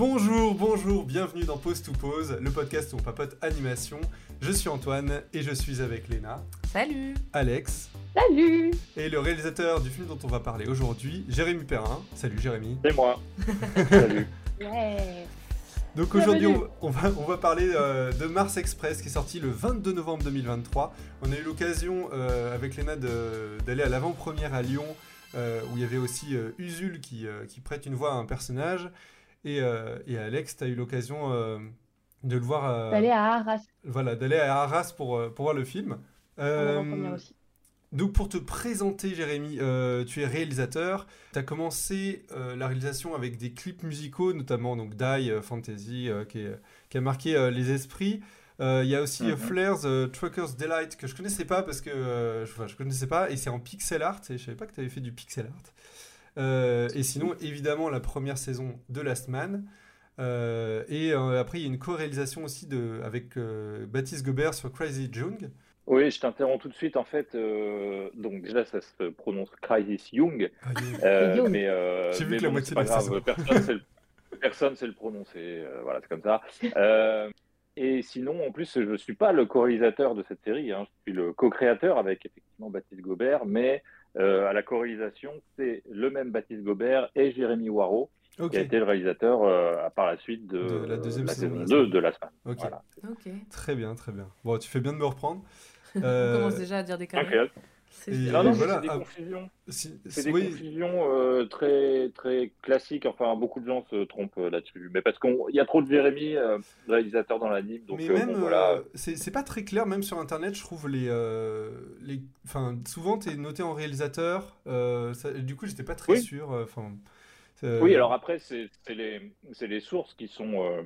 Bonjour, bonjour, bienvenue dans Pause to Pause, le podcast où on papote animation. Je suis Antoine et je suis avec Léna. Salut Alex. Salut Et le réalisateur du film dont on va parler aujourd'hui, Jérémy Perrin. Salut Jérémy. C'est moi. Salut. Ouais Donc aujourd'hui, on, on va, on va parler euh, de Mars Express qui est sorti le 22 novembre 2023. On a eu l'occasion euh, avec Léna d'aller à l'avant-première à Lyon euh, où il y avait aussi euh, Usul qui, euh, qui prête une voix à un personnage. Et, euh, et Alex, tu as eu l'occasion euh, de le voir. euh, D'aller à Arras, Voilà, d'aller à Arras pour, pour voir le film. Euh, aussi. donc pour te présenter, Jérémy, euh, tu es réalisateur. Tu as commencé euh, la réalisation avec des clips musicaux, notamment donc Die Fantasy, euh, qui, est- qui a marqué euh, les esprits. Euh, Il y a aussi Mhm. Flares, Trucker's Delight, que je connaissais pas parce que euh, je, enfin, je connaissais pas, et c'est en pixel art, et je savais pas que tu avais fait du pixel art. Euh, et sinon, évidemment, la première saison de Last Man. Euh, et euh, après, il y a une co-réalisation aussi de, avec euh, Baptiste Gobert sur Crazy Jung. Oui, je t'interromps tout de suite. En fait, euh, donc déjà, ça se prononce Crisis Young, euh, Young. mais, J'ai vu mais que la bon, moitié de la grave. saison. Personne sait le, personne sait le prononcer. euh, voilà, c'est comme ça. Euh, et sinon, en plus, je ne suis pas le co-réalisateur de cette série. hein. Je suis le co-créateur avec effectivement Baptiste Gobert, mais euh, à la co-réalisation, c'est le même Baptiste Gobert et Jérémy Waro, qui a été le réalisateur euh, par la suite de, De la deuxième la saison de saison la 2 de la semaine. ok. Voilà. Ok. Très bien, très bien. Bon, tu fais bien de me reprendre. On Euh, commence déjà à dire des conneries. C'est Et- génial. Non, non, mais voilà, c'est des confusions. si- C'est des oui, confusions euh, très, très classiques. Enfin, beaucoup de gens se trompent euh, là-dessus. Mais parce qu'il y a trop de Jérémy, euh, réalisateur dans l'anime. Donc, mais euh, même, bon, voilà. c'est pas très clair, même sur Internet, je trouve les... euh, les enfin, souvent, tu es noté en réalisateur. euh, ça- du coup, j'étais pas très Oui. sûr. Enfin, Oui, alors après, c'est les, c'est les sources qui sont. euh,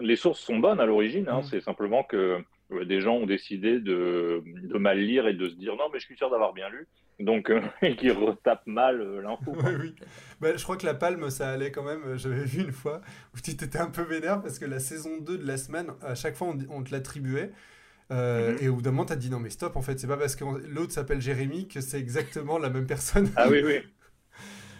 les sources sont bonnes à l'origine. hein. Mm. C'est simplement que euh, des gens ont décidé de, de mal lire et de se dire non, mais je suis sûr d'avoir bien lu. Donc, euh, et qui retapent mal euh, l'info. Oui, oui. Bah, je crois que la palme, ça allait quand même. euh, J'avais vu une fois où tu t'étais un peu vénère parce que la saison 2 de la semaine, à chaque fois, on, on te l'attribuait. Euh, Mhm. Et au bout d'un moment, t'as dit non, mais stop, en fait, c'est pas parce que l'autre s'appelle Jérémy que c'est exactement la même personne. Ah oui, oui.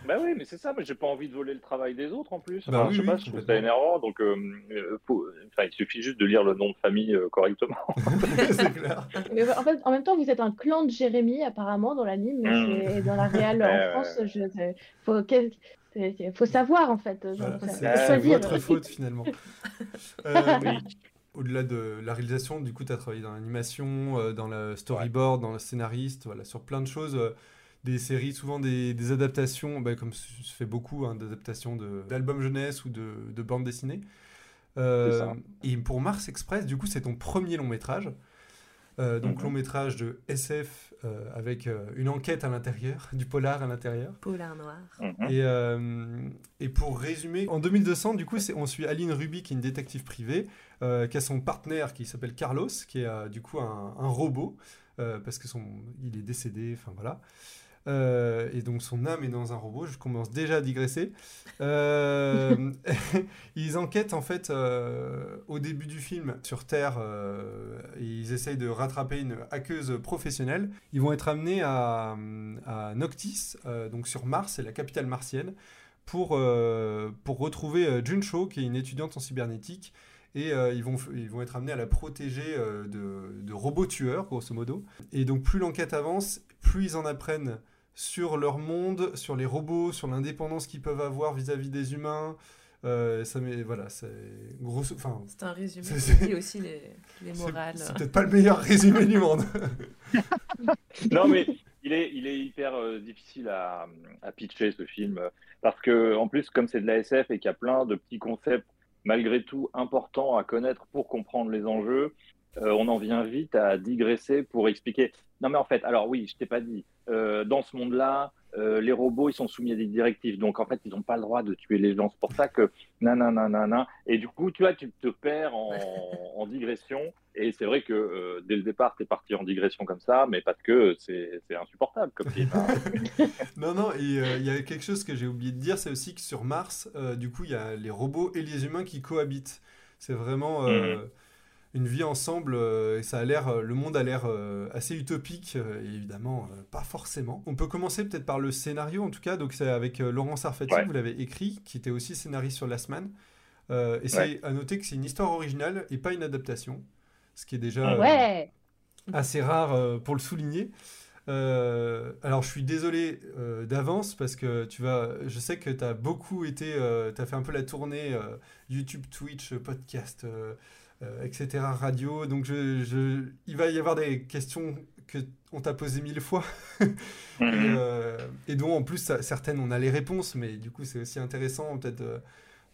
Bah oui, mais c'est ça, mais j'ai pas envie de voler le travail des autres en plus. Bah Enfin, oui, je sais oui, pas, je trouve ça énervant, donc euh, euh, faut- enfin, il suffit juste de lire le nom de famille euh, correctement. c'est clair. Mais en fait, en même temps, vous êtes un clan de Jérémy, apparemment, dans l'anime, Mm. c'est- et dans la réelle Ouais, en ouais, France, ouais. je, faut, savoir, en fait. Voilà, c'est votre faute finalement. Euh, Oui. Au-delà de la réalisation, du coup, tu as travaillé dans l'animation, euh, dans le storyboard, dans le scénariste, voilà, sur plein de choses. Des séries, souvent des, des adaptations, bah, comme se fait beaucoup, hein, d'adaptations d'albums jeunesse ou de, de bandes dessinées. Euh, et pour Mars Express, du coup, c'est ton premier long métrage. Euh, donc, Mhm. long métrage de SF euh, avec euh, une enquête à l'intérieur, du polar à l'intérieur. Polar noir. Mhm. Et, euh, et pour résumer, en 2200, du coup, c'est- on suit Aline Ruby, qui est une détective privée, euh, qui a son partenaire qui s'appelle Carlos, qui est euh, du coup un, un robot, euh, parce que son, il est décédé, enfin voilà. Euh, et donc son âme est dans un robot, je commence déjà à digresser. Euh, ils enquêtent en fait euh, au début du film sur Terre, ils essayent de rattraper une hackeuse professionnelle. Ils vont être amenés à, à Noctis, donc sur Mars, c'est la capitale martienne, pour, pour retrouver Juncho, qui est une étudiante en cybernétique. Et ils, vont, ils vont être amenés à la protéger de, de robots tueurs, grosso modo. Et donc plus l'enquête avance, plus ils en apprennent sur leur monde, sur les robots, sur l'indépendance qu'ils peuvent avoir vis-à-vis des humains. Euh, ça met, voilà, c'est grosso, enfin, C'est un résumé C'est- qui aussi les, les morales. c'est peut-être pas le meilleur résumé du monde. Non, mais il est, il est hyper euh, difficile à, à pitcher ce film parce que, en plus, comme c'est de la SF et qu'il y a plein de petits concepts malgré tout importants à connaître pour comprendre les enjeux, euh, on en vient vite à digresser pour expliquer. Non, mais en fait, alors oui, je t'ai pas dit, euh, dans ce monde-là, euh, les robots, ils sont soumis à des directives. Donc, en fait, ils n'ont pas le droit de tuer les gens. C'est pour ça que nanana. Et du coup, tu vois, tu te perds en, en digression. Et c'est vrai que euh, dès le départ, tu es parti en digression comme ça, mais parce que c'est c'est insupportable comme film. hein. Non, non, et euh, il y a quelque chose que j'ai oublié de dire, c'est aussi que sur Mars, euh, du coup, il y a les robots et les humains qui cohabitent. C'est vraiment euh, une vie ensemble, euh, et ça a l'air, euh, le monde a l'air euh, assez utopique, euh, et évidemment, euh, pas forcément. On peut commencer peut-être par le scénario, en tout cas, donc c'est avec euh, Laurent Sarfati, Ouais. vous l'avez écrit, qui était aussi scénariste sur Last Man. Euh, et c'est à noter que c'est une histoire originale et pas une adaptation, ce qui est déjà Ouais. assez rare euh, pour le souligner. Euh, alors je suis désolé euh, d'avance parce que tu vas, je sais que tu as beaucoup été, tu as fait un peu la tournée euh, YouTube, Twitch, podcast, etc., radio. Donc je, je- il va y avoir des questions que on t'a posées mille fois et, Mhm. euh, et dont en plus certaines on a les réponses, mais du coup c'est aussi intéressant peut-être euh,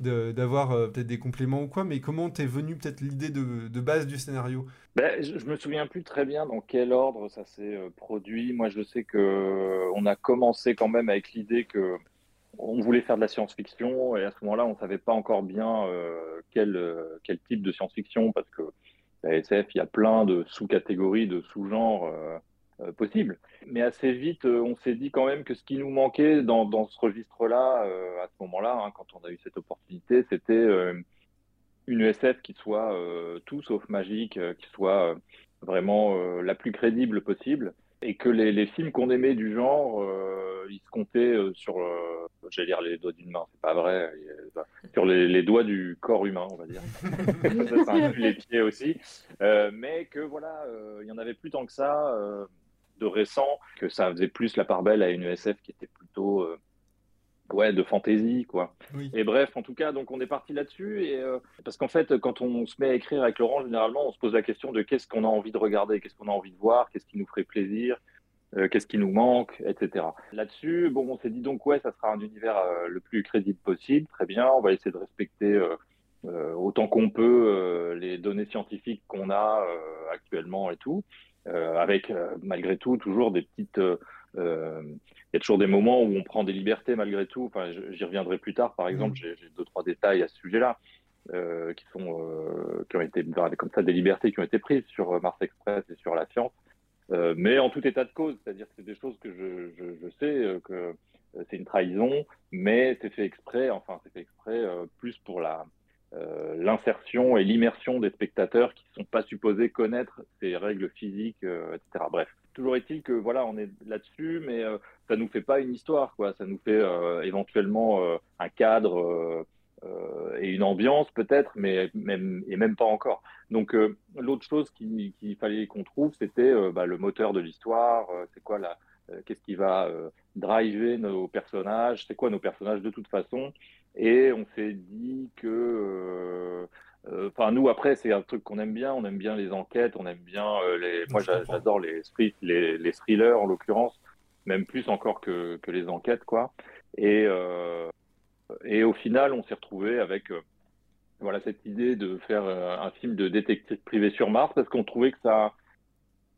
de- d'avoir euh, peut-être des compléments ou quoi. Mais comment t'es venu peut-être l'idée de, de base du scénario? Ben, je, je me souviens plus très bien dans quel ordre ça s'est euh, produit. Moi, je sais que euh, on a commencé quand même avec l'idée que on voulait faire de la science-fiction et à ce moment-là, on savait pas encore bien euh, quel, euh, quel type de science-fiction parce que la SF, il y a plein de sous-catégories, de sous-genres euh, possibles. Mais assez vite, on s'est dit quand même que ce qui nous manquait dans, dans ce registre-là, à ce moment-là, hein, quand on a eu cette opportunité, c'était une SF qui soit tout sauf magique, qui soit vraiment la plus crédible possible, et que les, les films qu'on aimait du genre, euh, ils se comptaient euh, sur, euh, j'allais dire les doigts d'une main, c'est pas vrai, bah, sur les, les doigts du corps humain, on va dire. ça, ça inclut les pieds aussi, Euh, mais que voilà, euh, il y en avait plus tant que ça euh, de récent, que ça faisait plus la part belle à une SF qui était plutôt euh, ouais de fantaisie quoi. Oui. Et bref, en tout cas, donc on est parti là-dessus et euh, parce qu'en fait, quand on se met à écrire avec Laurent, généralement, on se pose la question de qu'est-ce qu'on a envie de regarder, qu'est-ce qu'on a envie de voir, qu'est-ce qui nous ferait plaisir, euh, qu'est-ce qui nous manque, etc. Là-dessus, bon, on s'est dit donc ouais, ça sera un univers euh, le plus crédible possible, très bien. On va essayer de respecter autant qu'on peut les données scientifiques qu'on a actuellement et tout, avec malgré tout toujours des petites euh, euh, il y a toujours des moments où on prend des libertés malgré tout. Enfin, j'y reviendrai plus tard. Par exemple, j'ai deux trois détails à ce sujet-là euh, qui sont euh, qui ont été comme ça des libertés qui ont été prises sur Mars Express et sur la science. Mais en tout état de cause, c'est-à-dire que c'est des choses que je, je, je sais que c'est une trahison, mais c'est fait exprès. Enfin, c'est fait exprès plus pour la l'insertion et l'immersion des spectateurs qui ne sont pas supposés connaître ces règles physiques, etc. Bref, toujours est-il que voilà, on est là-dessus, mais euh, ça nous fait pas une histoire, quoi. Ça nous fait euh, éventuellement euh, un cadre euh, et une ambiance peut-être, mais même et même pas encore. Donc l'autre chose qu'il fallait qu'on trouve, c'était bah, le moteur de l'histoire. c'est quoi la, qu'est-ce qui va driver nos personnages C'est quoi nos personnages de toute façon Et on s'est dit que Enfin, nous, après, c'est un truc qu'on aime bien. On aime bien les enquêtes, on aime bien euh, les. Moi, j'adore les, les, les thrillers, en l'occurrence, même plus encore que, que les enquêtes, quoi. Et, euh, et au final, on s'est retrouvé avec euh, voilà, cette idée de faire euh, un film de détective privé sur Mars parce qu'on trouvait que ça,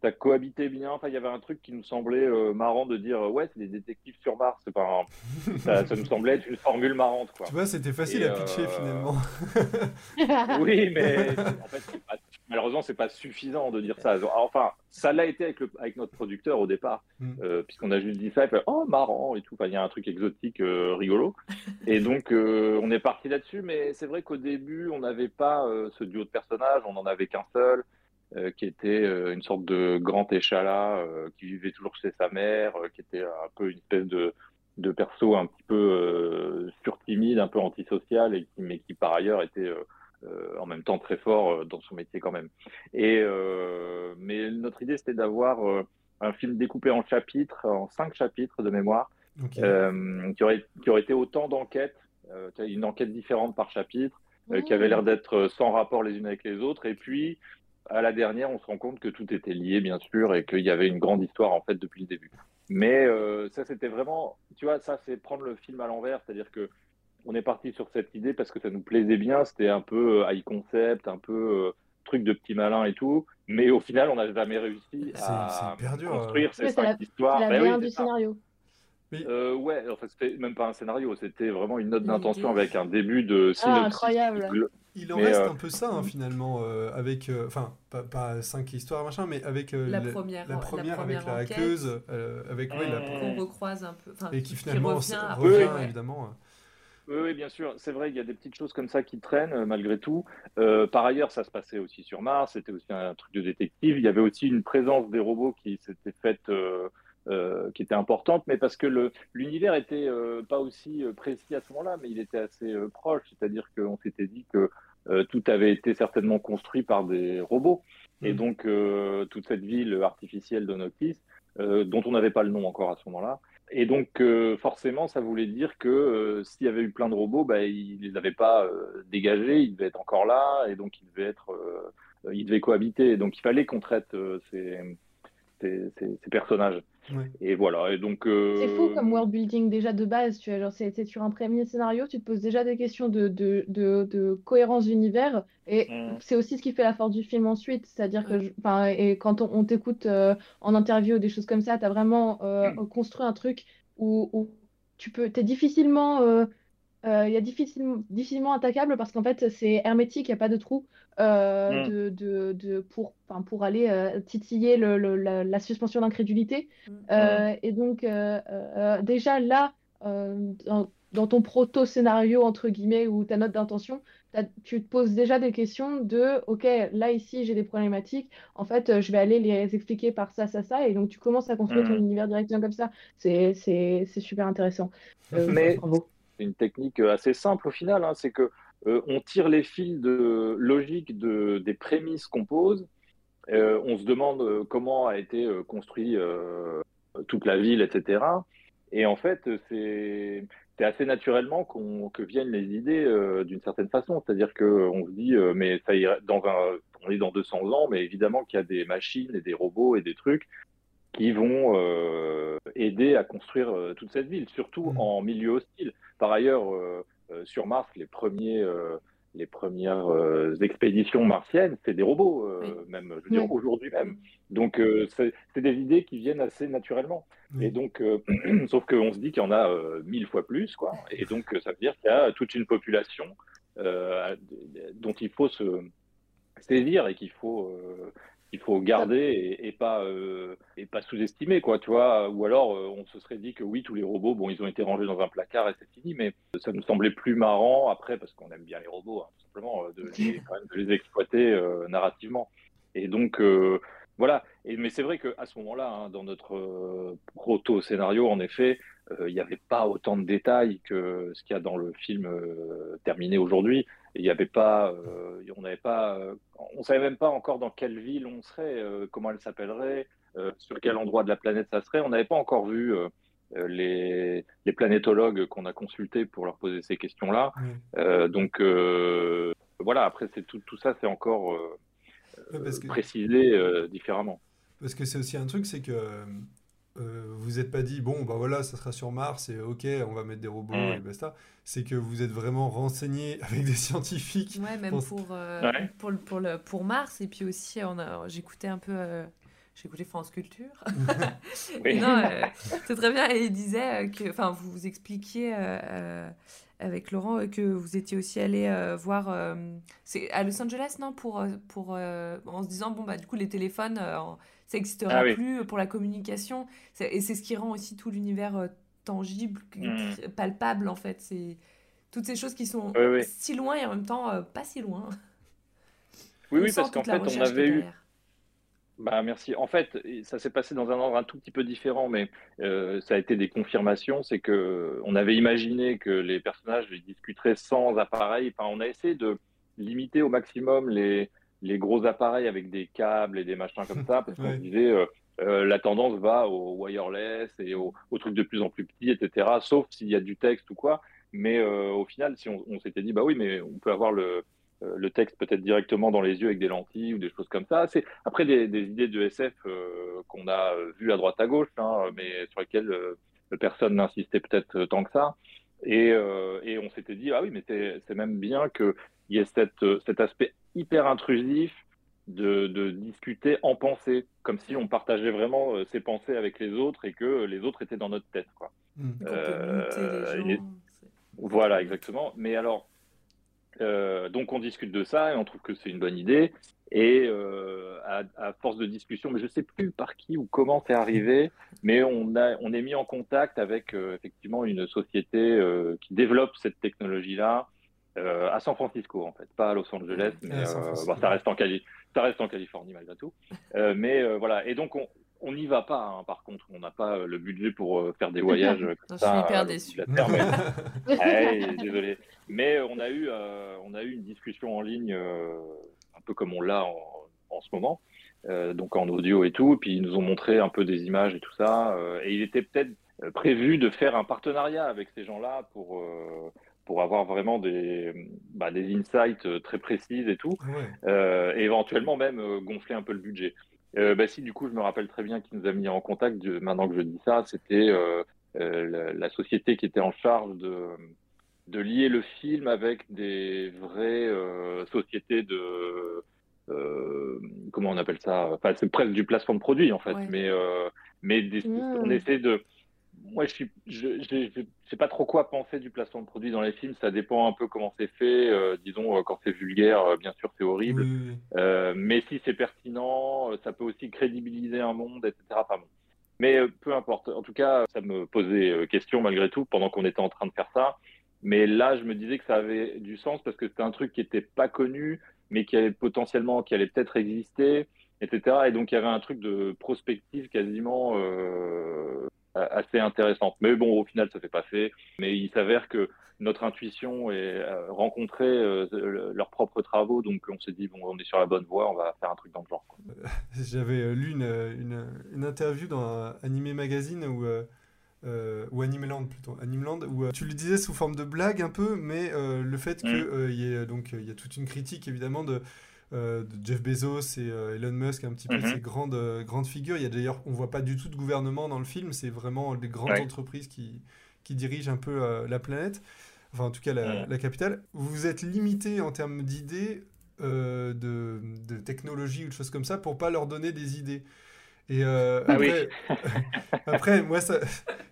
ça cohabitait bien. Enfin, il y avait un truc qui nous semblait euh, marrant de dire euh, ouais, c'est des détectives sur Mars. C'est pas un- ça, ça nous semblait être une formule marrante, quoi. Tu vois, c'était facile Et, à pitcher euh, finalement. Oui, mais en fait, c'est pas- malheureusement, c'est pas suffisant de dire ça. Enfin, ça l'a été avec, le- avec notre producteur au départ, Mm. euh, puisqu'on a juste dit ça, il fait oh marrant et tout. Enfin, il y a un truc exotique, euh, rigolo. Et donc, euh, on est parti là-dessus. Mais c'est vrai qu'au début, on n'avait pas euh, ce duo de personnages. On n'en avait qu'un seul, euh, qui était euh, une sorte de grand échalas, euh, qui vivait toujours chez sa mère, euh, qui était un peu une espèce de de perso un petit peu euh, surtimide, un peu antisocial, et qui, mais qui par ailleurs était euh, euh, en même temps très fort euh, dans son métier quand même. Et euh, mais notre idée c'était d'avoir euh, un film découpé en chapitres, en cinq chapitres de mémoire, euh, qui aurait qui aurait été autant d'enquêtes, euh, une enquête différente par chapitre, euh, qui avait Mmh. l'air d'être sans rapport les unes avec les autres, et puis à la dernière, on se rend compte que tout était lié, bien sûr, et qu'il y avait une grande histoire en fait depuis le début. Mais euh, ça, c'était vraiment, tu vois, ça, c'est prendre le film à l'envers, c'est-à-dire que on est parti sur cette idée parce que ça nous plaisait bien, c'était un peu euh, high concept, un peu euh, truc de petit malin et tout, mais au final, on n'a jamais réussi C'est- à c'est hyper dur, construire ces Ouais, c'est cinq la- histoires. la Ben oui, V1 c'est du ça. scénario. Euh, ouais, en fait, c'était même pas un scénario, c'était vraiment une note d'intention avec un début de Ah, incroyable. Il en mais, reste euh, un peu ça hein, finalement, euh, avec, euh, enfin, pas, pas cinq histoires machin, mais avec euh, La première- la la première avec la enquête. hackeuse, euh, avec oui, la- qu'on recroise un peu. enfin, et qui finalement revient revient ouais. évidemment. Oui, oui, bien sûr. C'est vrai, il y a des petites choses comme ça qui traînent malgré tout. Euh, par ailleurs, ça se passait aussi sur Mars. C'était aussi un truc de détective. Il y avait aussi une présence des robots qui s'était faite euh, qui était importante, mais parce que l'univers était pas aussi précis à ce moment-là, mais il était assez proche, c'est-à-dire qu'on s'était dit que tout avait été certainement construit par des robots, et mmh. donc toute cette ville artificielle de Noctis, dont on n'avait pas le nom encore à ce moment-là, et donc, euh, forcément, ça voulait dire que euh, s'il y avait eu plein de robots, bah, ils ne les avaient pas euh, dégagés, ils devaient être encore là, et donc ils devaient, être, ils devaient cohabiter. Donc, il fallait qu'on traite ces, ces, personnages. Et voilà. Et donc. Euh, c'est fou comme world building déjà de base. Tu vois, c'est sur un premier scénario, tu te poses déjà des questions de, de, de, cohérence d'univers. Et mm. c'est aussi ce qui fait la force du film ensuite. C'est-à-dire que, enfin, et quand on, t'écoute euh, en interview ou des choses comme ça, tu as vraiment euh, mm. construit un truc où, où tu peux, es difficilement euh, il y a difficilement, difficilement attaquable parce qu'en fait c'est hermétique, il n'y a pas de trou euh, mm. de, de, de, pour, pour aller euh, titiller le, le, la, suspension d'incrédulité. Mm. et donc déjà là, dans, dans, ton proto-scénario, entre guillemets, ou ta note d'intention, tu te poses déjà des questions de, OK, là ici j'ai des problématiques, en fait je vais aller les expliquer par ça, ça, ça, et donc tu commences à construire ton mm. univers directement comme ça. C'est super intéressant. Mais... Bravo une technique assez simple au final. Hein. c'est que euh, on tire les fils de logique de, des prémices qu'on pose. Euh, on se demande euh, comment a été construit toute la ville, etc. Et en fait, c'est assez naturellement que viennent les idées d'une certaine façon. C'est-à-dire qu'on se dit, mais ça dans on est dans 200 ans, mais évidemment qu'il y a des machines et des robots et des trucs qui vont aider à construire toute cette ville, surtout mmh. en milieu hostile. Par ailleurs, euh, euh, sur Mars, les premiers euh, les premières expéditions martiennes, c'est des robots, même, je veux dire, aujourd'hui même. Donc, c'est des idées qui viennent assez naturellement. Et donc, sauf qu'on se dit qu'il y en a mille fois plus, quoi. Et donc, ça veut dire qu'il y a toute une population dont il faut se saisir et qu'il faut il faut garder et, pas euh, et pas sous-estimer quoi tu vois. Ou alors euh, on se serait dit que oui tous les robots bon ils ont été rangés dans un placard et c'est fini mais ça nous semblait plus marrant après parce qu'on aime bien les robots hein, simplement euh, de, les, exploiter narrativement. Et donc voilà. Mais c'est vrai que à ce moment-là hein, dans notre proto scénario en effet il n'y avait pas autant de détails que ce qu'il y a dans le film terminé aujourd'hui il n'y avait pas, euh, on n'avait pas, euh, on savait même pas encore dans quelle ville on serait, euh, comment elle s'appellerait, sur quel endroit de la planète ça serait. On n'avait pas encore vu les, les, planétologues qu'on a consultés pour leur poser ces questions-là. donc voilà, après c'est tout, tout ça, c'est encore précisé différemment. Parce que c'est aussi un truc, c'est que euh, vous n'êtes pas dit, bon, bah voilà, ça sera sur Mars et ok, on va mettre des robots et basta. C'est que vous êtes vraiment renseigné avec des scientifiques. Ouais, même pour, euh, pour, pour, le, pour, Mars. Et puis aussi, j'écoutais un peu. Euh, j'écoutais France Culture. non, c'est très bien. Et il disait que, enfin, vous vous expliquiez avec Laurent que vous étiez aussi allé voir, c'est à Los Angeles, non, pour, pour en se disant bon bah du coup les téléphones ça n'existera ah plus pour la communication. Et c'est ce qui rend aussi tout l'univers euh, tangible, hmm. palpable en fait. C'est toutes ces choses qui sont si loin et en même temps euh, pas si loin. Oui, oui, parce qu'en fait, on avait eu. Bah, merci. En fait, ça s'est passé dans un ordre un tout petit peu différent, mais euh, ça a été des confirmations. C'est que on avait imaginé que les personnages discuteraient sans appareil. Enfin, on a essayé de limiter au maximum les, les gros appareils avec des câbles et des machins comme ça, parce qu'on disait euh, euh, la tendance va au wireless et aux au trucs de plus en plus petits, etc. Sauf s'il y a du texte ou quoi. Mais euh, au final, si on, s'était dit, bah oui, mais on peut avoir le, le texte peut-être directement dans les yeux avec des lentilles ou des choses comme ça. C'est après des, des, idées de SF qu'on a vues à droite à gauche, hein, mais sur lesquelles personne n'insistait peut-être tant que ça. Et, et on s'était dit, ah oui, mais c'est même bien qu'il y ait cette, cet aspect hyper intrusif de, de, discuter en pensée, comme si on partageait vraiment euh, ses pensées avec les autres et que les autres étaient dans notre tête. Quoi. Mmh. Euh, voilà, exactement. Mais alors, euh, donc on discute de ça et on trouve que c'est une bonne idée. Et à, force de discussion, mais je ne sais plus par qui ou comment c'est arrivé, mais on, a, on est mis en contact avec effectivement une société qui développe cette technologie-là, euh, à San Francisco en fait, pas à Los Angeles, mais euh, ça, reste en Cali ça reste en Californie malgré tout. Euh, mais voilà, et donc on, on n'y va pas, hein, par contre. On n'a pas le budget pour faire des voyages comme ça. Je suis hyper déçu. désolé. Mais on a, eu, on a eu une discussion en ligne, un peu comme on l'a en, en, ce moment, donc en audio et tout. Et puis ils nous ont montré un peu des images et tout ça. et il était peut-être prévu de faire un partenariat avec ces gens-là pour pour avoir vraiment des, bah, des insights euh, très précises et tout, euh, et éventuellement même euh, gonfler un peu le budget. bah, si, du coup, je me rappelle très bien qui nous a mis en contact, maintenant que je dis ça, c'était la, société qui était en charge de, de lier le film avec des vraies sociétés de. comment on appelle ça? Enfin, c'est presque du placement de produits en fait, mais, mais on essaie de moi, je ne sais pas trop quoi penser du placement de produit dans les films. Ça dépend un peu comment c'est fait. Euh, disons, euh, quand c'est vulgaire, euh, bien sûr, c'est horrible. mais si c'est pertinent, ça peut aussi crédibiliser un monde, etc. Enfin, bon. Mais peu importe. En tout cas, ça me posait question malgré tout pendant qu'on était en train de faire ça. Mais là, je me disais que ça avait du sens parce que c'était un truc qui n'était pas connu, mais qui allait potentiellement, qui allait peut-être exister, etc. Et donc, il y avait un truc de prospective quasiment assez intéressante. Mais bon, au final, ça s'est pas fait. Mais il s'avère que notre intuition et euh, rencontrer euh, leurs propres travaux, donc on s'est dit bon, on est sur la bonne voie, on va faire un truc dans le genre. J'avais euh, lu une, une, une, interview dans Animé Magazine euh, ou Animeland plutôt, Animeland, où tu le disais sous forme de blague un peu, mais le fait qu'il mm. y ait donc il y a toute une critique évidemment de de Jeff Bezos et euh, Elon Musk, un petit peu mhm. ces grandes, euh, grandes figures. Il y a d'ailleurs, on voit pas du tout de gouvernement dans le film, c'est vraiment des grandes entreprises qui, qui dirigent un peu la planète, enfin en tout cas la, capitale. Vous êtes limité en termes d'idées, de, de, technologie ou de choses comme ça, pour pas leur donner des idées. Et ah après, après, moi, ça,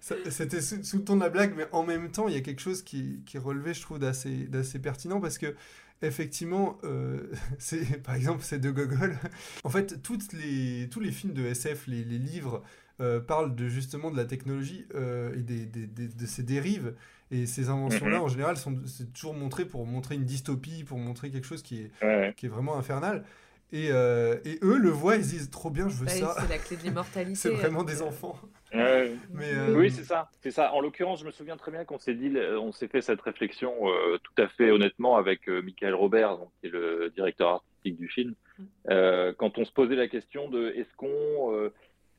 c'était sous, le ton de la blague, mais en même temps, il y a quelque chose qui, qui est relevé, je trouve, d'assez pertinent, parce que effectivement, euh, c'est par exemple, c'est de Gogol. en fait, toutes les, tous les films de SF, les, livres, euh, parlent de, justement de la technologie euh, et des, des, de ses dérives. Et ces inventions-là, mhm. en général, sont c'est toujours montré pour montrer une dystopie, pour montrer quelque chose qui est, qui est vraiment infernal. Et, et, eux le voient, ils disent trop bien, je veux bah, ça. C'est la clé de l'immortalité. c'est vraiment des enfants. Mais, euh, Oui, c'est ça. C'est ça. En l'occurrence, je me souviens très bien qu'on s'est dit, on s'est fait cette réflexion euh, tout à fait honnêtement avec euh, Michael Robert, donc, qui est le directeur artistique du film, mm. quand on se posait la question de est-ce qu'on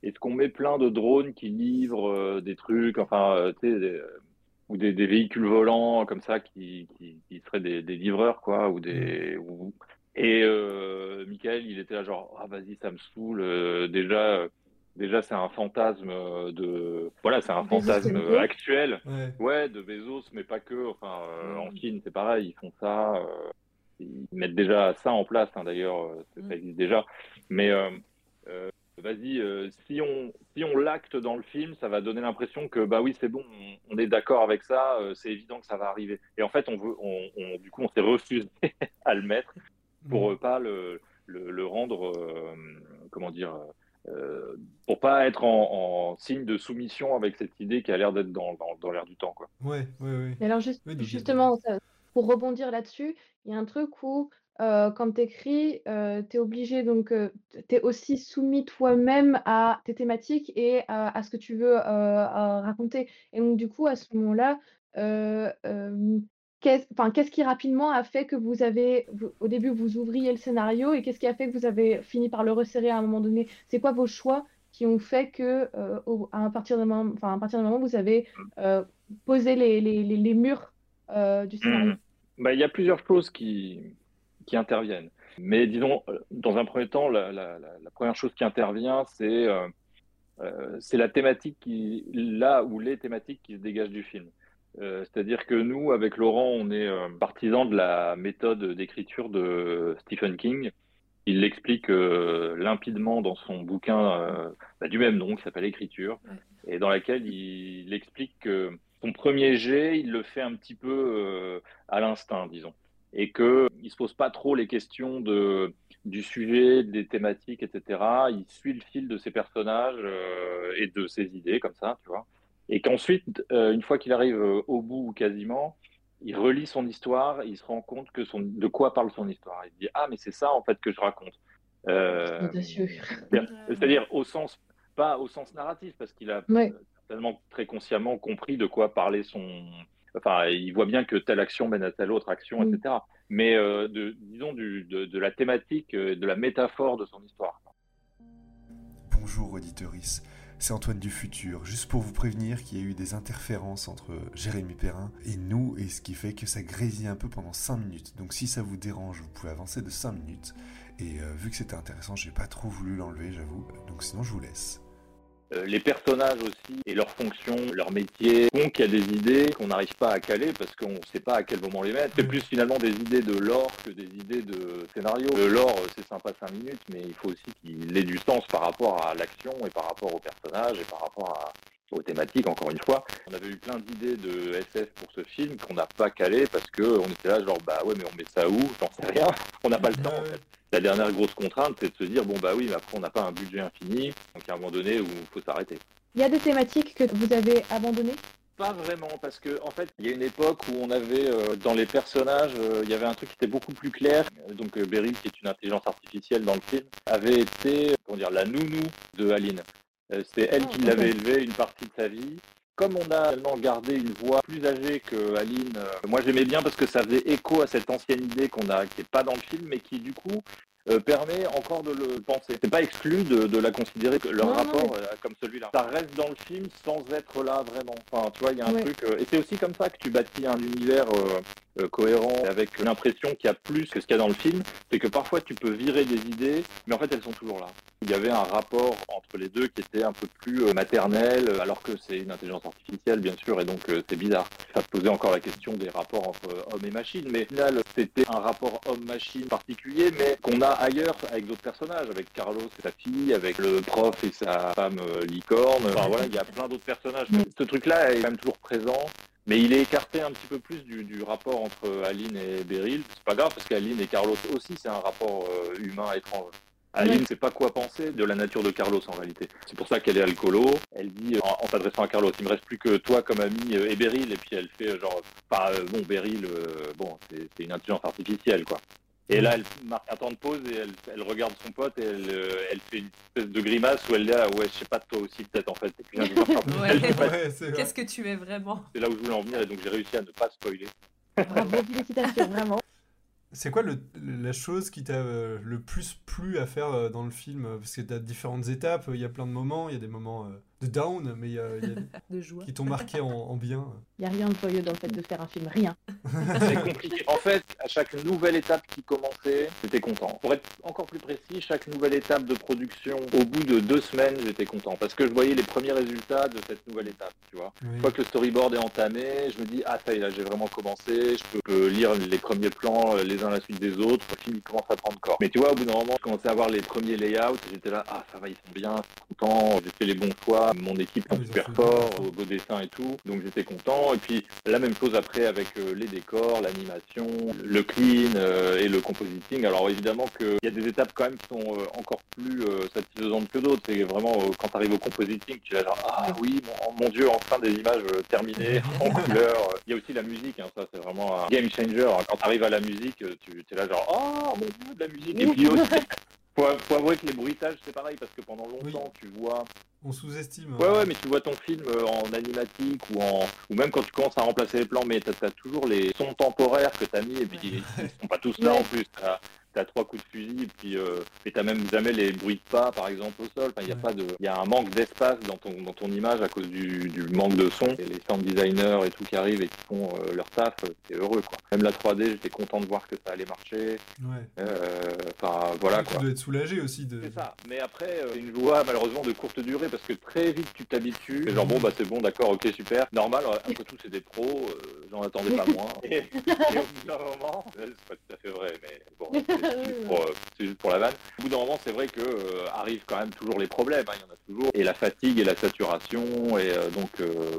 est-ce qu'on met plein de drones qui livrent des trucs, enfin, tu sais, ou des, véhicules volants comme ça qui, qui, seraient des, livreurs, quoi, ou des. Mm. Et Michael, il était là genre, ah vas-y, ça me saoule. déjà, déjà c'est un fantasme euh, de voilà c'est un fantasme actuel ouais. de Bezos mais pas que enfin euh, en Chine c'est pareil ils font ça euh, ils mettent déjà ça en place hein, d'ailleurs ça mm. existe déjà mais vas-y si on si on l'acte dans le film ça va donner l'impression que bah oui c'est bon on, est d'accord avec ça c'est évident que ça va arriver et en fait on veut on, du coup on s'est refusé à le mettre pour mm. pas le, le rendre comment dire euh, pour pas être en, signe de soumission avec cette idée qui a l'air d'être dans, dans, l'air du temps. Quoi. Ouais, ouais, ouais. alors justement, pour rebondir là-dessus, il y a un truc où euh, quand tu écris, euh, tu es obligé, donc tu es aussi soumis toi-même à tes thématiques et à, ce que tu veux raconter. Et donc du coup, à ce moment-là, Qu'est-ce qui rapidement a fait que vous avez, au début, vous ouvriez le scénario et qu'est-ce qui a fait que vous avez fini par le resserrer à un moment donné? C'est quoi vos choix qui ont fait que, euh, à, partir d'un moment, à partir d'un moment, vous avez euh, posé les, les, les, murs euh, du scénario? Mmh. bah, Il y a plusieurs choses qui, qui interviennent. Mais disons, dans un premier temps, la, première chose qui intervient, c'est c'est la thématique qui, là où les thématiques qui se dégagent du film. Euh, c'est-à-dire que nous, avec Laurent, on est euh, partisans de la méthode d'écriture de Stephen King. Il l'explique euh, limpidement dans son bouquin bah, du même nom qui s'appelle Écriture, et dans laquelle il, explique que son premier jet, il le fait un petit peu à l'instinct, disons, et qu'il ne se pose pas trop les questions de, du sujet, des thématiques, etc. Il suit le fil de ses personnages et de ses idées, comme ça, tu vois. Et qu'ensuite, euh, une fois qu'il arrive euh, au bout ou quasiment, il relit son histoire, et il se rend compte que son, de quoi parle son histoire. Il dit ah mais c'est ça en fait que je raconte. Euh, c'est-à-dire au sens pas au sens narratif, parce qu'il a tellement très consciemment compris de quoi parler son. Enfin, il voit bien que telle action mène à telle autre action, etc. Mais euh, de, disons du, de, la thématique, euh, de la métaphore de son histoire. Bonjour auditeuris, c'est Antoine du futur, juste pour vous prévenir qu'il y a eu des interférences entre Jérémy Perrin et nous, et ce qui fait que ça grésille un peu pendant 5 minutes. Donc si ça vous dérange, vous pouvez avancer de 5 minutes. Et euh, vu que c'était intéressant, j'ai pas trop voulu l'enlever, j'avoue. Donc sinon, je vous laisse. Euh, les personnages aussi et leurs fonctions, leur métier font qu'il y a des idées qu'on n'arrive pas à caler parce qu'on ne sait pas à quel moment les mettre. C'est plus finalement des idées de lore que des idées de scénario. Le lore, c'est sympa 5 minutes, mais il faut aussi qu'il ait du sens par rapport à l'action et par rapport aux personnages et par rapport à, aux thématiques, encore une fois. On avait eu plein d'idées de SF pour ce film qu'on n'a pas calé parce qu'on était là, genre, bah ouais, mais on met ça où? J'en sais rien. On n'a pas le temps, en fait. La dernière grosse contrainte, c'est de se dire, bon, bah oui, mais après, on n'a pas un budget infini. Donc, à un moment donné où il faut s'arrêter. Il y a des thématiques que vous avez abandonnées? Pas vraiment, parce que en fait, il y a une époque où on avait euh, dans les personnages, euh, il y avait un truc qui était beaucoup plus clair. Donc euh, Beryl, qui est une intelligence artificielle dans le film, avait été, comment dire, la nounou de Aline. Euh, c'était elle qui ah, l'avait élevé une partie de sa vie. Comme on a tellement gardé une voix plus âgée que Aline, euh, moi j'aimais bien parce que ça faisait écho à cette ancienne idée qu'on a, qui n'est pas dans le film, mais qui du coup euh, permet encore de le penser. C'est pas exclu de, la considérer leur rapport comme celui-là. Ça reste dans le film sans être là vraiment. Enfin, tu vois, il y a un truc. et c'est aussi comme ça que tu bâtis un univers euh, cohérent, avec l'impression qu'il y a plus que ce qu'il y a dans le film, c'est que parfois tu peux virer des idées, mais en fait elles sont toujours là. Il y avait un rapport entre les deux qui était un peu plus euh, maternel, alors que c'est une intelligence artificielle bien sûr, et donc euh, c'est bizarre. Ça posait encore la question des rapports entre homme et machine, mais au final c'était un rapport homme-machine particulier, mais qu'on a ailleurs avec d'autres personnages, avec Carlos et sa fille, avec le prof et sa femme licorne. Enfin voilà, il y a plein d'autres personnages. Ce truc-là est quand même toujours présent. Mais il est écarté un petit peu plus du, rapport entre Aline et Beryl. C'est pas grave parce qu'Aline et Carlos aussi, c'est un rapport euh, humain étrange. Aline ne sait pas quoi penser de la nature de Carlos en réalité. C'est pour ça qu'elle est alcoolo. Elle dit en, s'adressant à Carlos, il me reste plus que toi comme ami euh, et Beryl. Et puis elle fait genre, pas euh, bon Beryl, bon c'est une intelligence artificielle quoi. Et là, elle marque un temps de pause et elle, regarde son pote et elle, euh, elle, fait une espèce de grimace où elle dit ah ouais, je sais pas toi aussi peut-être en fait. Qu'est-ce que tu es vraiment? C'est là où je voulais en venir et donc j'ai réussi à ne pas spoiler. Bravo, félicitations, vraiment. C'est quoi le, la chose qui t'a euh, le plus plu à faire euh, dans le film? Parce que tu as différentes étapes, il y a plein de moments, il y a des moments de down, mais il y a, de joie. qui t'ont marqué en, bien. Il n'y a rien de joyeux dans le fait de faire un film, rien. C'est compliqué. En fait, à chaque nouvelle étape qui commençait, j'étais content. Pour être encore plus précis, chaque nouvelle étape de production, au bout de deux semaines, j'étais content parce que je voyais les premiers résultats de cette nouvelle étape. Tu vois, une fois que le storyboard est entamé, je me dis ah ça y est, là j'ai vraiment commencé. Je peux lire les premiers plans euh, les uns à la suite des autres. Le film commence à prendre corps. Mais tu vois, au bout d'un moment, je commençais à voir les premiers layouts. J'étais là ah ça va, ils sont bien, content. J'ai fait les bons choix mon équipe est super fort, au beau dessin et tout, donc j'étais content. Et puis la même chose après avec euh, les décors, l'animation, le clean euh, et le compositing. Alors évidemment qu'il y a des étapes quand même qui sont euh, encore plus satisfaisantes que d'autres. C'est vraiment quand tu arrives au compositing, tu es là genre ah oui mon, dieu enfin des images terminées en couleur. Il y a aussi la musique, hein, ça c'est vraiment un game changer. Quand tu arrives à la musique, tu es là genre oh mon dieu de la musique. Et puis aussi faut, faut avouer que les bruitages, c'est pareil, parce que pendant longtemps, tu vois. On sous-estime. Ouais, ouais, mais tu vois ton film euh, en animatique ou en. Ou même quand tu commences à remplacer les plans, mais t'as as toujours les sons temporaires que t'as mis, et puis ils sont pas tous là en plus t'as trois coups de fusil et puis euh, et t'as même jamais les bruits de pas par exemple au sol. il y a pas de, il y a un manque d'espace dans ton dans ton image à cause du, du manque de son. Et les sound designers et tout qui arrivent et qui font euh, leur taf, c'est heureux quoi. Même la 3D, j'étais content de voir que ça allait marcher. Ouais. Euh, enfin voilà quoi. Tu dois être soulagé aussi de. C'est ça. Mais après une joie malheureusement de courte durée parce que très vite tu t'habitues. Genre bon bah c'est bon d'accord ok super normal après tout c'est des pros j'en attendais pas moins. Et, et au bout d'un moment c'est pas tout à fait vrai mais bon. Euh, c'est juste, pour la vanne. Au bout d'un moment, c'est vrai que euh, arrivent quand même toujours les problèmes. Hein, il y en a toujours. Et la fatigue et la saturation. Et euh, donc,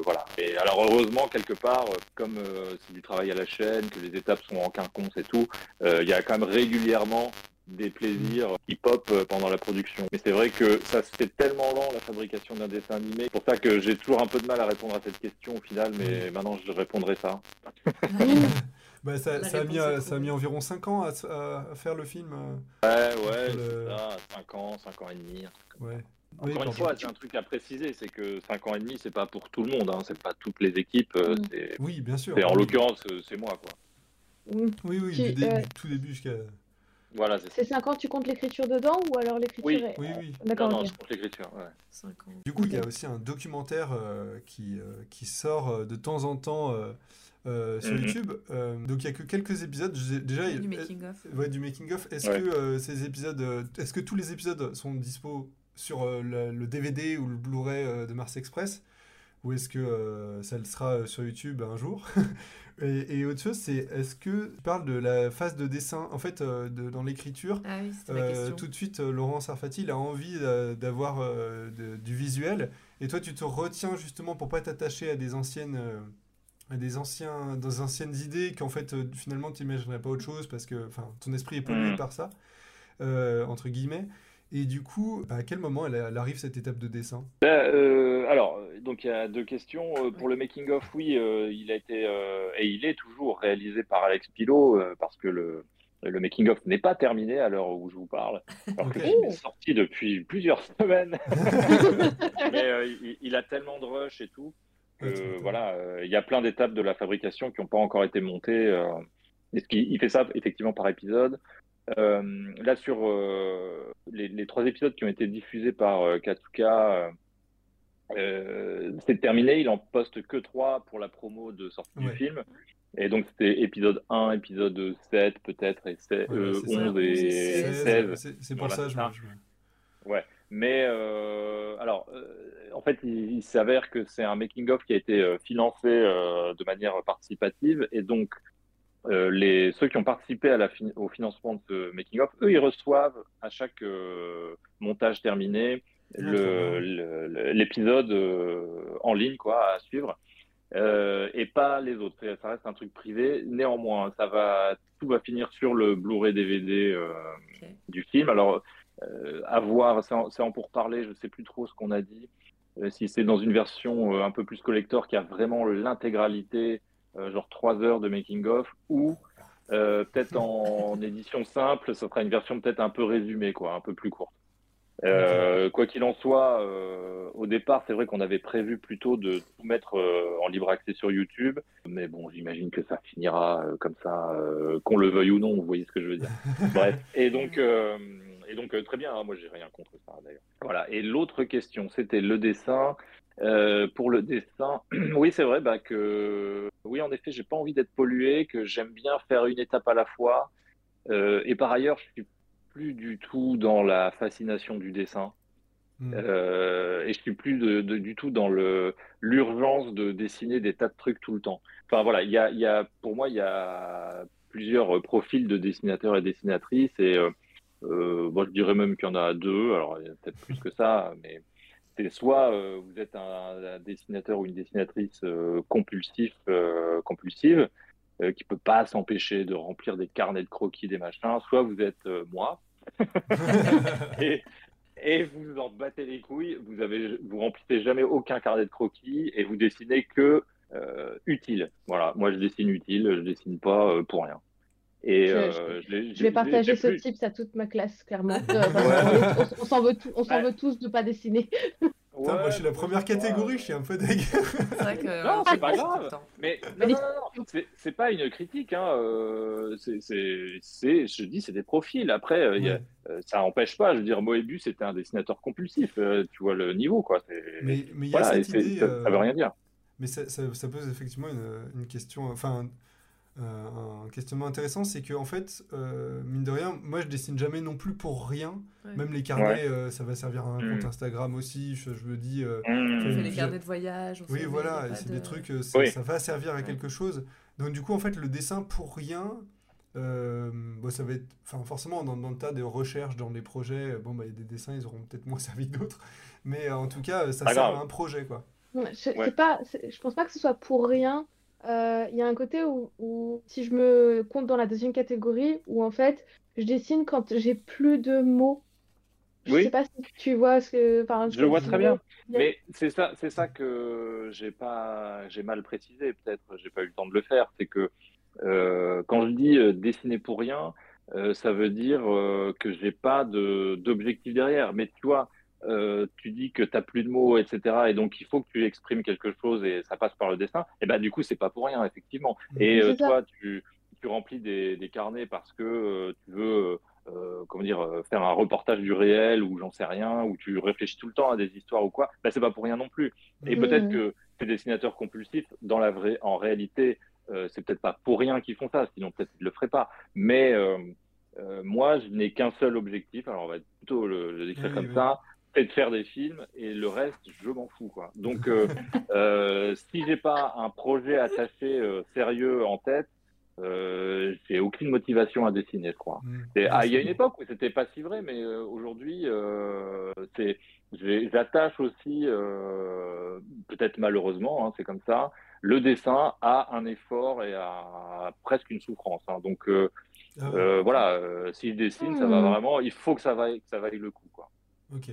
voilà. Et alors, heureusement, quelque part, comme c'est du travail à la chaîne, que les étapes sont en quinconce et tout, il y a quand même régulièrement des plaisirs qui pop pendant la production. Mais c'est vrai que ça se fait tellement lent la fabrication d'un dessin animé. C'est pour ça que j'ai toujours un peu de mal à répondre à cette question au final, mais maintenant je répondrai ça. Bah, ça, ça, a mis, ça a mis environ 5 ans à, faire le film. Euh, ouais, ouais, ça, 5 ans, 5 ans et demi. Ouais. Encore une fois, c'est un truc à préciser, c'est que 5 ans et demi, c'est pas pour tout le monde, hein, c'est pas toutes les équipes. Mm. Oui, bien sûr. Et en l'occurrence, c'est moi, quoi. Oui, oui, du, début, tout début jusqu'à. Voilà, c'est 5 ans, tu comptes l'écriture dedans ou alors l'écriture Oui, oui, oui. D'accord. Non, je compte l'écriture, ouais. 5 ans. Du coup, il y a aussi un documentaire euh, qui, euh, qui sort euh, de temps en temps sur mhm. YouTube. donc, il y a que quelques épisodes. Déjà, du making-of. Ouais, du making-of. Est-ce que ces épisodes. Est-ce que tous les épisodes sont dispo sur le, DVD ou le Blu-ray de Mars Express? Ou est-ce que ça le sera sur YouTube un jour? Et, autre chose, c'est est-ce que tu parles de la phase de dessin En fait, euh, dans l'écriture, ah euh, tout de suite, euh, Laurent Sarfati, il a envie d'avoir du visuel. Et toi, tu te retiens justement pour pas t'attacher à des anciennes. à des, anciens, dans anciennes idées qu'en fait finalement tu n'imaginerais pas autre chose parce que ton esprit est pollué mmh. par ça entre guillemets et du coup, à quel moment elle, arrive cette étape de dessin? Bah, euh, Alors, donc il y a deux questions. Euh, pour le making of, oui, euh, il a été et il est toujours réalisé par Alex Pilot parce que le le making of n'est pas terminé à l'heure où je vous parle, alors que est sorti depuis plusieurs semaines. Mais il, a tellement de rush et tout que voilà, il y a plein d'étapes de la fabrication qui n'ont pas encore été montées. Qu'il fait ça effectivement par épisode euh, là, sur euh, les, trois épisodes qui ont été diffusés par euh, Katsuka, c'est terminé. Il en poste que trois pour la promo de sortie du film. Et donc, c'était épisode 1, épisode 7, peut-être, et 11 et 16. C'est pour ça, je Ouais. Mais alors, en fait, il, il s'avère que c'est un making-of qui a été financé de manière participative. Et donc, euh, les, ceux qui ont participé à la au financement de ce making-of, eux, ils reçoivent à chaque euh, montage terminé ah, l'épisode euh, en ligne quoi, à suivre. et pas les autres. Ça reste un truc privé. Néanmoins, ça va, tout va finir sur le Blu-ray DVD du film. Alors, à voir, c'est en, en, pour parler, je ne sais plus trop ce qu'on a dit. si c'est dans une version un peu plus collector qui a vraiment l'intégralité genre trois heures de making-of, ou euh, peut-être en, édition simple, ça sera une version peut-être un peu résumée, quoi, un peu plus courte. Euh, quoi qu'il en soit, au départ, c'est vrai qu'on avait prévu plutôt de tout mettre en libre accès sur YouTube, mais bon, j'imagine que ça finira comme ça, qu'on le veuille ou non, vous voyez ce que je veux dire. Bref, et donc, et donc très bien, hein, moi j'ai rien contre ça d'ailleurs. Voilà, et l'autre question, c'était le dessin. Euh, pour le dessin, oui, c'est vrai bah, que, oui, en effet, j'ai pas envie d'être pollué, que j'aime bien faire une étape à la fois. Euh, et par ailleurs, je suis plus du tout dans la fascination du dessin. Hmm. Euh, et je suis plus de, du tout dans le l'urgence de dessiner des tas de trucs tout le temps. Enfin voilà, il y a, y a, pour moi, il y a plusieurs profils de dessinateurs et dessinatrices. Et bon, je dirais même qu'il y en a deux. Alors, il y a peut-être plus que ça, mais c'est soit euh, vous êtes un, dessinateur ou une dessinatrice euh, compulsif, euh, compulsive, qui peut pas s'empêcher de remplir des carnets de croquis, des machins, soit vous êtes moi, et, et, vous en battez les couilles, vous avez, vous remplissez jamais aucun carnet de croquis et vous dessinez que utile. Voilà, moi je dessine utile, je dessine pas pour rien. Et je, vais partager ce tips à toute ma classe, clairement. on, s'en veut, veut, tous de pas dessiner. moi je suis la première catégorie, je suis un peu deg. C'est vrai que. Non, c'est pas grave. Mais non, non, non, c'est pas une critique. Hein. c'est, je dis, c'est des profils. Après, euh, ça n'empêche pas. Je veux dire, Moebius c'était un dessinateur compulsif. tu vois le niveau, quoi. Mais il y a cette idée. Ça, ça, veut rien dire. Mais ça, ça, pose effectivement une, une question. Enfin, euh, un questionnement intéressant, c'est que en fait, euh, mine de rien, moi je dessine jamais non plus pour rien. Même les carnets, euh, ça va servir à un compte mm. Instagram aussi. Je, me dis. Mm. les carnets de voyage. oui, voilà, c'est des trucs, ça va servir à quelque chose. Donc du coup, en fait, le dessin pour rien, bon, ça va être, enfin, forcément, dans, le tas de recherches, dans des projets, bon, bah, il y a des dessins, ils auront peut-être moins servi que d'autres, mais en tout cas, ça sert à un projet, quoi. je, pas, je pense pas que ce soit pour rien. Euh, il y a un côté où, si je me compte dans la deuxième catégorie, où en fait, je dessine quand j'ai plus de mots. Je oui. sais pas si tu vois ce que. Enfin, je, vois très bien. Mais c'est ça, c'est ça que j'ai pas, j'ai mal précisé. Peut-être, j'ai pas eu le temps de le faire. C'est que euh, quand je dis euh, dessiner pour rien, ça veut dire que j'ai pas de d'objectif derrière. Mais tu vois, tu dis que tu n'as plus de mots, etc. Et donc, il faut que tu exprimes quelque chose et ça passe par le dessin. Et ben, du coup, c'est pas pour rien, effectivement. Et toi, tu, tu, remplis des, des, carnets parce que tu veux euh, comment dire, euh, faire un reportage du réel ou j'en sais rien, ou tu réfléchis tout le temps à des histoires ou quoi, bah, c'est pas pour rien non plus. Et peut-être que ces dessinateurs compulsifs, dans la vraie, en réalité, euh, c'est peut-être pas pour rien qu'ils font ça, sinon peut-être ils le feraient pas. Mais moi, je n'ai qu'un seul objectif, alors on va plutôt le, décrire comme ça, c'est de faire des films et le reste, je m'en fous. Quoi. Donc, euh, si j'ai pas un projet attaché sérieux en tête, euh, j'ai aucune motivation à dessiner, je crois. Mmh. Ah, il y a une époque où c'était pas si vrai, mais euh, aujourd'hui, euh, c'est, j'attache aussi, euh, peut-être malheureusement, hein, c'est comme ça, le dessin à un effort et à presque une souffrance. Hein. Donc ah voilà, si je dessine, ça va mmh. vraiment, il faut que ça vaille, que ça vaille le coup, quoi. Ok.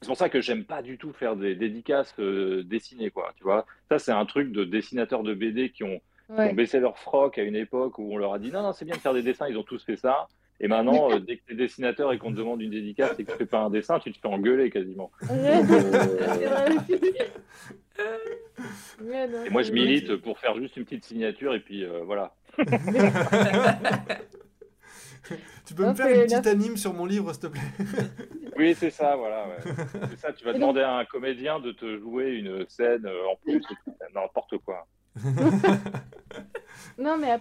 C'est pour ça que j'aime pas du tout faire des dédicaces dessinées, quoi. Tu vois, ça c'est un truc de dessinateurs de BD qui ont ont baissé leur froc à une époque où on leur a dit non, non, c'est bien de faire des dessins, ils ont tous fait ça. Et maintenant, euh, dès que tu es dessinateur et qu'on te demande une dédicace et que tu fais pas un dessin, tu te fais engueuler quasiment. Euh, et moi, je milite pour faire juste une petite signature et puis euh, voilà. tu peux me faire une petite anime sur mon livre, s'il te plaît Oui, c'est ça, voilà. C'est ça, tu vas demander à un comédien de te jouer une scène en plus, n'importe quoi. non, mais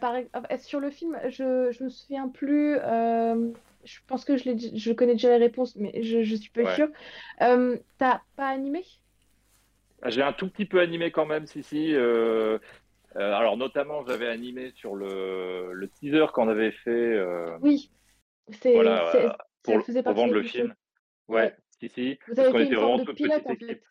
sur le film, je, je me souviens plus. Euh, je pense que je, je connais déjà les réponses, mais je, je suis pas sûre. Euh, T'as pas animé? Ah, J'ai un tout petit peu animé quand même, si, si. Euh, euh, alors, notamment, j'avais animé sur le, le teaser qu'on avait fait. oui, c'est pour, pour, vendre le film. Ouais, si, si. Vous avez fait une forme de pilote, en fait.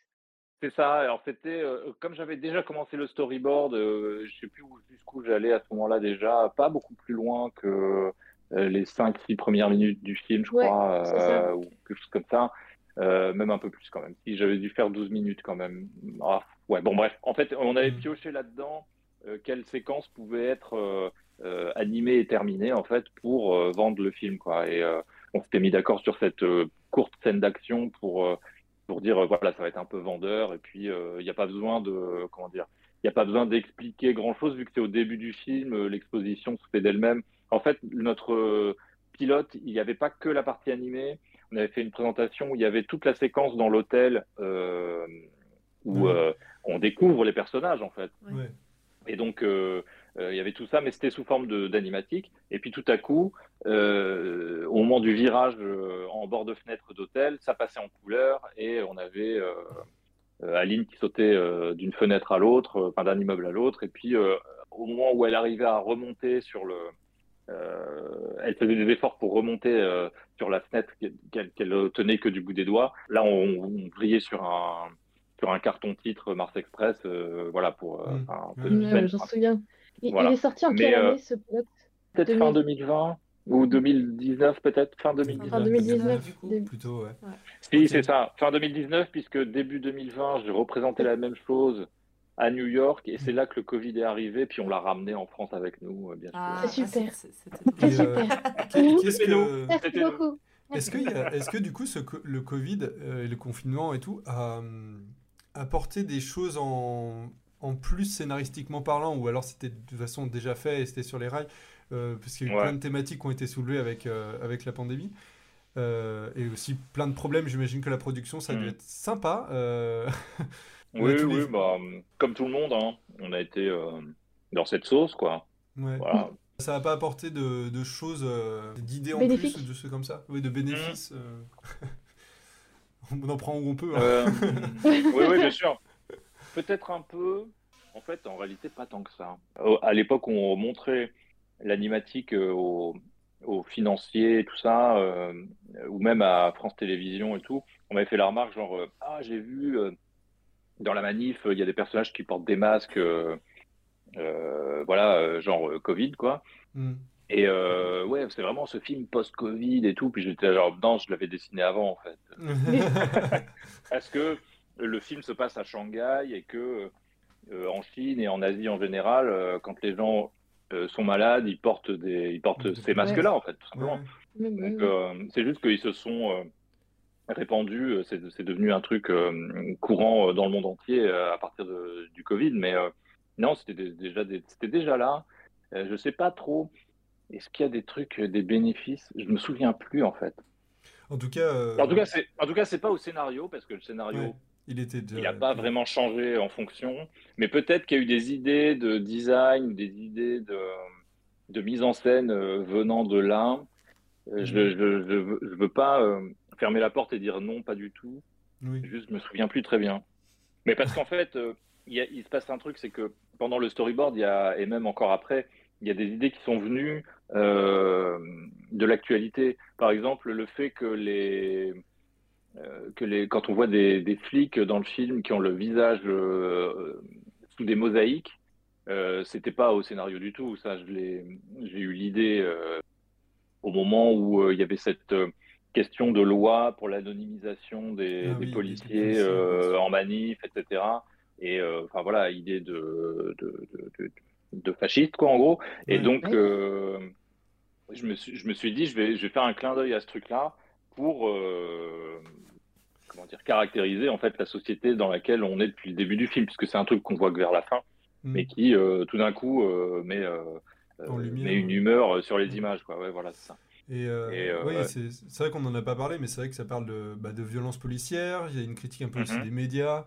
C'est ça. Alors c'était euh, comme j'avais déjà commencé le storyboard, euh, je sais plus jusqu'où j'allais à ce moment-là déjà, pas beaucoup plus loin que euh, les 5-6 premières minutes du film, je crois, ou quelque chose comme ça. même un peu plus quand même. Si j'avais dû faire 12 minutes quand même. Ah, ouais, bon bref. En fait, on avait mmh. pioché là-dedans quelle séquence pouvait être animée et terminée en fait pour vendre le film quoi. Et on s'était mis d'accord sur cette courte scène d'action pour pour dire euh, voilà ça va être un peu vendeur. Et puis euh, il n'y a pas besoin de comment dire il n'y a pas besoin d'expliquer grand chose vu que c'est au début du film euh, l'exposition se fait d'elle-même. En fait notre pilote il n'y avait pas que la partie animée. On avait fait une présentation où il y avait toute la séquence dans l'hôtel où on découvre les personnages en fait et donc il y avait tout ça, mais c'était sous forme d'animatique. Et puis tout à coup, euh, au moment du virage euh, en bord de fenêtre d'hôtel, ça passait en couleur et on avait euh, Aline qui sautait d'une fenêtre à l'autre, enfin d'un immeuble à l'autre. Et puis au moment où elle arrivait à remonter sur le, elle faisait des efforts pour remonter sur la fenêtre qu'elle tenait que du bout des doigts. Là, on brillait sur un sur un carton titre Mars Express, voilà pour mmh. un peu de J'en souviens. Il, est sorti en quelle année ce pilote Peut-être fin 2020 ou 2019 peut-être fin 2019. Fin 2019 du coup, plutôt ouais. Si c'est ça, fin 2019 puisque début 2020 j'ai représenté la même chose à New York et c'est là que le Covid est arrivé puis on l'a ramené en France avec nous bien sûr. Ah, c'est super. C'est super. Qu'est-ce que Merci beaucoup. Est-ce que, est que du coup ce, le Covid euh, et le confinement et tout a apporté des choses en, en plus scénaristiquement parlant ou alors c'était de toute façon déjà fait et c'était sur les rails euh, parce qu'il y a eu plein de thématiques qui ont été soulevées avec, euh, avec la pandémie. Euh, et aussi plein de problèmes. J'imagine que la production, ça a dû mm. être sympa. oui, oui, bah, comme tout le monde, hein, on a été dans cette sauce, quoi. Voilà. Ça n'a pas apporté de, de choses, d'idées en plus, de ce comme ça Oui, de bénéfices. on en prend où on peut. Hein. oui, oui, bien sûr. Peut-être un peu. En fait, en réalité, pas tant que ça. À l'époque on montrait l'animatique euh, aux, financiers et tout ça, euh, ou même à France Télévisions et tout, on m'avait fait la remarque genre euh, ah j'ai vu dans la manif il y a des personnages qui portent des masques, voilà genre Covid quoi. Hmm. Et ouais, c'est vraiment ce film post-Covid et tout. Puis j'étais genre, non, je l'avais dessiné avant en fait. Parce que le film se passe à Shanghai et que en Chine et en Asie en général, quand les gens euh, sont malades, ils portent, des, ils portent ces masques-là, en fait, tout simplement. Euh, c'est juste qu'ils se sont répandu, c'est devenu un truc courant dans le monde entier à partir du Covid, mais non, c'était déjà, c'était déjà là. je ne sais pas trop. Est-ce qu'il y a des trucs, des bénéfices? Je me souviens plus en fait. En tout cas, en tout cas, c'est en tout cas c'est pas au scénario parce que le scénario, il était il n'a pas vraiment changé en fonction. Mais peut-être qu'il y a eu des idées de design, des idées de, de mise en scène venant de là euh, je ne veux, pas euh, fermer la porte et dire non, pas du tout. Juste, je me souviens plus très bien. Mais parce qu'en fait, euh, il, se passe un truc, c'est que pendant le storyboard, y a, et même encore après, il y a des idées qui sont venues de l'actualité. Par exemple, le fait que les, que les, quand on voit des, des, flics dans le film qui ont le visage sous des mosaïques, euh, c'était pas au scénario du tout. Ça, j'ai eu l'idée au moment où euh, il y avait cette euh, question de loi pour l'anonymisation des, ah policiers euh, en manif, etc. Et enfin voilà, idée de, de, de, fasciste, quoi, en gros. Et donc, je, me suis, je me suis dit, je vais, je vais faire un clin d'œil à ce truc-là pour comment dire, caractériser en fait la société dans laquelle on est depuis le début du film, puisque c'est un truc qu'on voit que vers la fin, mm. mais qui tout d'un coup met euh, mais une humeur euh, sur les images, quoi. Ouais, voilà, c'est ça. Et, euh, oui, c'est vrai qu'on n'en a pas parlé, mais c'est vrai que ça parle de, bah, de violence policière. Il y a une critique un peu aussi mhm. des médias.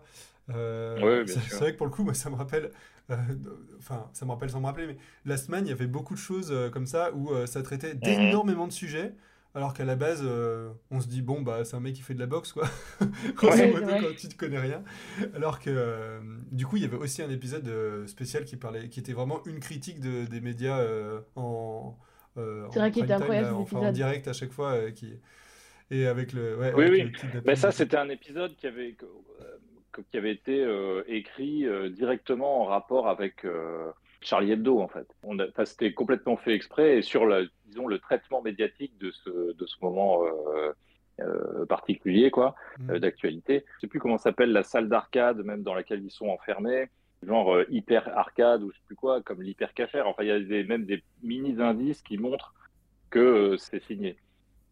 c'est vrai que pour le coup, ça me rappelle, enfin, ça me rappelle sans me rappeler, mais Last Man, il y avait beaucoup de choses comme ça où ça traitait mhm. d'énormément de sujets. Alors qu'à la base, euh, on se dit, bon, bah, c'est un mec qui fait de la boxe, quoi. quand, tu ne connais rien. Alors que, euh, du coup, il y avait aussi un épisode euh, spécial qui, parlait, qui était vraiment une critique de, des médias en. c'est vrai qu'il était incroyable. en direct à chaque fois. qui... Et avec le. oui, oui. Mais ça, c'était un épisode qui avait, qui avait été écrit directement en rapport avec. Charlie Hebdo en fait. On c'était complètement fait exprès et sur le, disons, le traitement médiatique de ce, de ce moment euh, euh, particulier quoi, mm. euh, d'actualité. Je sais plus comment s'appelle la salle d'arcade même dans laquelle ils sont enfermés, genre hyper arcade ou je sais plus quoi, comme l'hyper cachère. Enfin, il y a des, même des mini indices qui montrent que c'est signé.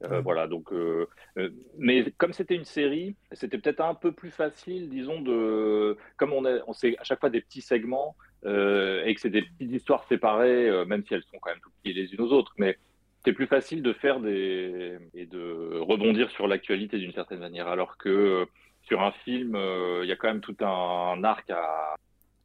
Mm. Voilà, donc, mais comme c'était une série, c'était peut-être un peu plus facile, disons, de, comme on, a, on sait à chaque fois des petits segments, euh, et que c'est des petites histoires séparées, euh, même si elles sont quand même toutes liées les unes aux autres, mais c'est plus facile de faire des et de rebondir sur l'actualité d'une certaine manière, alors que euh, sur un film, il y a quand même tout un, arc à,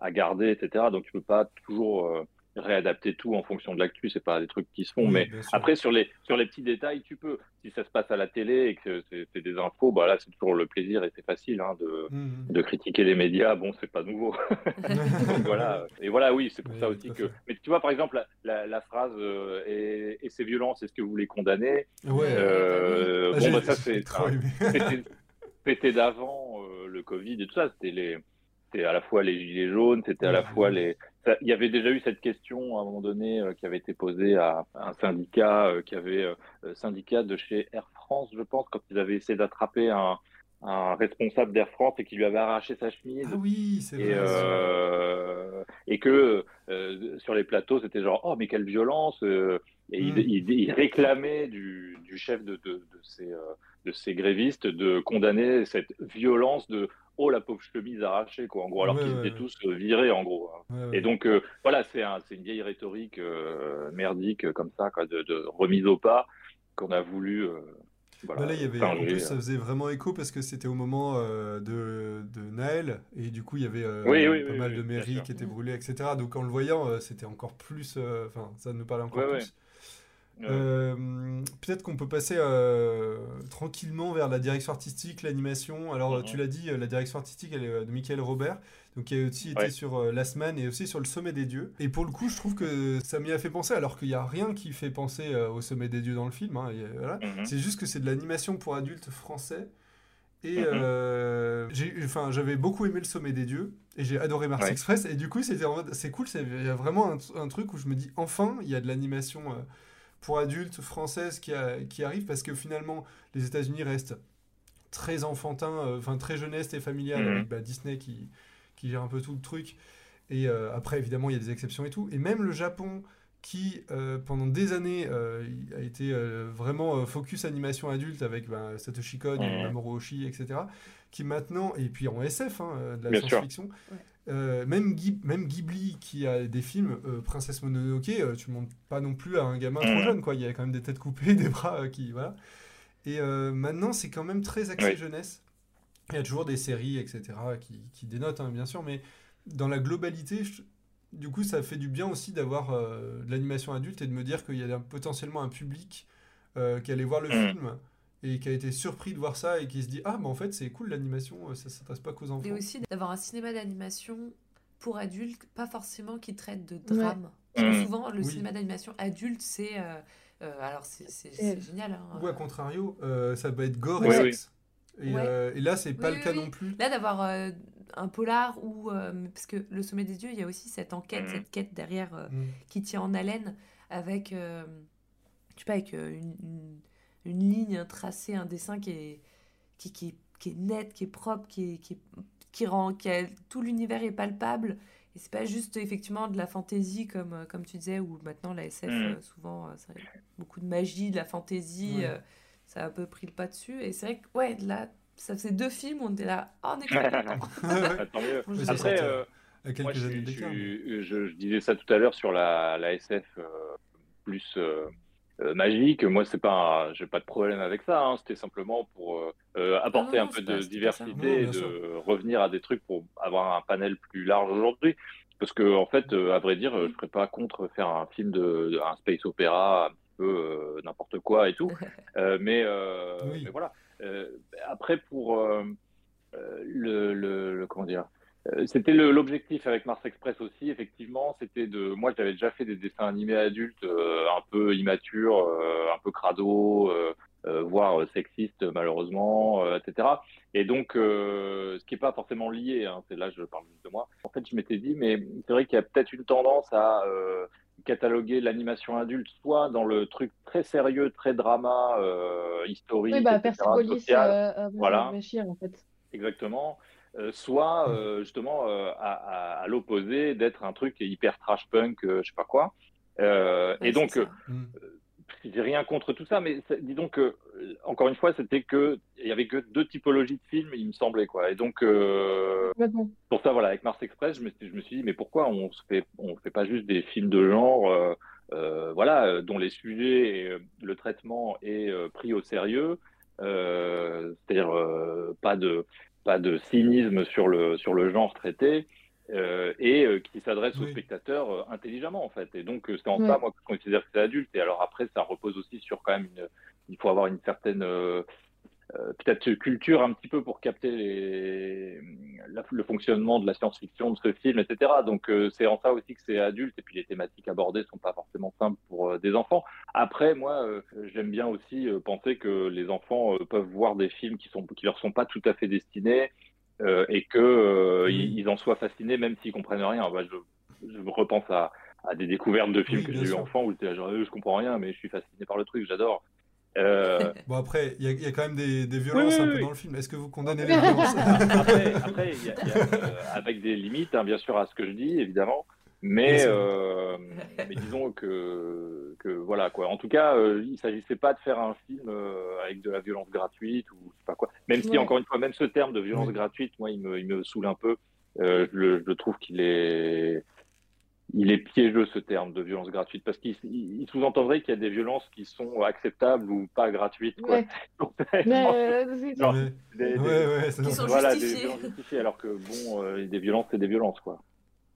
à, garder, etc. Donc tu peux pas toujours réadapter tout en fonction de l'actu, c'est pas des trucs qui se font. mais après, sur les, sur les petits détails, tu peux. Si ça se passe à la télé et que c'est des infos, bah là, c'est toujours le plaisir et c'est facile hein, de, mmh, mmh. de, critiquer les médias. Bon, c'est pas nouveau. voilà. Et voilà, oui, c'est pour ça aussi que. Mais tu vois, par exemple, la, la, phrase euh, et, et, ces violences, est-ce que vous les condamnez Ouais. Euh, ah, bon, bah, ça, c'est. C'était d'avant euh, le Covid et tout ça. C'était les c'était à la fois les gilets jaunes, c'était à la fois les. Il y avait déjà eu cette question à un moment donné euh, qui avait été posée à un syndicat euh, qui avait euh, syndicat de chez Air France, je pense, quand ils avaient essayé d'attraper un, un responsable d'Air France et qui lui avait arraché sa chemise. Ah oui, c'est vrai. et que sur les plateaux, c'était genre oh mais quelle violence et il, hmm. il, réclamait du, du chef de, de, de ces de ces grévistes de condamner cette violence de oh la pauvre chemise arrachée quoi. En gros alors qu'ils étaient tous euh, virés en gros hein. et donc euh, voilà c'est un, une vieille rhétorique euh, merdique comme ça quoi, de, remise au pas qu'on a voulu voilà, bah là, il y avait, en plus, ça faisait vraiment écho parce que c'était au moment de, de Naël et du coup il y avait pas mal de mairies qui étaient brûlées etc donc en le voyant c'était encore plus enfin ça nous parlait encore plus euh, peut-être qu'on peut passer euh, tranquillement vers la direction artistique, l'animation. Alors, tu l'as dit, euh, la direction artistique, elle est de Michael Robert, donc qui a aussi été sur Last Man et aussi sur Le Sommet des Dieux. Et pour le coup, je trouve que ça m'y a fait penser, alors qu'il n'y a rien qui fait penser au Sommet des Dieux dans le film. Hein, voilà. Mhm. C'est juste que c'est de l'animation pour adultes français. Et mhm. enfin, j'avais beaucoup aimé Le Sommet des Dieux et j'ai adoré Mars Express. Et du coup, c'est cool, il y a vraiment un, un, truc où je me dis enfin, il y a de l'animation pour adultes françaises qui, qui arrivent parce que finalement les États-Unis restent très enfantins, euh, enfin très jeunesse et familial mhm. avec bah, Disney qui, qui gère un peu tout le truc. Et euh, après, évidemment, il y a des exceptions et tout. Et même le Japon, qui pendant des années a été vraiment focus animation adulte avec ben, Satoshi Kon, Mamoru Oshii, etc. Qui maintenant, et puis en SF, hein, de la science-fiction, même, même, Ghibli qui a des films, Princesse Mononoke, tu montes pas non plus à un gamin trop jeune, quoi. Il y a quand même des têtes coupées, des bras qui. Voilà. Et maintenant, c'est quand même très axé jeunesse. Il y a toujours des séries, etc., qui, qui dénotent, hein, bien sûr, mais dans la globalité, du coup, ça fait du bien aussi d'avoir euh, de l'animation adulte et de me dire qu'il y a potentiellement un public euh, qui allait voir le mm. film et qui a été surpris de voir ça et qui se dit Ah, mais en fait, c'est cool l'animation, euh, ça s'intéresse pas qu'aux enfants. Et aussi d'avoir un cinéma d'animation pour adultes, pas forcément qui traite de drame. Mm. Souvent, le cinéma d'animation adulte, c'est. alors, c'est génial. Hein. Ou à contrario, ça peut être gore et sexe. Et, et, là, c'est pas le cas non plus. Là, d'avoir un polar ou euh, parce que le sommet des dieux il y a aussi cette enquête mm. cette quête derrière euh, mm. qui tient en haleine avec euh, je sais pas avec une, une, ligne tracée un dessin qui est qui, qui, qui est net qui est propre qui qui, qui rend qui tout l'univers est palpable. Et c'est pas juste effectivement de la fantaisie comme comme tu disais ou maintenant la SF mm. souvent ça, beaucoup de magie de la fantaisie ça a un peu pris le pas dessus. Et c'est vrai que ouais là ça faisait deux films, on était là, oh, on est Tant mieux. Après, euh, moi, je, je, je, disais ça tout à l'heure sur la, la SF euh, plus euh, magique. Moi, c'est pas, j'ai pas de problème avec ça. Hein. C'était simplement pour apporter ah un peu de diversité et de revenir à des trucs pour avoir un panel plus large aujourd'hui. Parce que, en fait, à vrai dire, je serais pas contre faire un film de, un space opéra un peu n'importe quoi et tout. mais, mais voilà. Euh, après, pour euh, euh, le, le, comment dire, c'était l'objectif avec Mars Express aussi, effectivement. C'était de. Moi, j'avais déjà fait des dessins animés adultes un peu immatures, un peu crado, voire sexistes, malheureusement, etc. Et donc, ce qui n'est pas forcément lié, hein, c'est là, je parle juste de moi. En fait, je m'étais dit, mais c'est vrai qu'il y a peut-être une tendance à cataloguer l'animation adulte soit dans le truc très sérieux, très drama, euh, historique, oui, bah, social, euh, euh, voilà, en fait. exactement, soit justement à, à, l'opposé d'être un truc hyper trash punk, je sais pas quoi. et donc, j'ai rien contre tout ça, mais disons que, encore une fois, c'était que il y avait que deux typologies de films, il me semblait quoi. Et donc, euh, pour ça, voilà, avec Mars Express, je me, je me, suis dit, mais pourquoi on se fait, on fait pas juste des films de genre, euh, euh, voilà, dont les sujets, et, le traitement est pris au sérieux, c'est-à-dire pas de pas de cynisme sur le sur le genre traité. Euh, et euh, qui s'adresse aux spectateurs euh, intelligemment en fait. Et donc c'est en ça moi que je considère que c'est adulte. Et alors après ça repose aussi sur quand même une, il faut avoir une certaine peut-être culture un petit peu pour capter les, le fonctionnement de la science-fiction de ce film, etc. Donc c'est en ça aussi que c'est adulte. Et puis les thématiques abordées sont pas forcément simples pour des enfants. Après moi j'aime bien aussi penser que les enfants peuvent voir des films qui sont qui leur sont pas tout à fait destinés euh, et qu'ils euh, ils en soient fascinés même s'ils comprennent rien. Bah, je, je, repense à, à, des découvertes de films que j'ai eu enfant où genre, je comprends rien, mais je suis fasciné par le truc, j'adore. Euh... Bon après, il y, y, a quand même des, des violences un peu dans le film. Est-ce que vous condamnez les violences Après, après y a, y a, euh, avec des limites, hein, bien sûr, à ce que je dis, évidemment. Mais, euh, mais disons que, que, voilà quoi. En tout cas, il s'agissait pas de faire un film avec de la violence gratuite ou je sais pas quoi. Même si encore une fois, même ce terme de violence gratuite, moi, il me, il me saoule un peu. Je, je, trouve qu'il est, il est piégeux ce terme de violence gratuite parce qu'il il sous-entendrait qu'il y a des violences qui sont acceptables ou pas gratuites. Quoi. Ouais. mais, genre, des, des, ouais, voilà, des violences justifiées alors que bon, des violences c'est des violences quoi.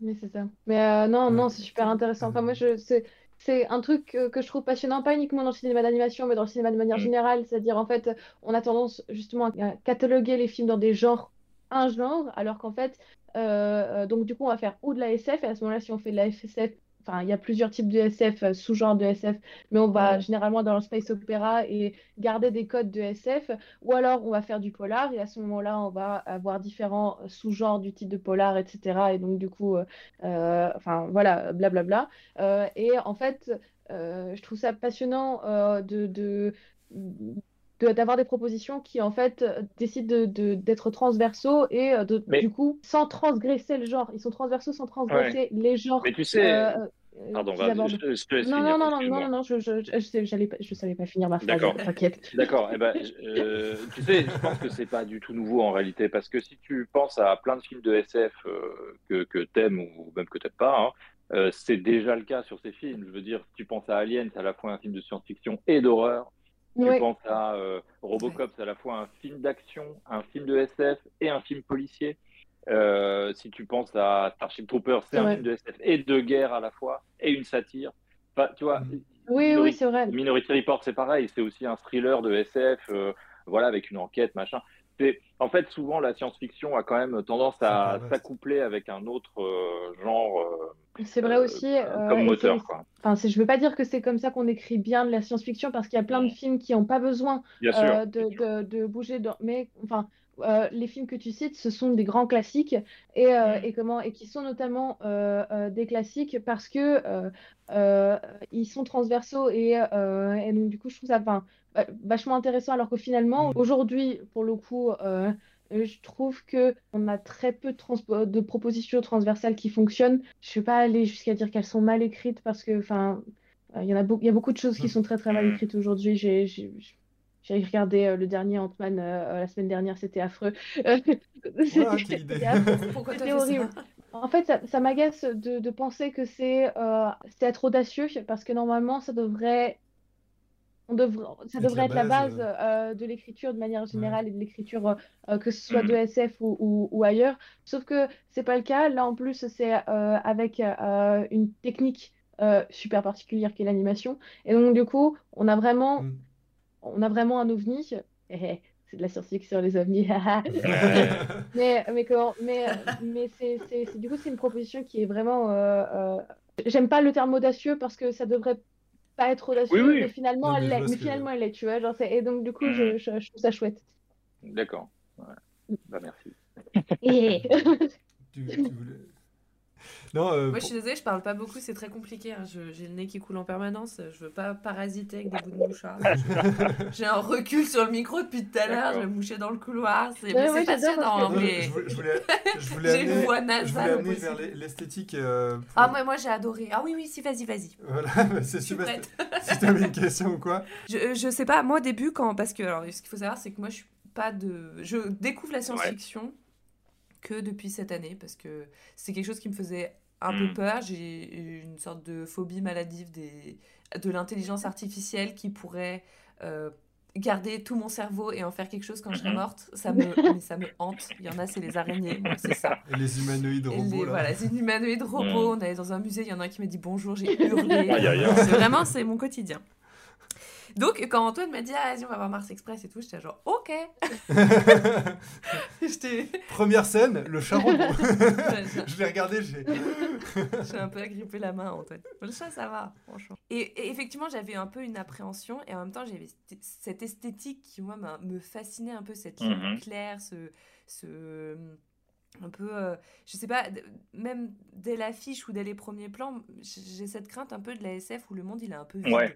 Oui, c'est ça. Mais euh, non, non, c'est super intéressant. Enfin, moi, je, c'est, c'est un truc que, je trouve passionnant, pas uniquement dans le cinéma d'animation, mais dans le cinéma de manière mm. générale. C'est-à-dire, en fait, on a tendance justement à cataloguer les films dans des genres, un genre, alors qu'en fait, euh, donc du coup, on va faire ou de la SF, et à ce moment-là, si on fait de la SF, Enfin, il y a plusieurs types de SF, euh, sous-genres de SF, mais on va généralement dans le space opéra et garder des codes de SF, ou alors on va faire du polar, et à ce moment-là, on va avoir différents sous-genres du type de polar, etc. Et donc, du coup, euh, euh, enfin, voilà, blablabla. et en fait, je trouve ça passionnant de, de d'avoir des propositions qui en fait décident d'être de, transversaux et de, du coup sans transgresser le genre ils sont transversaux sans transgresser les genres mais tu sais Pardon, vas non, non, non, non, non, non, je, je, je, j'allais je savais pas finir ma phrase, t'inquiète. D'accord, eh ben, euh, tu sais, je pense que c'est pas du tout nouveau en réalité, parce que si tu penses à plein de films de SF euh, que, que t'aimes ou même que t'aimes pas, hein, euh, c'est déjà le cas sur ces films. Je veux dire, si tu penses à Alien, c'est à la fois un film de science-fiction et d'horreur. Tu penses à Robocop, c'est à la fois un film d'action, un film de SF et un film policier. Euh, si tu penses à Starship Troopers, c'est un film de SF et de guerre à la fois, et une satire. Enfin, tu vois, mm. oui, oui, c'est vrai. Minority Report, c'est pareil, c'est aussi un thriller de SF, euh, voilà, avec une enquête, machin. En fait, souvent, la science-fiction a quand même tendance à s'accoupler avec un autre euh, genre. c'est vrai aussi. comme moteur, quoi. Enfin, je veux pas dire que c'est comme ça qu'on écrit bien de la science-fiction, parce qu'il y a plein de films qui n'ont pas besoin de, de, de, bouger. Mais, enfin, euh, les films que tu cites, ce sont des grands classiques et, euh, et comment, et qui sont notamment euh, des classiques parce que ils sont transversaux et, et, donc du coup je trouve ça vachement intéressant alors que finalement mm. aujourd'hui pour le coup je trouve que on a très peu de, de, propositions transversales qui fonctionnent. Je ne vais pas aller jusqu'à dire qu'elles sont mal écrites parce que enfin il y, en a il y a beaucoup de choses qui mm. sont très très mal mm. écrites aujourd'hui. J'ai j'ai regardé euh, le dernier Ant-Man euh, la semaine dernière, c'était affreux. c'était horrible. En fait, ça, ça m'agace de, de, penser que c'est euh, être audacieux parce que normalement, ça devrait, on devrait, ça devrait être la base, de l'écriture de manière générale et de l'écriture, que ce soit de SF ou, ou, ou, ailleurs. Sauf que c'est pas le cas. Là, en plus, c'est avec une technique super particulière qui est l'animation. Et donc, du coup, on a vraiment. Mm on a vraiment un ovni. Eh, c'est de la science-fiction, les ovnis. mais mais, mais, mais c'est, du coup, c'est une proposition qui est vraiment. Euh, euh, j'aime pas le terme audacieux parce que ça devrait pas être audacieux, mais finalement, elle l'est. Mais finalement, elle l'est, tu vois. Genre, et donc, du coup, je, je, trouve ça chouette. D'accord. Bah, merci. tu, tu voulais... Non, euh, Moi, je suis désolée, je parle pas beaucoup, c'est très compliqué. Hein. J'ai le nez qui coule en permanence. Je veux pas parasiter avec des bouts de mouchard. J'ai un recul sur le micro depuis tout à l'heure. Je vais moucher dans le couloir. C'est ouais, passionnant. Mais... Je, voulais, je voulais amener, je voulais amener vers l'esthétique. Euh, ah, moi, moi j'ai adoré. Ah oui, oui, si, vas-y, vas-y. Voilà, c'est super. si tu avais une question ou quoi je, je sais pas, moi, au début, quand. Parce que, alors, ce qu'il faut savoir, c'est que moi, je suis pas de. Je découvre la science-fiction que depuis cette année parce que c'est quelque chose qui me faisait un peu hmm. peur. J'ai une sorte de phobie maladive des, de l'intelligence artificielle qui pourrait euh, garder tout mon cerveau et en faire quelque chose quand je serai mhm. morte. Ça me, ça me hante. Il y en a, c'est les araignées, c'est ça. Et les humanoïdes robots. là. Voilà, les humanoïdes robots. On allait dans un musée, il y en a un qui m'a dit bonjour, j'ai hurlé. C'est vraiment, c'est mon quotidien. Donc, quand Antoine m'a dit, ah, vas-y, on va voir Mars Express et tout, j'étais genre, ok. Première scène, le chat robot. je l'ai regardé, j'ai. j'ai un peu agrippé la main, Antoine. Le chat, ça va, franchement. Et, effectivement, j'avais un peu une appréhension et en même temps, j'avais cette esthétique qui, moi, me fascinait un peu, cette ligne mhm. claire, ce. ce un peu, euh, je sais pas, même dès l'affiche ou dès les premiers plans, j'ai cette crainte un peu de la SF où le monde il est un peu vide. Euh,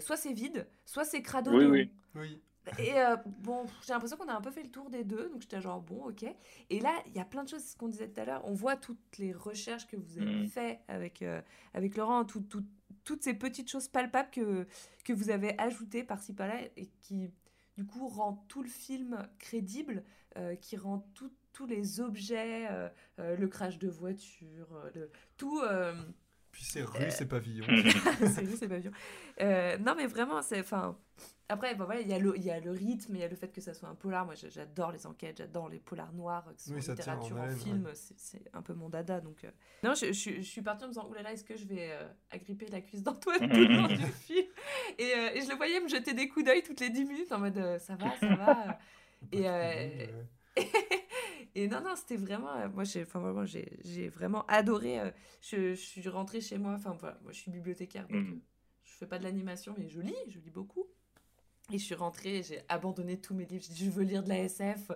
soit c'est vide, soit c'est crado. Oui, oui. Et euh, bon, j'ai l'impression qu'on a un peu fait le tour des deux, donc j'étais genre bon, ok. Et là, il y a plein de choses, ce qu'on disait tout à l'heure. On voit toutes les recherches que vous avez mm. fait avec, euh, avec Laurent, toutes ces petites choses palpables que, que vous avez ajoutées par-ci par-là et qui, du coup, rend tout le film crédible, qui rend tous les objets, le crash de voiture, le, tout puis c'est rue, c'est pavillon. c'est rue, c'est pavillon. Euh, non, mais vraiment, c'est. Enfin. Après, bon, voilà, il y, a le, il y a le rythme, il y a le fait que ça soit un polar. Moi, j'adore les enquêtes, j'adore les polars noirs, que ce soit en littérature, en, film, c'est un peu mon dada. Donc, euh. Non, je, je, suis partie en me disant, oulala, est-ce que je vais euh, agripper la cuisse d'Antoine tout le long du film? Et, et, je le voyais me jeter des coups d'œil toutes les 10 minutes en mode, ça va, ça va. et, et non, non, c'était vraiment. Euh, moi, j'ai vraiment, j'ai vraiment adoré. Euh, je, je, suis rentrée chez moi. Enfin, voilà, moi, je suis bibliothécaire, donc mm. euh, je fais pas de l'animation, mais je lis, je lis beaucoup. Et je suis rentrée, j'ai abandonné tous mes livres. J'ai dit, je veux lire de la SF.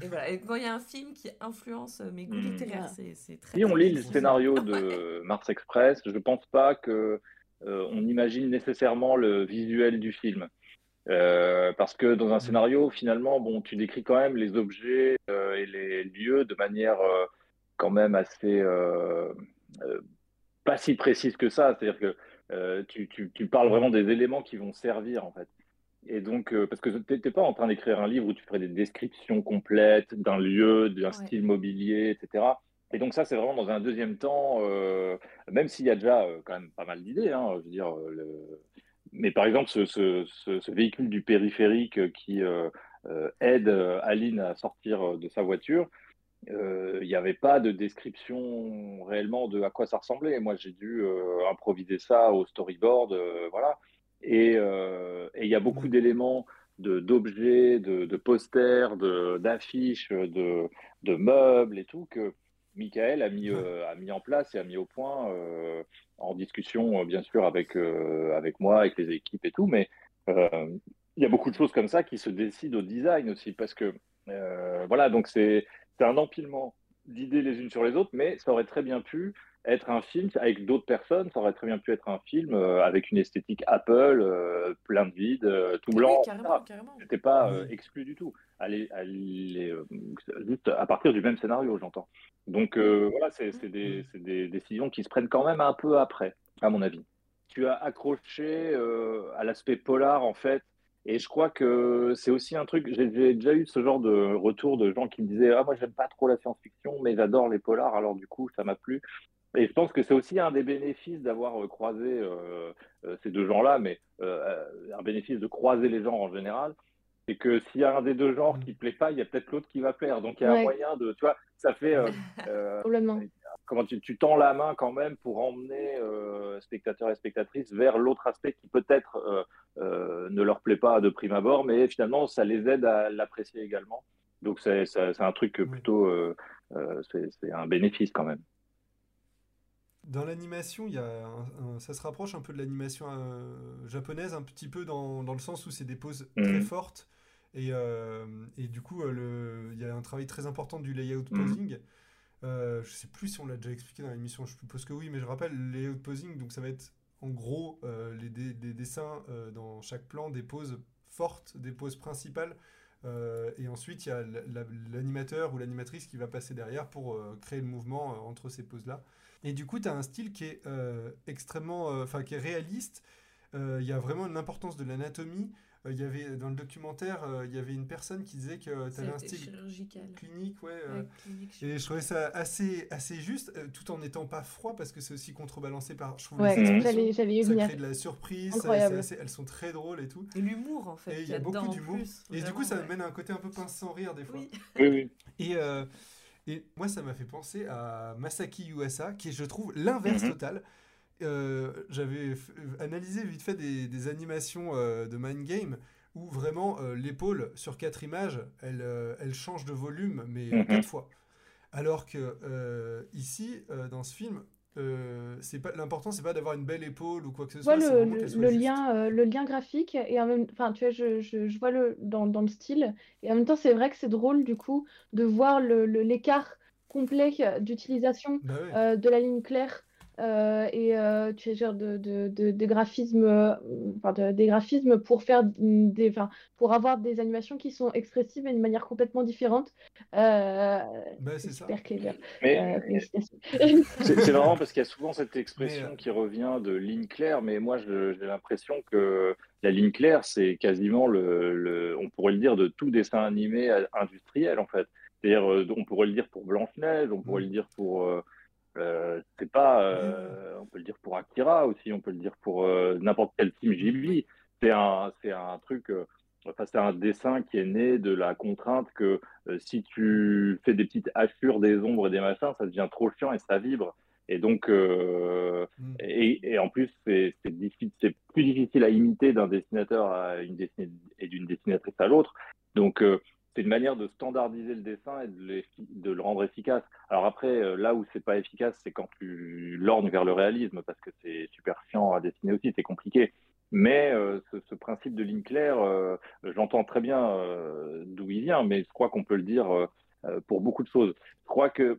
Et voilà. Et quand il y a un film qui influence mes goûts mm. littéraires, c'est très. Si on lit le scénario de Mars Express, je pense pas que on imagine nécessairement le visuel du film. Euh, parce que dans un scénario, finalement, bon, tu décris quand même les objets euh, et les lieux de manière euh, quand même assez pas si précise que ça. C'est-à-dire que tu, tu, tu, parles vraiment des éléments qui vont servir, en fait. Et donc, parce que tu n'es pas en train d'écrire un livre où tu ferais des descriptions complètes d'un lieu, d'un style mobilier, etc. Et donc ça, c'est vraiment dans un deuxième temps, même s'il y a déjà quand même pas mal d'idées, hein, je veux dire, le mais par exemple, ce, véhicule du périphérique qui euh, euh, aide euh, Aline à sortir de sa voiture, il n'y avait pas de description réellement de à quoi ça ressemblait. Moi, j'ai dû improviser ça au storyboard, voilà. Et il y a beaucoup d'éléments d'objets, de, de, posters, d'affiches, de, de, meubles et tout que Michael a mis, a mis en place et a mis au point en discussion, euh, bien sûr, avec, euh, avec moi, avec les équipes et tout, mais euh, il y a beaucoup de choses comme ça qui se décident au design aussi, parce que, voilà, donc c'est un empilement d'idées les unes sur les autres, mais ça aurait très bien pu être un film avec d'autres personnes, ça aurait très bien pu être un film avec une esthétique Apple, plein de vide, tout blanc. C'était pas exclu du tout. Allez, juste à partir du même scénario, j'entends. Donc euh, voilà, c'est des, des, décisions qui se prennent quand même un peu après, à mon avis. Tu as accroché euh, à l'aspect polar, en fait, et je crois que c'est aussi un truc, j'ai déjà eu ce genre de retour de gens qui me disaient Ah, moi, j'aime pas trop la science-fiction, mais j'adore les polars, alors du coup, ça m'a plu. Et je pense que c'est aussi un des bénéfices d'avoir euh, croisé ces deux gens-là, mais un bénéfice de croiser les gens en général, c'est que s'il y a un des deux genres qui ne plaît pas, il y a peut-être l'autre qui va plaire. Donc il y a un moyen de, tu vois, ça fait. Euh, euh, comment tu, tu, tends la main quand même pour emmener euh, spectateurs et spectatrices vers l'autre aspect qui peut-être ne leur plaît pas de prime abord, mais finalement ça les aide à l'apprécier également. Donc c'est un truc plutôt, c'est un bénéfice quand même. Dans l'animation, il y a ça se rapproche un peu de l'animation japonaise, un petit peu dans, dans le sens où c'est des poses très mmh. fortes et, euh, et du coup, euh, il y a un travail très important du layout mhm. posing. Euh, je sais plus si on l'a déjà expliqué dans l'émission, je suppose que oui, mais je rappelle, le layout posing, donc ça va être en gros euh, les des dessins dans chaque plan, des poses fortes, des poses principales. et ensuite, il y a l'animateur ou l'animatrice qui va passer derrière pour créer le mouvement entre ces poses-là. Et du coup, tu as un style qui est extrêmement, enfin, qui est réaliste. Il y a vraiment une importance de l'anatomie. Euh, il y avait dans le documentaire, euh, il y avait une personne qui disait que tu avais un style clinique, ouais, euh, et je trouvais ça assez assez juste, tout en n'étant pas froid parce que c'est aussi contrebalancé par, je trouve, ouais, j'allais j'allais ça crée de la surprise, elles sont très drôles et tout. Et l'humour en fait. Et il y a beaucoup d'humour. Et du coup, ça mène à un côté un peu pince sans rire des fois. Oui, oui. Et et moi, ça m'a fait penser à Masaki Yuasa, qui est, je trouve, l'inverse mhm. total. Euh, j'avais analysé vite fait des, animations euh, de Mind Game où vraiment euh, l'épaule sur quatre images, elle, elle change de volume, mais mhm. quatre fois. Alors que ici, dans ce film, c'est pas l'important, c'est pas d'avoir une belle épaule ou quoi que ce soit. Le, le, lien, le lien graphique et en même, enfin, tu vois, je, je, je vois le dans, dans, le style et en même temps, c'est vrai que c'est drôle du coup de voir l'écart complet d'utilisation bah de la ligne claire euh, et euh, tu es genre de, de, de, de graphismes, euh, enfin des graphismes pour faire des, enfin, pour avoir des animations qui sont expressives et de manière complètement différente. Bah, c'est super clair. c'est marrant parce qu'il y a souvent cette expression qui revient de ligne claire, mais moi j'ai l'impression que la ligne claire c'est quasiment le, le, on pourrait le dire de tout dessin animé industriel en fait. C'est-à-dire, on pourrait le dire pour Blanche Neige, on pourrait mm. le dire pour euh, c'est pas, euh, on peut le dire pour Akira aussi, on peut le dire pour euh, n'importe quel film Ghibli. C'est un, c'est un truc, enfin, c'est un dessin qui est né de la contrainte que si tu fais des petites hachures, des ombres et des machins, ça devient trop chiant et ça vibre. Et donc, mm. et, et, en plus, c'est, c'est, c'est plus difficile à imiter d'un dessinateur à une et d'une dessinatrice à l'autre. Donc, c'est une manière de standardiser le dessin et de, le rendre efficace. Alors après, euh, là où c'est pas efficace, c'est quand tu lornes vers le réalisme, parce que c'est super chiant à dessiner aussi, c'est compliqué. Mais euh, ce, principe de ligne claire, euh, j'entends très bien d'où il vient, mais je crois qu'on peut le dire pour beaucoup de choses. Je crois que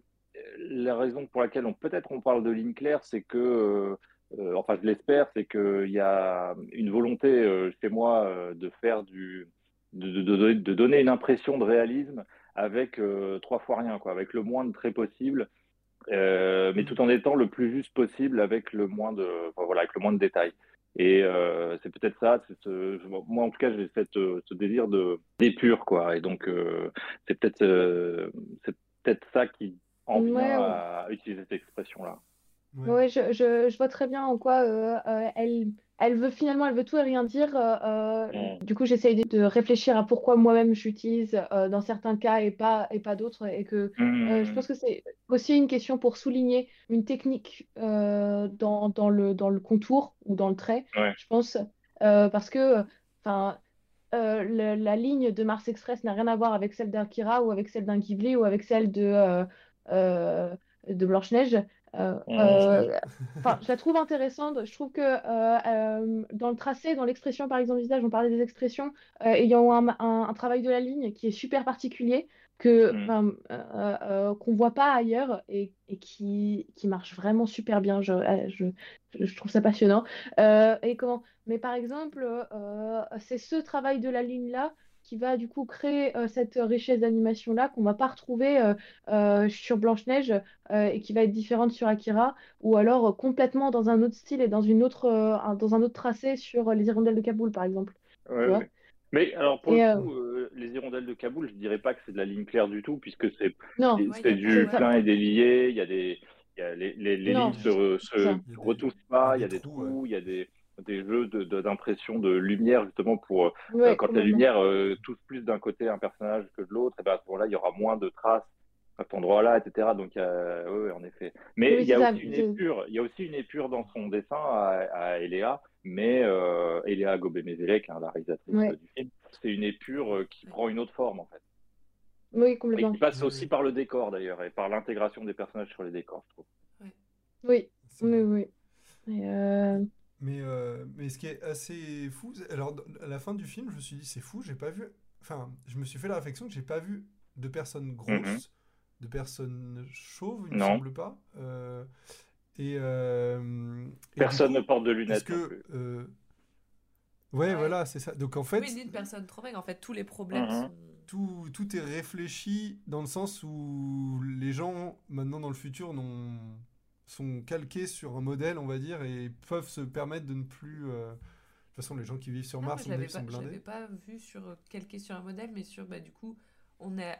la raison pour laquelle on peut-être on parle de ligne claire, c'est que, enfin je l'espère, c'est qu'il y a une volonté chez moi de faire du de, donner une impression de réalisme avec euh, trois fois rien, quoi, avec le moins de traits possible. euh, mais tout en étant le plus juste possible avec le moins de, voilà, avec le moins de détails. Et euh, c'est peut-être ça. Ce, moi, en tout cas, j'ai fait ce délire de d'épure, quoi. Et donc, c'est peut-être c'est peut-être ça qui en vient à utiliser cette expression-là. Oui, je, je, je, vois très bien en quoi elle elle veut finalement, elle veut tout et rien dire. Euh, euh, du coup, j'essaye de réfléchir à pourquoi moi-même j'utilise euh, dans certains cas et pas, et pas d'autres. Et que je pense que c'est aussi une question pour souligner une technique dans, dans, le, dans le contour ou dans le trait, je pense. parce que la ligne de Mars Express n'a rien à voir avec celle d'Akira ou avec celle d'un Ghibli ou avec celle de, de Blanche-Neige. Euh, euh, je la trouve intéressante. Je trouve que euh, dans le tracé, dans l'expression par exemple visage, on parlait des expressions, ayant un, un, travail de la ligne qui est super particulier, que mm. qu'on voit pas ailleurs et, et, qui, qui marche vraiment super bien. Je, je, je trouve ça passionnant. et comment? Mais par exemple, c'est ce travail de la ligne là qui va du coup créer euh, cette richesse d'animation-là qu'on va pas retrouver euh, euh, sur Blanche-Neige et qui va être différente sur Akira, ou alors complètement dans un autre style et dans, une autre, dans un autre tracé sur Les Hirondelles de Kaboul, par exemple. Mais alors, pour le coup, les hirondelles de Kaboul, je dirais pas que c'est de la ligne claire du tout, puisque c'est du plein et délié. Il y a des, les, les, lignes se, se retouchent pas, il y a des trous, il y a des, des jeux d'impression de, lumière justement pour euh, quand la lumière euh, touche plus d'un côté un personnage que de l'autre, et ben à ce moment-là il y aura moins de traces à cet endroit-là, etc. Donc oui, en effet. Mais il y a aussi une épure, il y a aussi une épure dans son dessin à, à Eléa, mais euh, Eléa Gobé-Mézelec, hein, la réalisatrice du film, c'est une épure qui prend une autre forme en fait. Oui, complètement. Et qui passe aussi par le décor d'ailleurs et par l'intégration des personnages sur les décors, je trouve. Oui, oui, oui. Et mais, euh, mais ce qui est assez fou, alors à la fin du film, je me suis dit c'est fou, j'ai pas vu. Enfin, je me suis fait la réflexion que j'ai pas vu de personnes grosses, mhm. de personnes chauves, il ne semble pas. Euh, et, euh, Personne ne porte de lunettes. Que, ouais, voilà, c'est ça. Donc en fait. Oui, une personne trop maigre. En fait, tous les problèmes mhm. sont. Tout, tout, est réfléchi dans le sens où les gens, maintenant dans le futur, n'ont sont calqués sur un modèle, on va dire, et peuvent se permettre de ne plus. Euh, de toute façon, les gens qui vivent sur Mars, on sont blindés. Je l'avais pas vu sur euh, calqué sur un modèle, mais sur bah, du coup, on a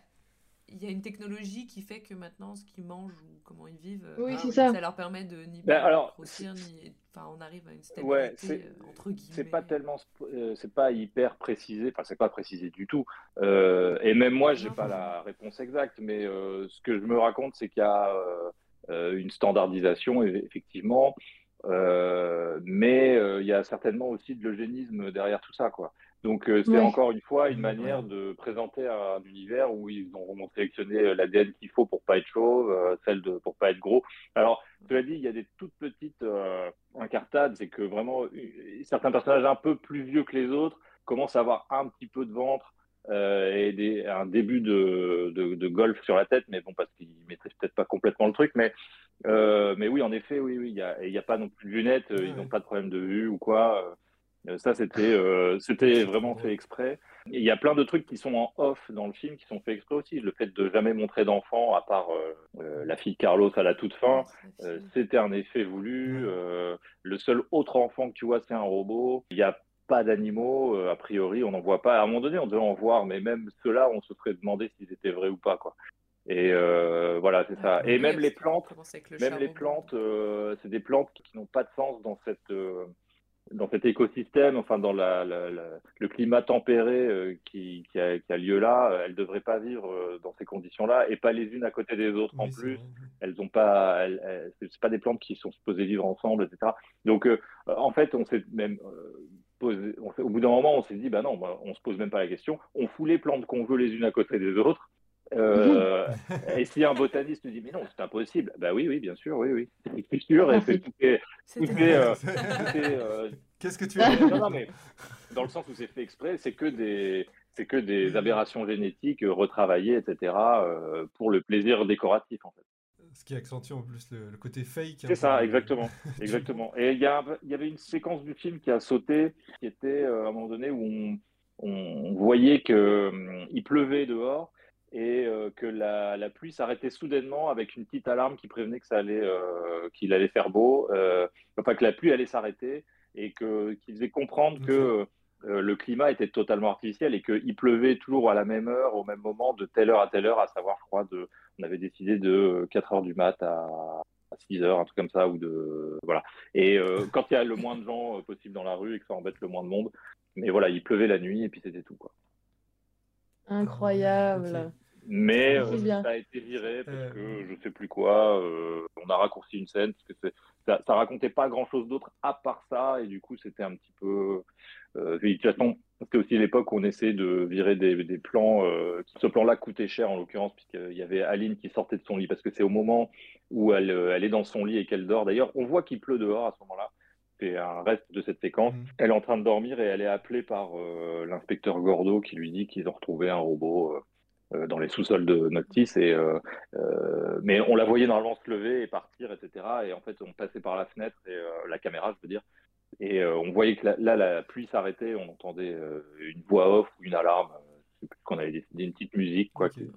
il y a une technologie qui fait que maintenant, ce qu'ils mangent ou comment ils vivent, oui, bah, ça. ça. leur permet de ni ben, alors, grossir, ni. Enfin, on arrive à une stabilité, ouais, euh, entre guillemets. C'est pas tellement. c'est pas hyper précisé, enfin, c'est pas précisé du tout. et même moi, j'ai pas la réponse exacte, mais ce que je me raconte, c'est qu'il y a euh, une standardisation, effectivement. Euh, mais euh, il y a certainement aussi de l'eugénisme derrière tout ça, quoi. Donc c'est encore une fois une manière de présenter un univers où ils ont sélectionné l'ADN qu'il faut pour pas être chauve, celle de pour pas être gros. Alors tu l'as dit, il y a des toutes petites incartades, c'est que vraiment certains personnages un peu plus vieux que les autres commencent à avoir un petit peu de ventre, euh, et des, un début de, de, golf sur la tête, mais bon, parce qu'il maîtrise peut-être pas complètement le truc, mais, euh, mais oui, en effet, oui, oui, il n'y a, y a, pas non plus de lunettes, ils n'ont pas de problème de vue ou quoi. Euh, ça, c'était c'était vraiment fait exprès. Il y a plein de trucs qui sont en off dans le film qui sont faits exprès aussi. Le fait de jamais montrer d'enfant, à part la fille de Carlos à la toute fin, c'était un effet voulu. le seul autre enfant que tu vois, c'est un robot. Il y a pas d'animaux, euh, a priori, on n'en voit pas. À un moment donné, on devait en voir, mais même ceux-là, on se serait demandé s'ils étaient vrais ou pas, quoi. Et euh, voilà, c'est ça. Et même les plantes, même les plantes, euh, c'est des plantes qui, n'ont pas de sens dans cette dans cet écosystème, enfin dans la, le climat tempéré qui, qui, a, qui, a, lieu là, elles ne devraient pas vivre dans ces conditions-là et pas les unes à côté des autres en plus. Elles ont pas, elles, c'est pas des plantes qui sont supposées vivre ensemble, etc. Donc en fait, on sait même au bout d'un moment, on s'est dit, bah non, bah, on se pose même pas la question, on fout les plantes qu'on veut les unes à côté des autres. Euh, et si un botaniste dit, mais non, c'est impossible, bah oui, oui, bien sûr, oui, oui, c'est sûr, et c'est tout est, euh, euh, Qu'est-ce que tu veux non, non, mais dans le sens où c'est fait exprès, c'est que des, c'est que des aberrations génétiques retravaillées, etc., pour le plaisir décoratif, en fait ce qui accentue en plus le, côté fake. C'est ça, exactement. exactement. Et il y, y, avait une séquence du film qui a sauté, qui était euh, à un moment donné où on, on voyait qu'il hum, pleuvait dehors et que la, pluie s'arrêtait soudainement avec une petite alarme qui prévenait que ça allait, qu'il allait faire beau, enfin que la pluie allait s'arrêter et que qu'il faisait comprendre que le climat était totalement artificiel et qu'il pleuvait toujours à la même heure, au même moment, de telle heure à telle heure, à savoir, je crois, de, on avait décidé de 4 heures du mat à, 6 heures, un truc comme ça, ou de voilà. Et quand il y a le moins de gens possible dans la rue et que ça embête le moins de monde, mais voilà, il pleuvait la nuit et puis c'était tout quoi. Incroyable. Mais euh, ça a été viré parce euh, que je sais plus quoi. Euh, on a raccourci une scène parce que ça, ça racontait pas grand chose d'autre à part ça et du coup c'était un petit peu. Euh, de toute façon, c'était aussi l'époque où on essayait de virer des, des plans. ce plan-là coûtait cher en l'occurrence puisqu'il y avait Aline qui sortait de son lit parce que c'est au moment où elle, elle est dans son lit et qu'elle dort. D'ailleurs, on voit qu'il pleut dehors à ce moment-là c'est un reste de cette séquence. Mm. Elle est en train de dormir et elle est appelée par l'inspecteur Gordo qui lui dit qu'ils ont retrouvé un robot euh, dans les sous-sols de Noctis. Et, euh, euh, mais on la voyait normalement se lever et partir, etc. Et en fait, on passait par la fenêtre et la caméra, je veux dire. Et on voyait que là, la pluie s'arrêtait, on entendait une voix off ou une alarme, qu'on avait décidé une petite musique, quoi, qui,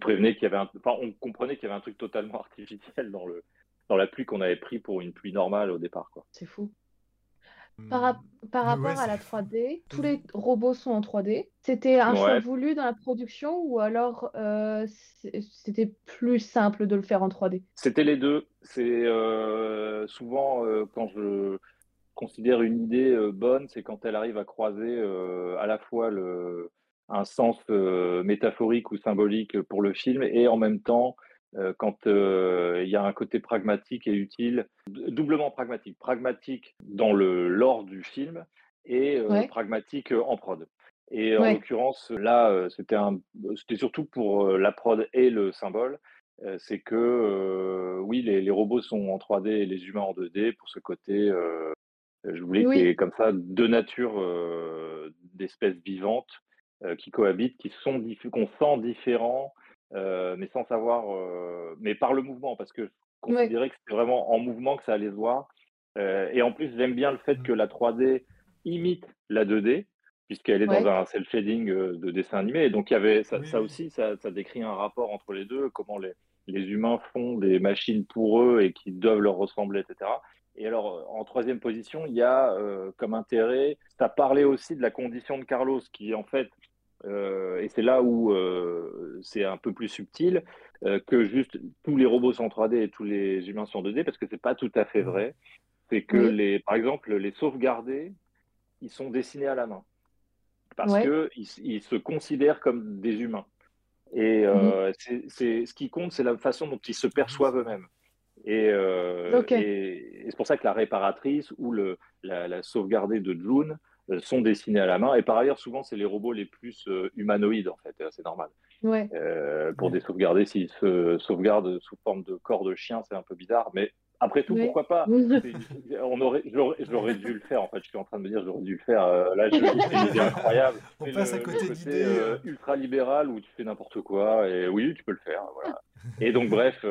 prévenait qu'il y avait un, enfin, on comprenait qu'il y avait un truc totalement artificiel dans le, dans la pluie qu'on avait pris pour une pluie normale au départ. C'est fou. Par, hmm. rapport à la 3D, tous les robots sont en 3D. C'était un choix voulu dans la production ou alors euh, c'était plus simple de le faire en 3D C'était les deux. C'est euh, souvent euh, quand je considère une idée bonne, c'est quand elle arrive à croiser à la fois le, un sens métaphorique ou symbolique pour le film et en même temps quand euh, il y a un côté pragmatique et utile, doublement pragmatique, pragmatique dans le lore du film et euh, pragmatique en prod. Et en l'occurrence, là, c'était surtout pour la prod et le symbole. c'est que oui, les, robots sont en 3D et les humains en 2D pour ce côté. je voulais qu'il y ait comme ça deux natures d'espèces vivantes qui cohabitent, qui sont qu'on sent différents, euh, mais sans savoir, euh, mais par le mouvement, parce que je considérais que c'était vraiment en mouvement que ça allait se voir. Euh, et en plus, j'aime bien le fait mmh. que la 3D imite la 2D, puisqu'elle est dans un cel shading de dessin animé. Et donc, il y avait ça, ça aussi, ça, ça, décrit un rapport entre les deux, comment les, les humains font des machines pour eux et qui doivent leur ressembler, etc. Et alors, en troisième position, il y a comme intérêt, ça parlait aussi de la condition de Carlos, qui en fait euh, et c'est là où euh, c'est un peu plus subtil euh, que juste tous les robots sont en 3D et tous les humains sont en 2D, parce que c'est pas tout à fait vrai. C'est que, les, par exemple, les sauvegardés, ils sont dessinés à la main. Parce que qu'ils ils se considèrent comme des humains. Et mhm. c'est ce qui compte, c'est la façon dont ils se perçoivent eux-mêmes. Et, c'est pour ça que la réparatrice ou le, la, la sauvegardée de June sont dessinés à la main. Et par ailleurs, souvent, c'est les robots les plus euh, humanoïdes, en fait. C'est normal. Ouais. Euh, pour des sauvegarder, s'ils se sauvegardent sous forme de corps de chien, c'est un peu bizarre. Mais après tout, pourquoi pas? On aurait, j'aurais dû le faire. En fait, je suis en train de me dire, j'aurais dû le faire. là, je une idée incroyable. On passe à côté d'idées ultra libéral où tu fais n'importe quoi. Et oui, tu peux le faire. Voilà. Et donc, bref.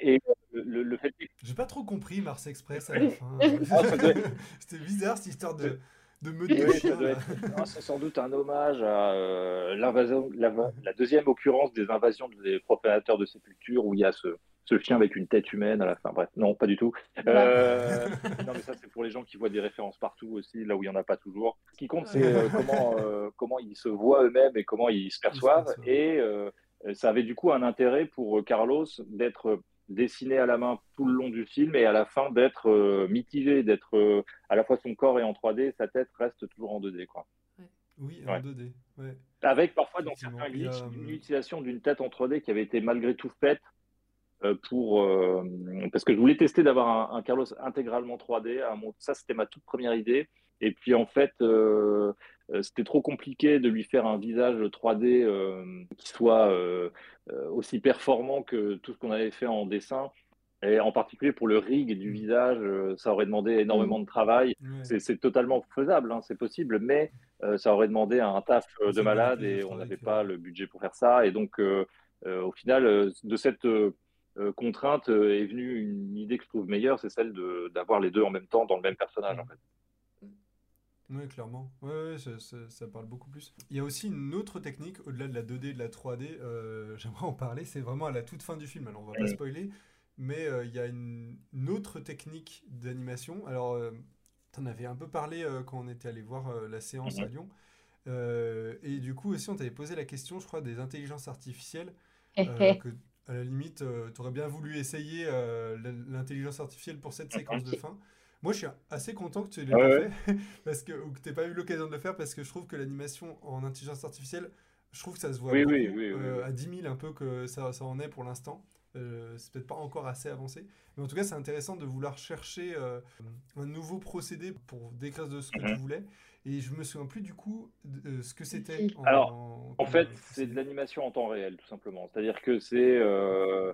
et le, le fait J'ai pas trop compris Mars Express à la fin. Ah, C'était bizarre cette histoire de, de meute C'est sans doute un hommage à euh, l'invasion, la, deuxième occurrence des invasions des profanateurs de sépulture où il y a ce, ce chien avec une tête humaine à la fin. Bref, non, pas du tout. Euh, non, mais ça, c'est pour les gens qui voient des références partout aussi, là où il n'y en a pas toujours. Ce qui compte, c'est euh, comment, comment ils se voient eux-mêmes et comment ils se perçoivent. Et ça avait du coup un intérêt pour Carlos d'être dessiné à la main tout le long du film et à la fin d'être euh, mitigé, d'être euh, à la fois son corps est en 3D, sa tête reste toujours en 2D. Quoi. Oui, en 2D. Avec parfois dans certains glitches une utilisation d'une tête en 3D qui avait été malgré tout faite euh, pour parce que je voulais tester d'avoir un, Carlos intégralement 3D. Ça, c'était ma toute première idée. Et puis en fait, euh, c'était trop compliqué de lui faire un visage 3D euh, qui soit euh, aussi performant que tout ce qu'on avait fait en dessin. Et en particulier pour le rig du visage, ça aurait demandé énormément de travail. C'est totalement faisable, hein, c'est possible, mais ça aurait demandé un taf de malade et on n'avait pas le budget pour faire ça. Et donc, au final, de cette contrainte est venue une idée que je trouve meilleure, c'est celle d'avoir les deux en même temps dans le même personnage. En fait. Oui, clairement. Ouais, ça, parle beaucoup plus. Il y a aussi une autre technique, au-delà de la 2D et de la 3D, euh, j'aimerais en parler, c'est vraiment à la toute fin du film. Alors, on va pas spoiler, mais euh, il y a une, autre technique d'animation. Alors, euh, tu en avais un peu parlé quand on était allé voir la séance à Lyon. et du coup, aussi, on t'avait posé la question, je crois, des intelligences artificielles. que, à la limite, tu aurais bien voulu essayer l'intelligence artificielle pour cette séquence de fin. Moi, je suis assez content que tu l'aies pas fait, parce que, ou que tu n'aies pas eu l'occasion de le faire, parce que je trouve que l'animation en intelligence artificielle, je trouve que ça se voit beaucoup, euh, à 10 000 un peu que ça, ça en est pour l'instant. Euh, c'est peut-être pas encore assez avancé, mais en tout cas, c'est intéressant de vouloir chercher euh, un nouveau procédé pour décrire de ce que tu mhm. voulais. Et je me souviens plus du coup de ce que c'était. Alors, en, fait, c'est de l'animation en temps réel, tout simplement. C'est-à-dire que c'est euh,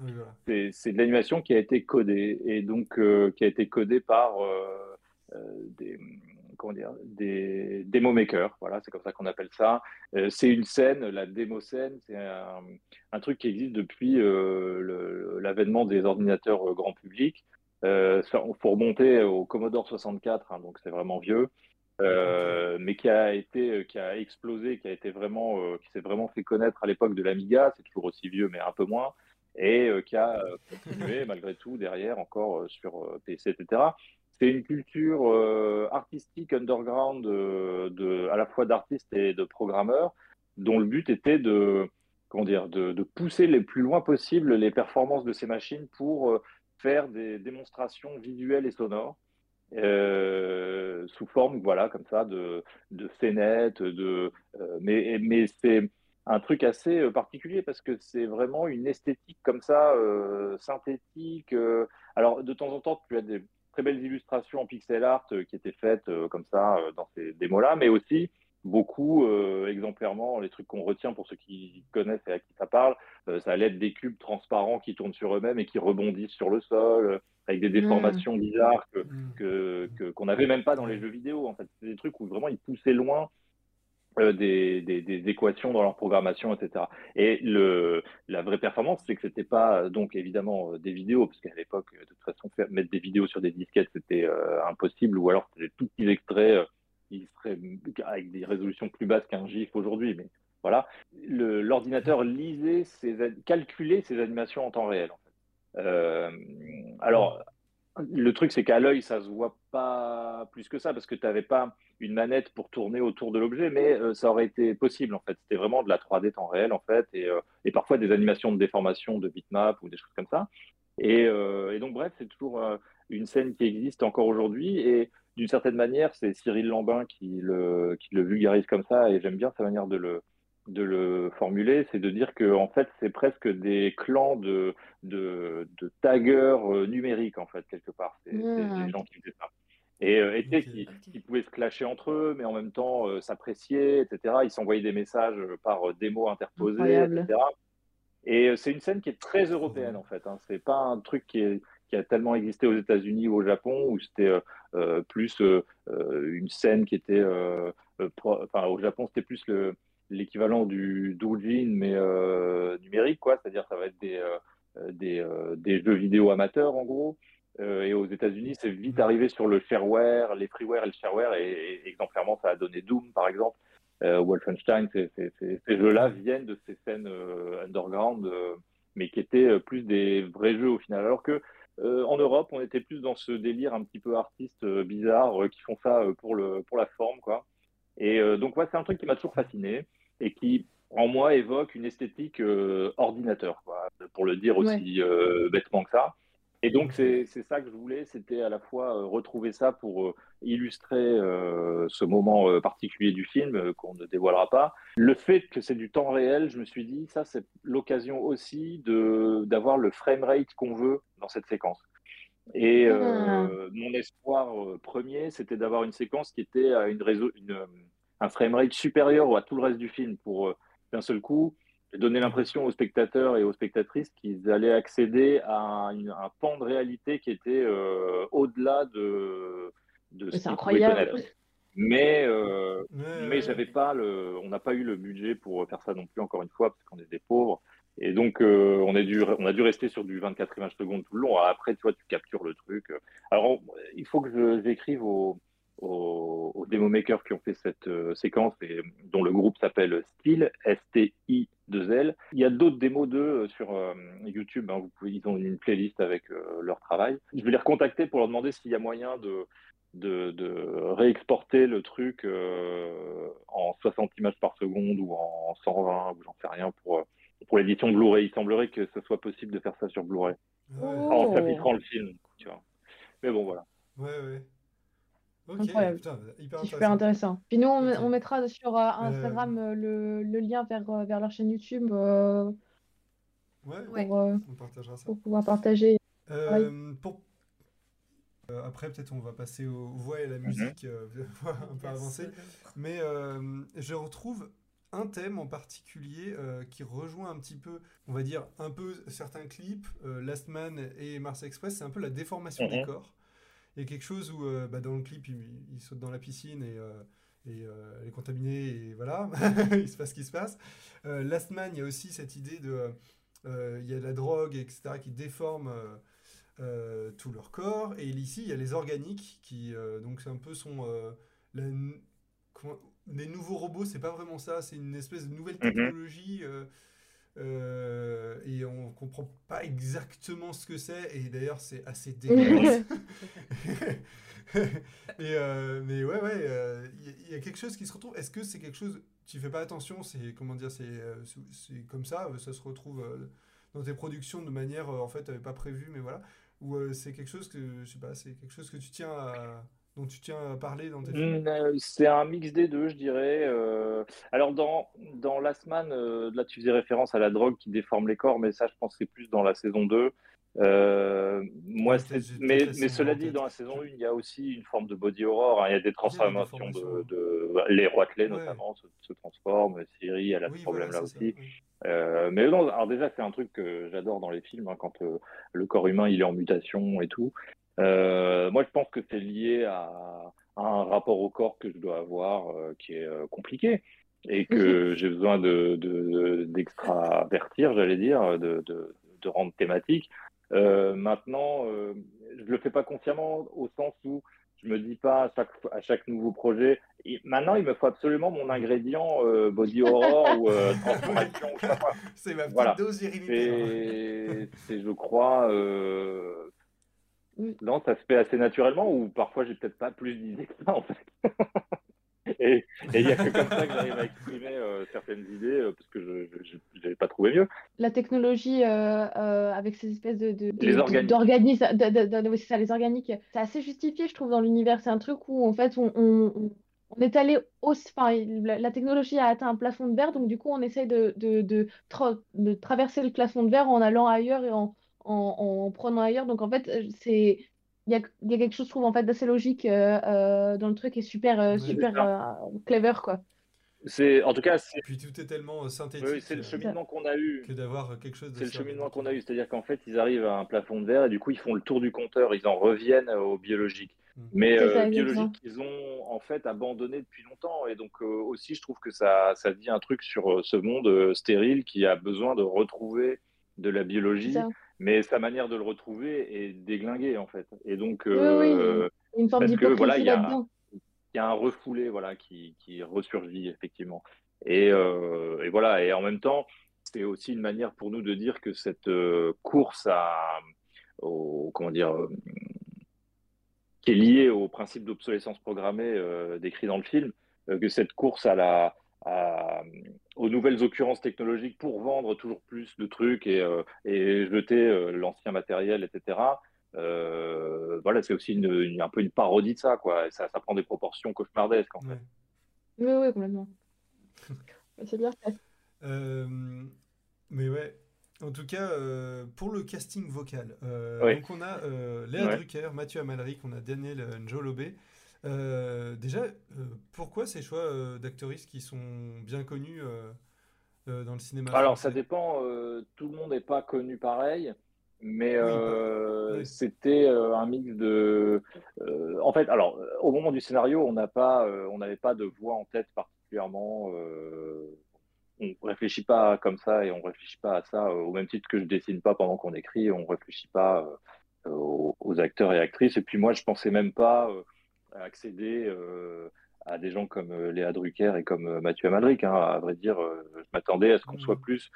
c'est de l'animation qui a été codée et donc qui a été codée par des comment dire, des demo makers. Voilà, c'est comme ça qu'on appelle ça. Euh, c'est une scène, la démo scène, c'est un, truc qui existe depuis euh, l'avènement des ordinateurs euh, grand public. Il faut remonter au Commodore 64, hein, donc c'est vraiment vieux. Mais qui a été, qui a explosé, qui a été vraiment, qui s'est vraiment fait connaître à l'époque de l'Amiga, c'est toujours aussi vieux, mais un peu moins, et qui a continué malgré tout derrière encore sur PC, etc c'est une culture euh, artistique underground euh, de, à la fois d'artistes et de programmeurs, dont le but était de, comment dire, de, pousser les plus loin possible les performances de ces machines pour euh, faire des démonstrations visuelles et sonores. Sous forme voilà comme ça de de de mais mais c'est un truc assez particulier parce que c'est vraiment une esthétique comme ça synthétique alors de temps en temps tu as des très belles illustrations en pixel art euh, qui étaient faites euh, comme ça euh, dans ces démos-là, mais aussi beaucoup, exemplairement, les trucs qu'on retient pour ceux qui connaissent et à qui ça parle, ça allait être des cubes transparents qui tournent sur eux-mêmes et qui rebondissent sur le sol, avec des déformations mmh. bizarres que, mmh. qu'on n'avait même pas dans les jeux vidéo. En fait, c'est des trucs où vraiment ils poussaient loin euh, des, des, équations dans leur programmation, etc. Et le, la vraie performance, c'est que c'était pas donc évidemment euh, des vidéos, parce qu'à l'époque, de toute façon, faire, mettre des vidéos sur des disquettes, c'était euh, impossible, ou alors c'était des tout petits extraits qui seraient avec des résolutions plus basses qu'un GIF aujourd'hui, mais voilà. L'ordinateur lisait, ses, calculait ses animations en temps réel. En fait. alors, le truc, c'est qu'à l'œil, ça se voit pas plus que ça, parce que tu n'avais pas une manette pour tourner autour de l'objet, mais euh, ça aurait été possible, en fait. C'était vraiment de la 3D temps réel, en fait, euh, et, parfois des animations de déformation de bitmap ou des choses comme ça. Et, euh, donc, bref, c'est toujours une scène qui existe encore aujourd'hui, et d'une certaine manière, c'est Cyril Lambin qui le, qui le vulgarise comme ça, et j'aime bien sa manière de le, de le formuler, c'est de dire que en fait c'est presque des clans de, de, de taggers euh, numériques en fait quelque part. C'est des gens qui faisaient ça. Et, euh, qui, pouvaient se clasher entre eux, mais en même temps euh, s'apprécier, etc. Ils s'envoyaient des messages par démo interposés, etc. Et c'est une scène qui est très européenne en fait. Hein. C'est pas un truc qui, est, qui, a tellement existé aux États-Unis ou au Japon, où c'était plus une scène qui était, enfin au Japon c'était plus le l'équivalent du doujin mais euh, numérique quoi. C'est-à-dire ça va être des euh, des, euh, des, jeux vidéo amateurs en gros. Et aux États-Unis c'est vite mhm. arrivé sur le shareware les freeware et le shareware et, exemplairement ça a donné Doom par exemple. Wolfenstein ces, jeux-là viennent de ces scènes underground mais qui étaient plus des vrais jeux au final. Alors que en Europe, on était plus dans ce délire un petit peu artiste bizarre qui font ça pour, le, pour la forme, quoi. Et donc, ouais, c'est un truc qui m'a toujours fasciné et qui, en moi, évoque une esthétique euh, ordinateur, pour le dire aussi euh, bêtement que ça. Et donc, c'est ça que je voulais, c'était à la fois euh, retrouver ça pour illustrer ce moment particulier du film qu'on ne dévoilera pas. Le fait que c'est du temps réel, je me suis dit, ça, c'est l'occasion aussi d'avoir le frame rate qu'on veut dans cette séquence. Et ah. mon espoir premier, c'était d'avoir une séquence qui était à une, une, un framerate supérieur à tout le reste du film pour euh, d'un seul coup donner l'impression aux spectateurs et aux spectatrices qu'ils allaient accéder à un, pan de réalité qui était euh, au-delà de, de ce incroyable. Mais, euh, mais j'avais pas le, on n'a pas eu le budget pour faire ça non plus, encore une fois, parce qu'on est des pauvres. Et donc, on, a dû, on a dû rester sur du 24 images secondes tout le long. Après, tu vois, tu captures le truc. Alors, il faut que j'écrive aux, aux, aux démo makers qui ont fait cette séquence et dont le groupe s'appelle Style, S-T-I-2-L. Il y a d'autres démos d'eux sur YouTube. Hein. vous pouvez, ils ont une playlist avec leur travail. Je vais les recontacter pour leur demander s'il y a moyen de de, réexporter le truc euh, en 60 images par seconde ou en 120 ou j'en sais rien pour, pour l'édition Blu-ray. Il semblerait que ce soit possible de faire ça sur Blu-ray. En chapitrant le film, tu vois. Mais bon, voilà. Ouais, ouais. Ok, Putain, super intéressant. Puis nous, on, mettra sur euh, Instagram euh, le, le, lien vers, vers leur chaîne YouTube. ouais, pour, on partagera ça. Pour pouvoir partager. pour euh, après, peut-être on va passer aux voix et à la mhm. musique, euh, un peu avancer. Mais euh, je retrouve un thème en particulier qui rejoint un petit peu, on va dire, un peu certains clips, Last Man et Mars Express, c'est un peu la déformation des mhm. corps. Il y a quelque chose où, bah, dans le clip, il, saute dans la piscine et, et elle est contaminée et voilà, il se passe ce qui se passe. Last Man, il y a aussi cette idée de... il y a de la drogue, etc., qui déforme euh, tout leur corps. Et ici, il y a les organiques qui, euh, donc c'est un peu son. Euh, les nouveaux robots, c'est pas vraiment ça, c'est une espèce de nouvelle mhm. Technologie. et on comprend pas exactement ce que c'est. Et d'ailleurs, c'est assez dégueulasse. et, mais ouais, ouais, il y, a quelque chose qui se retrouve. Est-ce que c'est quelque chose. Tu fais pas attention, c'est comment dire, c'est comme ça, ça se retrouve dans tes productions de manière en fait pas prévue, mais voilà. Ou euh, c'est quelque chose que je sais pas, c'est quelque chose que tu tiens à, dont tu tiens à parler dans tes films mmh, euh, C'est un mix des deux, je dirais. Euh. Alors dans dans Last Man, là tu faisais référence à la drogue qui déforme les corps, mais ça je pense c'est plus dans la saison 2. moi, mais, mais cela dit, dans la saison 1, il y a aussi une forme de body horror. Hein. Il y a des transformations de, de, les Roitelets notamment se, se, transforment. Siri, elle a ce problème-là aussi. Euh, mais non, alors déjà, c'est un truc que j'adore dans les films, hein, quand euh, le corps humain il est en mutation et tout. Euh, moi, je pense que c'est lié à, un rapport au corps que je dois avoir qui est compliqué et que j'ai besoin de, d'extravertir, j'allais dire, de, de, rendre thématique. maintenant, je le fais pas consciemment au sens où je me dis pas à chaque, à chaque nouveau projet. maintenant, il me faut absolument mon ingrédient euh, body horror ou euh, transformation. C'est ma petite voilà. dose C'est, je crois. Euh... Non, ça se fait assez naturellement ou parfois j'ai peut-être pas plus d'idées que ça en fait. Et il n'y a que comme ça que j'arrive à exprimer euh, certaines idées euh, parce que je n'avais pas trouvé mieux. La technologie euh, avec ces espèces de, d'organismes, c'est ça, les organiques, c'est assez justifié, je trouve, dans l'univers. C'est un truc où en fait on, on, on est allé au, enfin, la, technologie a atteint un plafond de verre, donc du coup on essaye de, de, de, de traverser le plafond de verre en allant ailleurs et en, en, en prenant ailleurs. Donc en fait, c'est il y a, y a, quelque chose, je trouve, en fait, d'assez logique euh, euh, dans le truc et super, euh, super clever, quoi. C'est, en tout cas, c'est... Puis tout est tellement synthétique. c'est le cheminement qu'on a eu. Que d'avoir quelque chose de C'est le cheminement qu'on a eu, c'est-à-dire qu'en fait, ils arrivent à un plafond de verre et du coup, ils font le tour du compteur, ils en reviennent au biologique. Mmh. Mais biologique, ils ont en fait abandonné depuis longtemps. Et donc aussi, je trouve que ça, ça dit un truc sur ce monde stérile qui a besoin de retrouver de la biologie mais sa manière de le retrouver est déglinguée en fait. Et donc, euh, une forme parce que voilà, il y, a un refoulé voilà qui, qui ressurgit effectivement. Et, euh, et, voilà, et en même temps, c'est aussi une manière pour nous de dire que cette euh, course à, au, comment dire, qui est liée au principe d'obsolescence programmée décrit dans le film, que cette course à la aux nouvelles occurrences technologiques pour vendre toujours plus de trucs et, euh, et jeter euh, l'ancien matériel, etc. Euh, voilà, c'est aussi une, un peu une parodie de ça, quoi. ça, ça prend des proportions cauchemardesques, en fait. Oui, oui, complètement. c'est bien fait. mais ouais, en tout cas, pour le casting vocal, donc on a Léa Drucker, Mathieu Amalric, on a Daniel Njolobé. Euh, déjà, euh, pourquoi ces choix euh, d'actrices qui sont bien connus dans le cinéma Alors, ça dépend. tout le monde n'est pas connu pareil. Mais c'était un mix de. en fait, alors, au moment du scénario, on n'a pas, on n'avait pas de voix en tête particulièrement. on réfléchit pas comme ça et on réfléchit pas à ça au même titre que je dessine pas pendant qu'on écrit. On réfléchit pas aux, aux, acteurs et actrices. Et puis moi, je pensais même pas accéder à des gens comme Léa Drucker et comme Mathieu Amalric. Hein. À vrai dire, je m'attendais à ce qu'on soit mmh. plus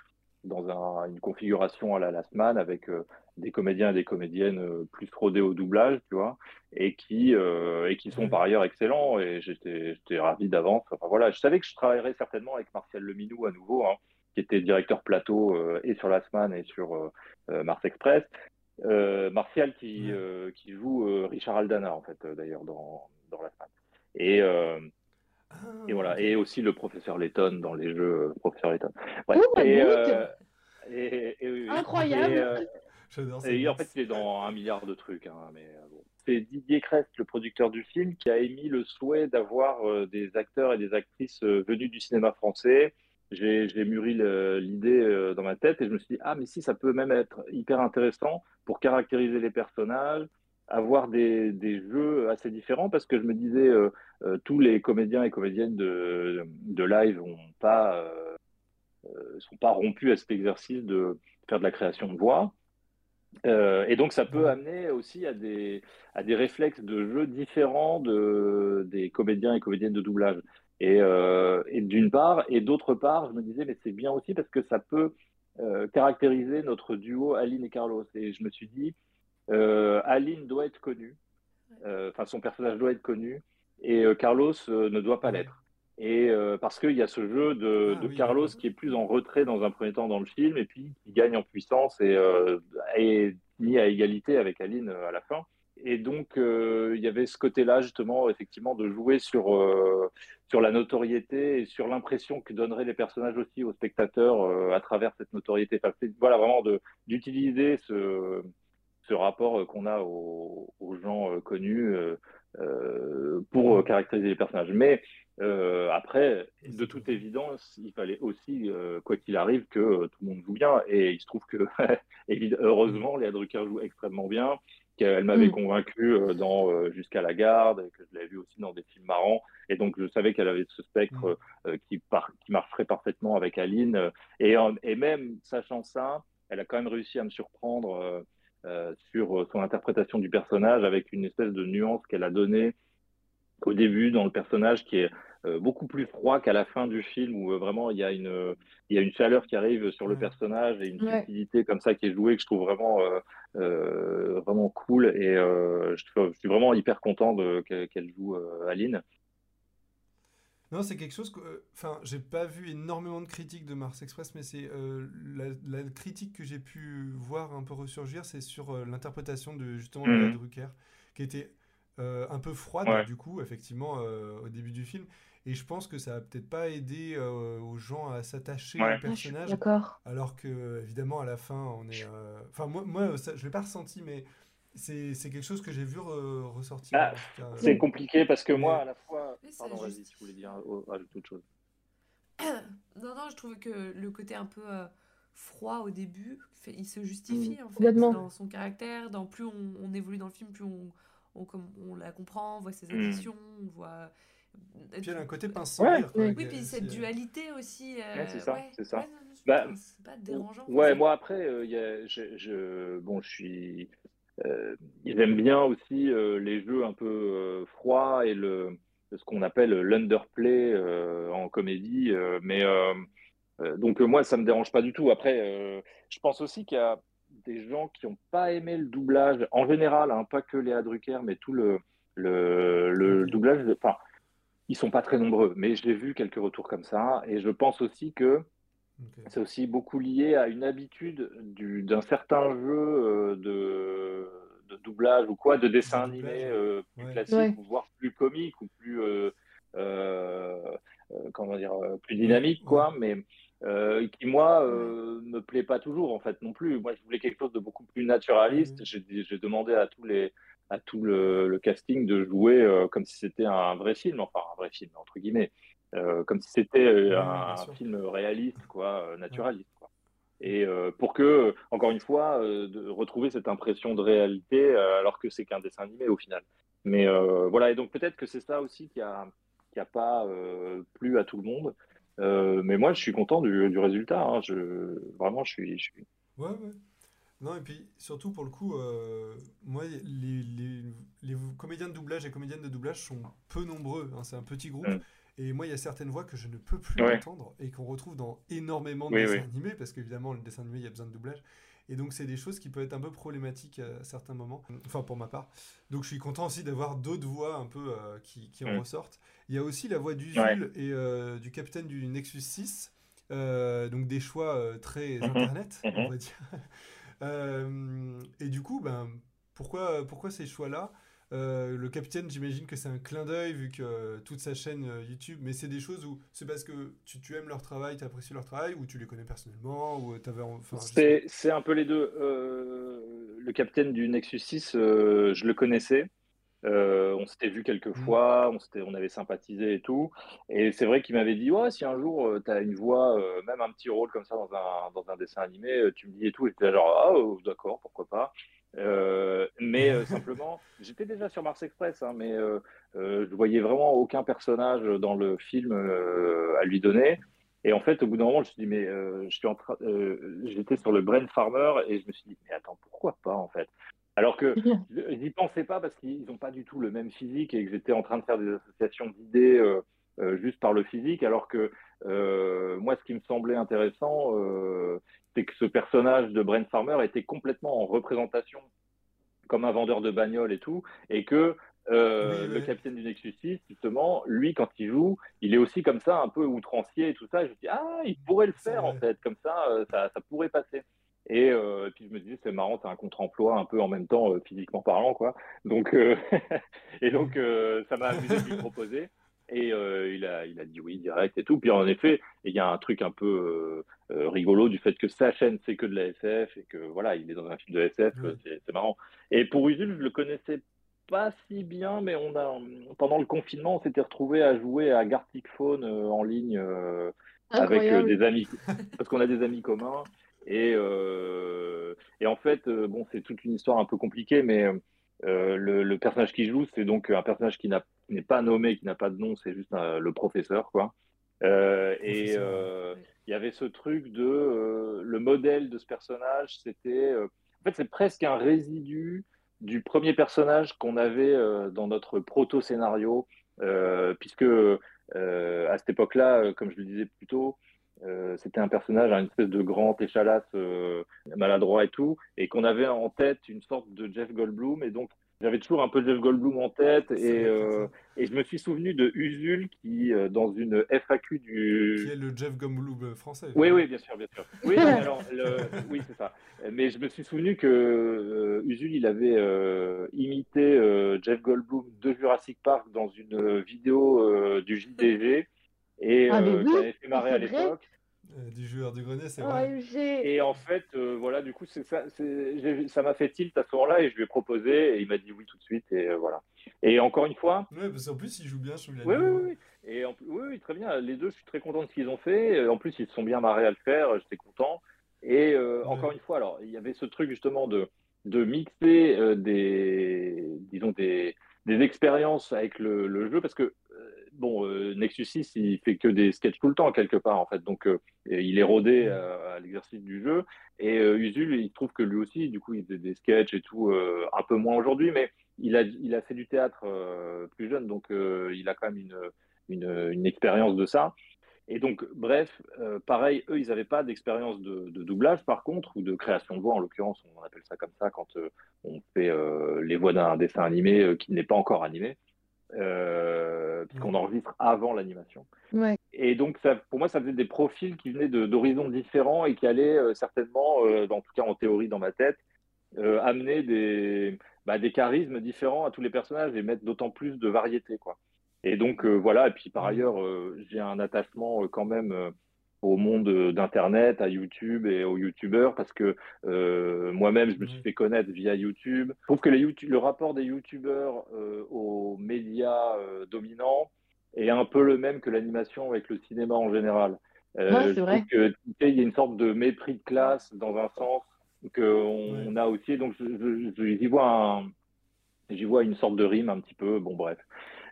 dans une configuration à la Last Man avec des comédiens et des comédiennes plus rodés au doublage, tu vois, et qui, et qui sont par ailleurs excellents. Et j'étais ravi d'avance. Enfin voilà, je savais que je travaillerais certainement avec Martial Leminou à nouveau. Hein qui était directeur plateau euh, et sur Last Man et sur euh, euh, Mars Express. Martial qui, qui joue Richard Aldana, en fait, d'ailleurs, dans, dans Last Man. Et, ah, et voilà, et aussi le professeur Letton dans les jeux Professeur Letton. Ouais. et, Incroyable. Et, en fait, il est dans un milliard de trucs. Hein, mais bon. C'est Didier Crest, le producteur du film, qui a émis le souhait d'avoir des acteurs et des actrices venus du cinéma français j'ai mûri l'idée euh, dans ma tête et je me suis dit, ah, mais si, ça peut même être hyper intéressant pour caractériser les personnages, avoir des, des jeux assez différents parce que je me disais, euh, euh, tous les comédiens et comédiennes de, de live ont pas, sont pas rompus à cet exercice de faire de la création de voix. et donc, ça peut amener aussi à des, à des réflexes de jeux différents de, des comédiens et comédiennes de doublage. Euh, et, d'une part, et d'autre part, je me disais, mais c'est bien aussi parce que ça peut euh, caractériser notre duo Aline et Carlos. Et je me suis dit, euh, Aline doit être connue, enfin son personnage doit être connu, et Carlos ne doit pas l'être. Et parce qu'il y a ce jeu de, ah Carlos qui est plus en retrait dans un premier temps dans le film, et puis qui gagne en puissance et est mis à égalité avec Aline à la fin et donc, euh, il y avait ce côté-là, justement, effectivement, de jouer sur, euh, sur la notoriété et sur l'impression que donneraient les personnages aussi aux spectateurs euh, à travers cette notoriété. Enfin, voilà, vraiment d'utiliser ce, ce rapport qu'on a aux, gens connus pour caractériser les personnages. Mais après, de toute évidence, il fallait aussi, quoi qu'il arrive, que tout le monde joue bien. Et il se trouve que, heureusement, Léa Drucker joue extrêmement bien. Elle m'avait mm. convaincu euh, dans euh, Jusqu'à la garde, et que je l'avais vu aussi dans des films marrants. Et donc, je savais qu'elle avait ce spectre mm. euh, qui, qui marcherait parfaitement avec Aline. Et, et, même sachant ça, elle a quand même réussi à me surprendre sur son interprétation du personnage avec une espèce de nuance qu'elle a donnée au début dans le personnage qui est beaucoup plus froid qu'à la fin du film où euh, vraiment il y a une il y a une chaleur qui arrive sur le personnage et une subtilité comme ça qui est jouée que je trouve vraiment euh, vraiment cool et je, suis vraiment hyper content qu'elle joue Aline. Non, c'est quelque chose que. Enfin, j'ai pas vu énormément de critiques de Mars Express, mais c'est la, critique que j'ai pu voir un peu ressurgir, c'est sur l'interprétation de justement de la mmh Drucker, qui était un peu froide, du coup, effectivement, au début du film. Et je pense que ça va peut-être pas aider euh, aux gens à s'attacher au personnage. D'accord. Alors que, évidemment, à la fin, on est. Euh, enfin, moi, moi ça, je l'ai pas ressenti, mais c'est quelque chose que j'ai vu ressortir. Ah, c'est compliqué parce que moi, à la fois. Pardon, vas-y, tu voulais dire rajouter autre chose. non, non, je trouve que le côté un peu euh, froid au début, il se justifie mmh, en fait dans son caractère. Dans plus on, évolue dans le film, plus on, on, on la comprend, on voit ses mmh. additions, on voit puis elle a un côté pince Oui, puis cette dualité aussi. Euh, c'est ça, c'est ça. Bah, c'est pas dérangeant. Ouais, moi après, euh, y a, je, je, bon, je suis. Euh, J'aime bien aussi euh, les jeux un peu froids et le, ce qu'on appelle l'underplay en comédie. mais donc moi, ça me dérange pas du tout. Après, je pense aussi qu'il y a des gens qui n'ont pas aimé le doublage en général, hein, pas que Léa Drucker, mais tout le, le, le doublage. Enfin, ils sont pas très nombreux, mais je l'ai vu quelques retours comme ça. Et je pense aussi que c'est aussi beaucoup lié à une habitude d'un certain jeu euh, de, de, doublage ou quoi, de dessin animé euh, plus classique, voire plus comique ou plus, euh, comment dire, plus dynamique, quoi. Mais qui, moi, me plaît pas toujours, en fait, non plus. Moi, je voulais quelque chose de beaucoup plus naturaliste. J'ai demandé à tous les à tout le, casting de jouer euh, comme si c'était un vrai film, enfin un vrai film entre guillemets, euh, comme si c'était euh, un, film réaliste, quoi, naturaliste. Quoi. Et pour que, encore une fois, de retrouver cette impression de réalité alors que c'est qu'un dessin animé au final. Mais voilà, et donc peut-être que c'est ça aussi qui a, qui a pas plu à tout le monde. mais moi, je suis content du, du résultat. Hein. Je, vraiment, je suis, je suis... Ouais, ouais. Non, et puis surtout pour le coup, euh, moi, les, les, les, comédiens de doublage et comédiennes de doublage sont peu nombreux. Hein, c'est un petit groupe. Et moi, il y a certaines voix que je ne peux plus entendre et qu'on retrouve dans énormément de dessins animés, parce qu'évidemment, le dessin animé, il y a besoin de doublage. Et donc, c'est des choses qui peuvent être un peu problématiques à certains moments, enfin pour ma part. Donc, je suis content aussi d'avoir d'autres voix un peu euh, qui, qui, en ressortent. Il y a aussi la voix d'Usul et euh, du capitaine du Nexus 6, euh, donc des choix très mm-hmm. internet, on mm-hmm. va dire. Et du coup, ben, pourquoi, pourquoi ces choix-là euh, le capitaine, j'imagine que c'est un clin d'œil vu que euh, toute sa chaîne euh, YouTube, mais c'est des choses où c'est parce que tu, tu aimes leur travail, tu apprécies leur travail, ou tu les connais personnellement, ou t'avais. Enfin, c'est un peu les deux. le capitaine du Nexus 6, je le connaissais. On s'était vu quelques mmh. fois, on, on avait sympathisé et tout. Et c'est vrai qu'il m'avait dit Ouais, si un jour tu as une voix, même un petit rôle comme ça dans un, dans un dessin animé, tu me dis et tout. Et j'étais genre Ah, oh, d'accord, pourquoi pas. Euh, mais euh, simplement, j'étais déjà sur Mars Express, hein, mais euh, je voyais vraiment aucun personnage dans le film à lui donner. Et en fait, au bout d'un moment, je me suis dit, mais je suis en train, j'étais sur le Brain Farmer et je me suis dit, mais attends, pourquoi pas en fait? Alors que je n'y pensais pas parce qu'ils n'ont pas du tout le même physique et que j'étais en train de faire des associations d'idées juste par le physique, alors que moi, ce qui me semblait intéressant, c'est que ce personnage de Brent Farmer était complètement en représentation comme un vendeur de bagnole et tout, et que euh, le capitaine du Nexus 6, justement, lui, quand il joue, il est aussi comme ça, un peu outrancier et tout ça. je me dis, ah, il pourrait le faire, en fait, comme ça, euh, ça, pourrait passer. Euh, et, puis je me disais, c'est marrant, c'est un contre-emploi un peu en même temps, physiquement parlant, quoi. Donc, et donc, ça m'a amusé de lui proposer. Et euh, il, a, il a dit oui direct et tout. Puis en effet, il y a un truc un peu euh, euh, rigolo du fait que sa chaîne c'est que de la SF et que voilà, il est dans un film de SF, c'est marrant. Et pour Usul, je le connaissais pas si bien, mais on a pendant le confinement, on s'était retrouvé à jouer à Gartic Phone en ligne avec des amis, parce qu'on a des amis communs. Et, et en fait, bon, c'est toute une histoire un peu compliquée, mais euh, le, personnage qui joue, c'est donc un personnage qui n'est pas nommé, qui n'a pas de nom, c'est juste le professeur, quoi. Euh, et euh, il y avait ce truc de le modèle de ce personnage, c'était en fait c'est presque un résidu du premier personnage qu'on avait dans notre proto scénario, puisque à cette époque-là, comme je le disais plus tôt, c'était un personnage, une espèce de grand échalasse maladroit et tout, et qu'on avait en tête une sorte de Jeff Goldblum, et donc j'avais toujours un peu Jeff Goldblum en tête, et, et je me suis souvenu de Usul qui, dans une FAQ du... Qui est le Jeff Goldblum français. Oui, oui, bien sûr, bien sûr. Oui, alors, oui c'est ça. Mais je me suis souvenu que Usul, il avait imité Jeff Goldblum de Jurassic Park dans une vidéo du JDG et ah, euh, qui avait fait marrer à l'époque. Euh, du joueur du grenier, c'est vrai. et en fait, euh, voilà, du coup, c'est ça, ça m'a fait tilt à ce moment-là et je lui ai proposé et il m'a dit oui tout de suite et voilà. Et encore une fois. Ouais, parce qu'en plus, il joue bien sur Oui, oui, oui. Et en, oui, oui, très bien. Les deux, je suis très content de ce qu'ils ont fait. En plus, ils se sont bien marrés à le faire. J'étais content. Et encore une fois, alors, il y avait ce truc justement de, de mixer des, disons, des, des expériences avec le, le jeu parce que bon, euh, Nexus 6, il fait que des sketchs tout le temps, quelque part, en fait. Donc, euh, il est rodé à, l'exercice du jeu. Et euh, Usul, il trouve que lui aussi, du coup, il fait des sketchs et tout, un peu moins aujourd'hui, mais il a, il a fait du théâtre plus jeune, donc il a quand même une, une, une expérience de ça. Et donc, bref, pareil, eux, ils n'avaient pas d'expérience de, de, doublage, par contre, ou de création de voix, en l'occurrence, on appelle ça comme ça quand on fait les voix d'un dessin animé qui n'est pas encore animé euh, puisqu'on enregistre avant l'animation. Et donc, ça, pour moi, ça faisait des profils qui venaient d'horizons différents et qui allaient euh, certainement, euh, en tout cas en théorie dans ma tête, euh, amener des, bah, des charismes différents à tous les personnages et mettre d'autant plus de variété. Quoi. Et donc, voilà. Et puis, par ailleurs, j'ai un attachement quand même au monde d'Internet, à YouTube et aux YouTubeurs, parce que euh, moi-même, je me suis fait connaître via YouTube. Je trouve que les YouTube, le rapport des YouTubeurs euh, aux médias euh, dominants est un peu le même que l'animation avec le cinéma en général. Ouais, c'est vrai. Il y a une sorte de mépris de classe dans un sens qu'on on a aussi. Donc, j'y vois, j'y vois une sorte de rime un petit peu. Bon, bref.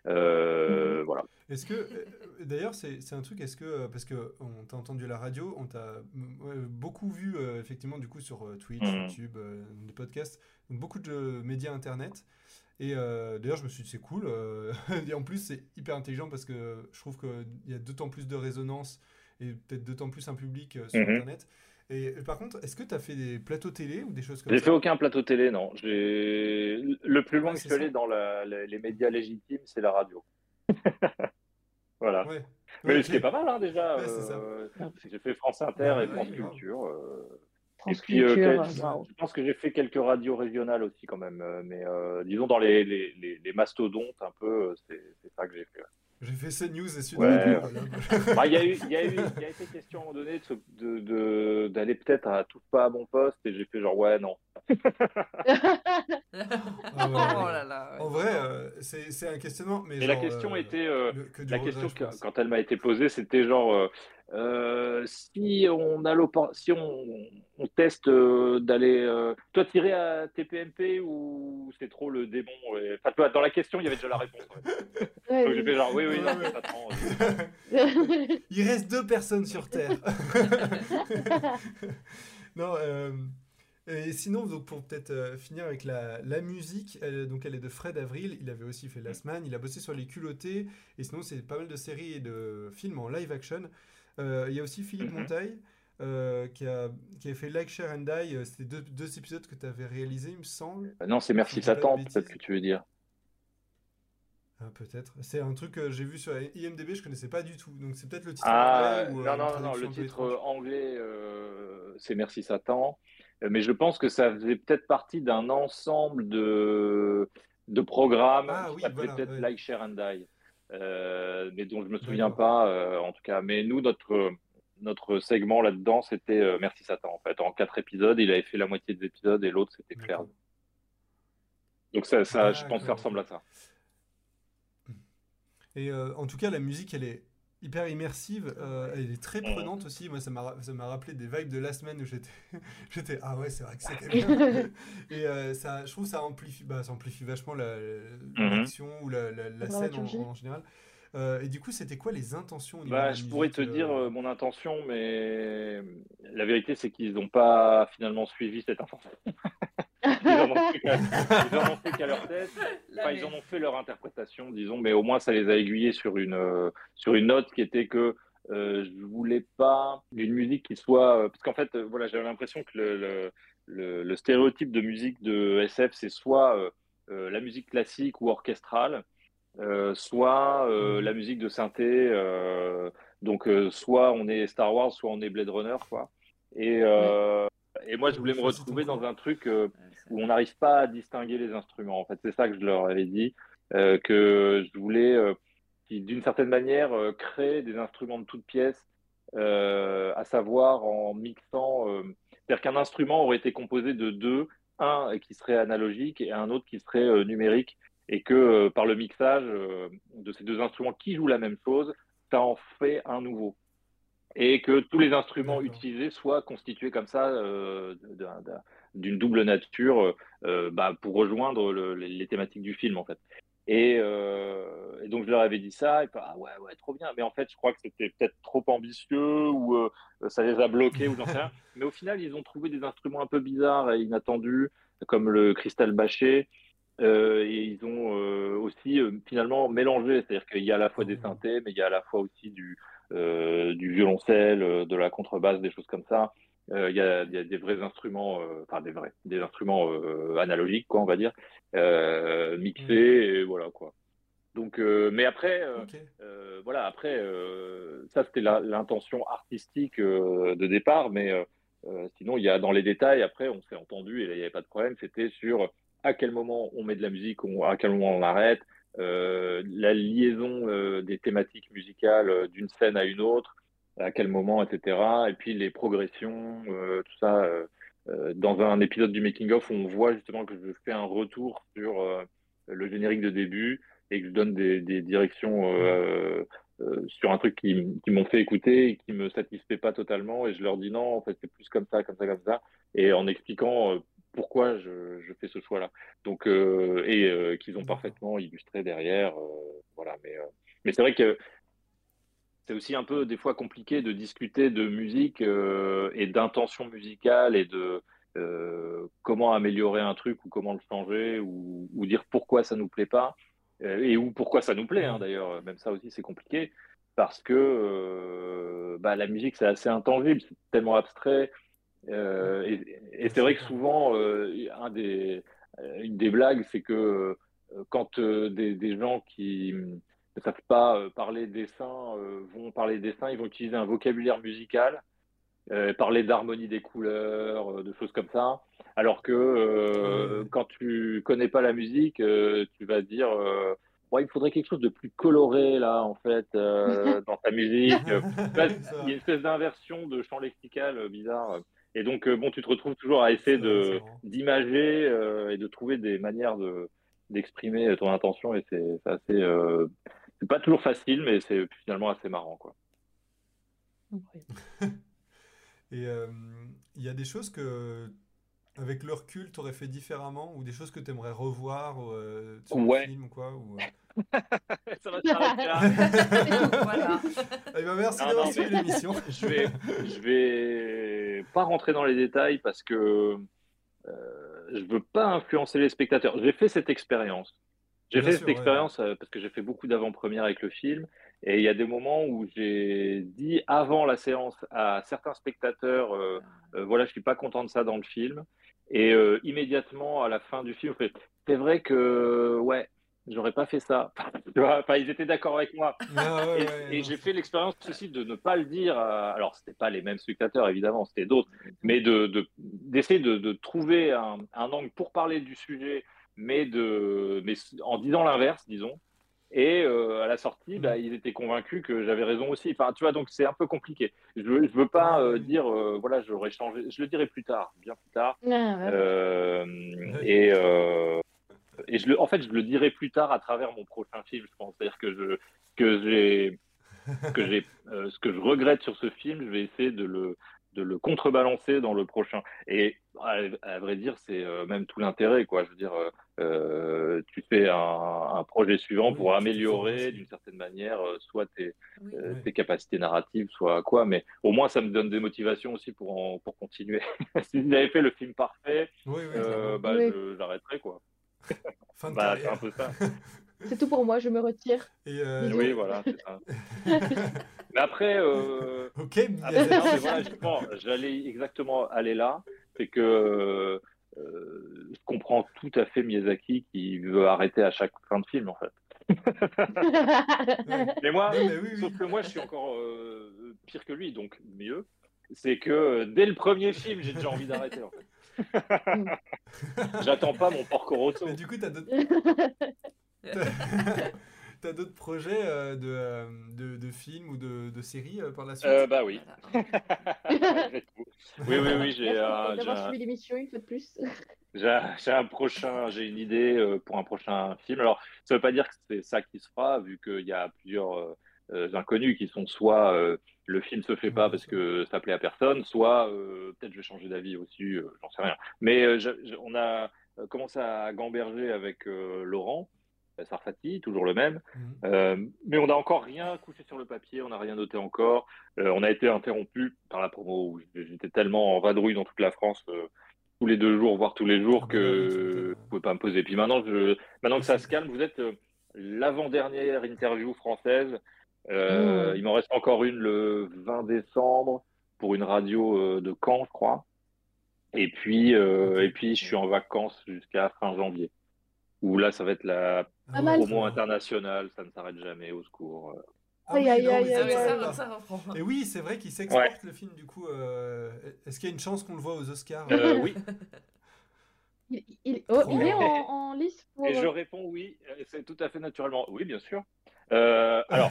Euh, voilà. Est-ce que, euh, d'ailleurs, c'est un truc, est-ce que, parce qu'on t'a entendu à la radio, on t'a beaucoup vu, effectivement, du coup, sur Twitch, mmh. YouTube, des podcasts, beaucoup de médias internet. Et d'ailleurs, je me suis dit, c'est cool. et en plus, c'est hyper intelligent parce que je trouve qu'il y a d'autant plus de résonance et peut-être d'autant plus un public sur mmh Internet. Et par contre, est-ce que tu as fait des plateaux télé ou des choses comme ça J'ai fait aucun plateau télé, non. Le plus loin que je suis allé dans les médias légitimes, c'est la radio. voilà. Mais ce qui est pas mal hein, déjà. Euh, j'ai fait France Inter et France Culture. Euh, France puis, euh, Culture, je pense que j'ai fait quelques radios régionales aussi quand même. Mais disons dans les, les, les, mastodontes un peu, c'est ça que j'ai fait. J'ai fait CNews et Sud bah, Il y, a eu, y, a eu, y a été question à un moment donné d'aller de, d'aller peut-être à tout pas à mon poste et j'ai fait genre ouais, non. Ah oh là là, En vrai, euh, c'est un questionnement. Mais, la question euh, était. Euh, la question, quand elle m'a été posée, c'était genre euh, si on a si on, on teste euh, d'aller, euh, toi tirer à TPMP ou c'est trop le démon Enfin, dans la question, il y avait déjà la réponse. Donc genre oui, oui, il reste deux personnes sur Terre. non. Et sinon, donc pour peut-être finir avec la, la musique, elle, donc elle est de Fred Avril. Il avait aussi fait Last Man. Il a bossé sur les culottés. Et sinon, c'est pas mal de séries et de films en live action. Euh, il y a aussi Philippe mhm. Montaille. Euh, qui, a, qui a fait Like, Share and Die. Euh, c'était deux, deux, épisodes que tu avais réalisés, il me semble. non, c'est Merci Satan, peut-être que tu veux dire. Ah, peut-être. C'est un truc que j'ai vu sur IMDB, je connaissais pas du tout. Donc c'est peut-être le titre ah, anglais. Ou, non, non, non, le titre anglais, c'est Merci Satan. Mais je pense que ça faisait peut-être partie d'un ensemble de, de programmes ah, qui oui, peut-être Like, Share and Die. Euh, mais dont je me souviens pas, euh, en tout cas. Mais nous, notre notre segment là-dedans, c'était euh, Merci Satan. En fait, en quatre épisodes, il avait fait la moitié des épisodes et l'autre, c'était Claire. Donc ça, ça je pense que ça ressemble à ça. Et en tout cas, la musique, elle est hyper immersive. Euh, elle est très prenante aussi. Moi, ça m'a rappelé des vibes de la semaine où j'étais ah ouais, c'est vrai que c'était bien. et euh, ça, je trouve ça amplifie, bah, ça amplifie vachement mhm. l'action ou la, la, scène en, général. Euh, et du coup, c'était quoi les intentions bah, Je pourrais te dire mon intention, mais la vérité, c'est qu'ils n'ont pas finalement suivi cette intention. ils en ont fait qu'à leur tête. Enfin, ils en ont fait leur interprétation, disons, mais au moins ça les a aiguillés sur une, euh, sur une note qui était que euh, je voulais pas une musique qui soit. Euh, parce qu'en fait, voilà, j'avais l'impression que le, le, le, stéréotype de musique de SF, c'est soit la musique classique ou orchestrale, soit mmh. la musique de synthé. donc, soit on est Star Wars, soit on est Blade Runner, quoi. Et, et moi, je voulais me retrouver dans un truc euh, où on n'arrive pas à distinguer les instruments. En fait, c'est ça que je leur avais dit, euh, que je voulais, euh, d'une certaine manière, créer des instruments de toutes pièces, à savoir en mixant. C'est-à-dire qu'un instrument aurait été composé de deux, un qui serait analogique et un autre qui serait numérique, et que par le mixage de ces deux instruments qui jouent la même chose, ça en fait un nouveau et que tous les instruments utilisés soient constitués comme ça euh, d'une double nature euh, bah, pour rejoindre les, thématiques du film en fait. Euh, et, donc je leur avais dit ça et puis, ah ouais ouais trop bien. Mais en fait je crois que c'était peut-être trop ambitieux ou ça les a bloqués ou j'en sais rien. Mais au final ils ont trouvé des instruments un peu bizarres et inattendus comme le cristal bâché. Et ils ont aussi finalement mélangé. C'est-à-dire qu'il y a à la fois des synthés mais il y a à la fois aussi du du violoncelle, euh, de la contrebasse, des choses comme ça. Euh, il y, a, des vrais instruments, enfin des vrais, des instruments analogiques, quoi, on va dire, mixés, mm. et voilà, quoi. Donc, mais après, voilà, après, ça c'était l'intention artistique de départ, mais sinon il y a dans les détails. Après, on s'est entendu et là il n'y avait pas de problème. C'était sur à quel moment on met de la musique, à quel moment on arrête, euh, la liaison euh, des thématiques musicales euh, d'une scène à une autre, à quel moment, etc. Et puis les progressions, tout ça. dans un épisode du Making of, on voit justement que je fais un retour sur le générique de début et que je donne des, directions sur un truc qui, m'ont fait écouter et qui me satisfait pas totalement et je leur dis non en fait c'est plus comme ça comme ça comme ça et en expliquant pourquoi je, je fais ce choix-là. Donc, et qu'ils ont parfaitement illustré derrière. voilà, mais, mais c'est vrai que c'est aussi un peu des fois compliqué de discuter de musique et d'intention musicale et de comment améliorer un truc ou comment le changer ou, ou dire pourquoi ça nous plaît pas et ou pourquoi ça nous plaît hein, d'ailleurs. Même ça aussi c'est compliqué parce que euh, bah, la musique c'est assez intangible, c'est tellement abstrait. Euh, et, c'est vrai que souvent, euh, un des, une des blagues, c'est que quand des, des, gens qui ne savent pas parler dessin vont parler dessin, ils vont utiliser un vocabulaire musical, parler d'harmonie des couleurs, de choses comme ça. Alors que quand tu connais pas la musique, tu vas dire il faudrait quelque chose de plus coloré là en fait euh, dans ta musique. il y a une espèce d'inversion de champ lexical euh, bizarre. Et donc euh, bon, tu te retrouves toujours à essayer de d'imager et de trouver des manières de d'exprimer ton intention et c'est assez c'est pas toujours facile mais c'est finalement assez marrant quoi. et il y a des choses que avec le recul, tu aurais fait différemment ou des choses que tu aimerais revoir euh, sur le film ou quoi ou, euh? Ça va s'arrêter là. voilà. Eh ben, merci d'avoir suivi l'émission. je vais, je vais pas rentrer dans les détails parce que euh, je veux pas influencer les spectateurs. J'ai fait cette expérience. J'ai fait cette expérience euh, parce que j'ai fait beaucoup d'avant-premières avec le film. Et il y a des moments où j'ai dit avant la séance à certains spectateurs, voilà, je suis pas content de ça dans le film. Et euh, immédiatement, à la fin du film, c'est vrai que, ouais, j'aurais pas fait ça. enfin, ils étaient d'accord avec moi. Ah et, j'ai fait l'expérience aussi de ne pas le dire. Alors, Alors, c'était pas les mêmes spectateurs, évidemment, c'était d'autres, mais d'essayer de, de, trouver un, un, angle pour parler du sujet, mais, de, mais en disant l'inverse, disons. Et euh, à la sortie, bah, ils étaient convaincus que j'avais raison aussi. Enfin, tu vois, donc c'est un peu compliqué. Je veux, je veux pas euh, dire, euh, voilà, j'aurais changé. Je le dirai plus tard, bien plus tard. Ah, et et je le, en fait, je le dirai plus tard à travers mon prochain film, je pense. C'est-à-dire que je que j'ai que j'ai ce que je regrette sur ce film, je vais essayer de le de le contrebalancer dans le prochain. Et à, vrai dire, c'est euh, même tout l'intérêt, quoi. Je veux dire, euh, euh, tu fais un, projet suivant pour améliorer d'une certaine manière soit tes, tes, capacités narratives, soit quoi. Mais au moins, ça me donne des motivations aussi pour, pour continuer. si j'avais fait le film parfait, bah, j'arrêterais, quoi. bah, c'est un peu ça. C'est tout pour moi, je me retire. Oui, voilà, c'est ça. Mais après, euh, ok, j'allais exactement aller là. C'est que euh, je comprends tout à fait Miyazaki qui veut arrêter à chaque fin de film, en fait. mais moi, sauf que moi, je suis encore euh, pire que lui, donc mieux. C'est que dès le premier film, j'ai déjà envie d'arrêter, en fait. J'attends pas mon porco rosso. Mais du coup, t'as d'autres. T'as d'autres projets euh, de, euh, de, de, films ou de, de séries euh, par la suite? Bah oui. oui, oui, oui. J'ai une fois de plus. J'ai un prochain, j'ai une idée pour un prochain film. Alors, ça veut pas dire que c'est ça qui se fera, vu qu'il y a plusieurs inconnus qui sont soit le film se fait pas parce que ça plaît à personne, soit peut-être je vais changer d'avis aussi, j'en sais rien. Mais on a commencé à gamberger avec Laurent. Sarfati, toujours le même. Mhm. Euh, mais on n'a encore rien couché sur le papier, on n'a rien noté encore. Euh, on a été interrompu par la promo où j'étais tellement en vadrouille dans toute la France euh, tous les deux jours, voire tous les jours, que je ne pouvais pas me poser. Puis maintenant, je, maintenant que ça se calme, vous êtes l'avant-dernière interview française. Mmh. Il m'en reste encore une le 20 décembre pour une radio de Caen, je crois. Et puis, et puis je suis en vacances jusqu'à fin janvier où là, ça va être la promo internationale, ça ne s'arrête jamais, au secours. Ah aïe, aïe, aïe, Et oui, c'est vrai qu'il s'exporte le film, du coup. Euh, est-ce qu'il y a une chance qu'on le voit aux Oscars? Euh, Oui. Il, oh, est en, liste pour... Et je réponds oui, c'est tout à fait naturellement. Oui, bien sûr. Euh, alors,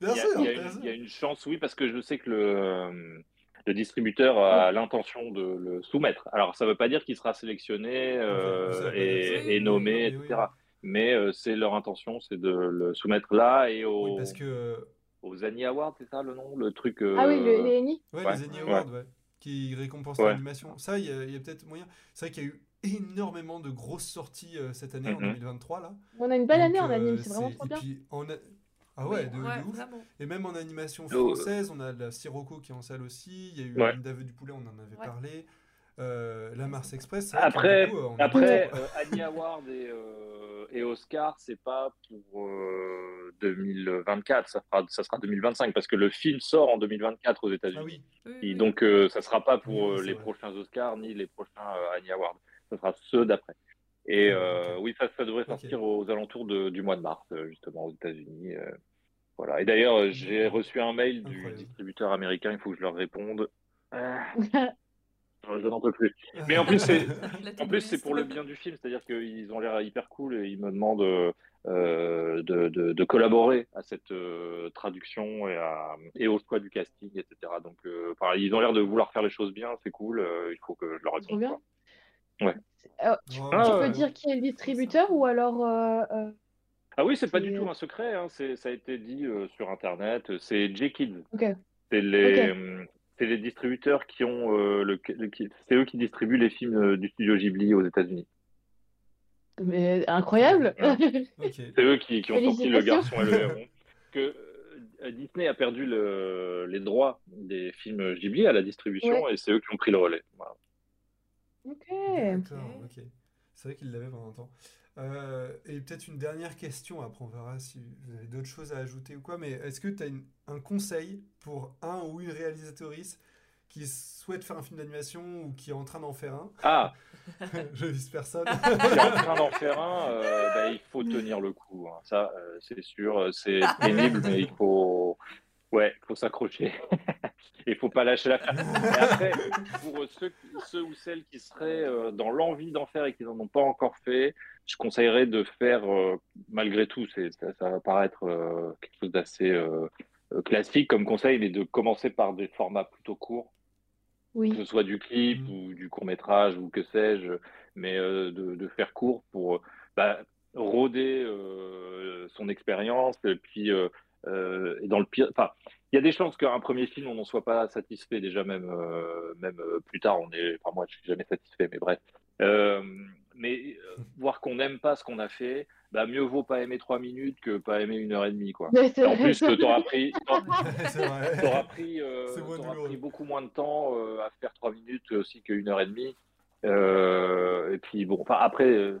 il y, a une chance, oui, parce que je sais que le, le distributeur a l'intention de le soumettre. Alors, ça ne veut pas dire qu'il sera sélectionné euh, et, nommé, etc. Mais euh, c'est leur intention, c'est de le soumettre là et au, parce que... aux Annie Awards, c'est ça le nom Le truc. Ah oui, les Annie? Ouais, les Annie Awards, ouais. qui récompensent l'animation. Ça, il y a, peut-être moyen. C'est vrai qu'il y a eu énormément de grosses sorties cette année, en 2023. Là. On a une belle année en anime, c'est vraiment trop bien. Ah ouais, de, ouf. Et même en animation française, on a la Sirocco qui est en salle aussi. Il y a eu ouais. d'aveu du poulet, on en avait parlé. Euh, la Mars Express. Après, après euh, Annie Award et, euh, et Oscar, c'est pas pour 2024, ça, fera, ça sera 2025 parce que le film sort en 2024 aux États-Unis. Ah oui. Et donc, ça sera pas pour les prochains Oscars ni les prochains Annie Awards. Ça sera ceux d'après. Et ah, oui, ça, ça devrait sortir aux alentours de, du mois de mars, justement, aux États-Unis. voilà. Et d'ailleurs, j'ai reçu un mail du distributeur américain, il faut que je leur réponde. je n'en peux plus. Mais en plus, c'est, en plus, c'est pour le bien du film, c'est-à-dire qu'ils ont l'air hyper cool et ils me demandent euh, de, de, de, collaborer à cette euh, traduction et, à, et au choix du casting, etc. Donc, euh, ils ont l'air de vouloir faire les choses bien, c'est cool. il faut que je leur réponde. bien. Ouais. tu peux dire qui est le distributeur ou alors. Ah oui, c'est pas du tout un secret. Hein. ça a été dit sur Internet. C'est J-Kids. C'est les, c'est les distributeurs qui ont euh, le, c'est eux qui distribuent les films euh, du studio Ghibli aux États-Unis. Mais incroyable. C'est eux qui, ont sorti Le Garçon et le Héron. Que euh, Disney a perdu les droits des films Ghibli à la distribution et c'est eux qui ont pris le relais. Ok. ok. C'est vrai qu'ils l'avaient pendant longtemps. Euh, et peut-être une dernière question, après on verra si vous avez d'autres choses à ajouter ou quoi, mais est-ce que tu as un conseil pour un ou une réalisatrice qui souhaite faire un film d'animation ou qui est en train d'en faire un? Ah Je vise personne. qui est en train d'en faire un, euh, bah, il faut tenir le coup. Hein. Ça, euh, c'est sûr, c'est pénible, mais il faut, ouais, faut s'accrocher. Il faut pas lâcher la Et après, pour ceux, ceux, ou celles qui seraient dans l'envie d'en faire et qui n'en ont pas encore fait, je conseillerais de faire, euh, malgré tout, ça, ça, va paraître euh, quelque chose d'assez euh, classique comme conseil, mais de commencer par des formats plutôt courts. Oui. Que ce soit du clip mmh. ou du court métrage ou que sais-je, mais de, de, faire court pour bah, rôder son expérience. Et puis, et dans le pire, enfin, il y a des chances qu'un premier film, on n'en soit pas satisfait déjà, même, même plus tard. On est, enfin, moi, je suis jamais satisfait, mais bref mais euh, voir qu'on n'aime pas ce qu'on a fait, bah, mieux vaut pas aimer trois minutes que pas aimer une heure et demie. Quoi. en plus, tu auras pris, auras pris, euh, pris, beaucoup moins de temps euh, à faire trois minutes aussi qu'une heure et demie. et puis, bon, après,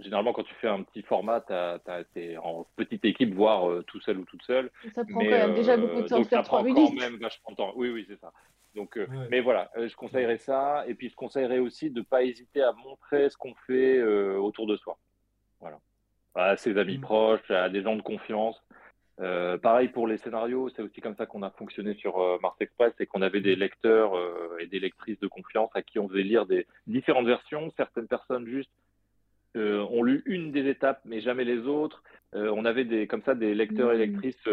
généralement, quand tu fais un petit format, tu es en petite équipe, voire tout seul ou toute seule. Ça prend quand même déjà beaucoup de temps de faire trois minutes. Quand même vachement de temps. Oui, oui, c'est ça. Donc, euh, mais voilà, euh, je conseillerais ça. Et puis, je conseillerais aussi de ne pas hésiter à montrer ce qu'on fait euh, autour de soi. Voilà. À ses amis mm. proches, à des gens de confiance. pareil pour les scénarios, c'est aussi comme ça qu'on a fonctionné sur Mars Express, c'est qu'on avait des lecteurs et des lectrices de confiance à qui on faisait lire des différentes versions. Certaines personnes juste ont lu une des étapes, mais jamais les autres. on avait des, comme ça des lecteurs et mm. lectrices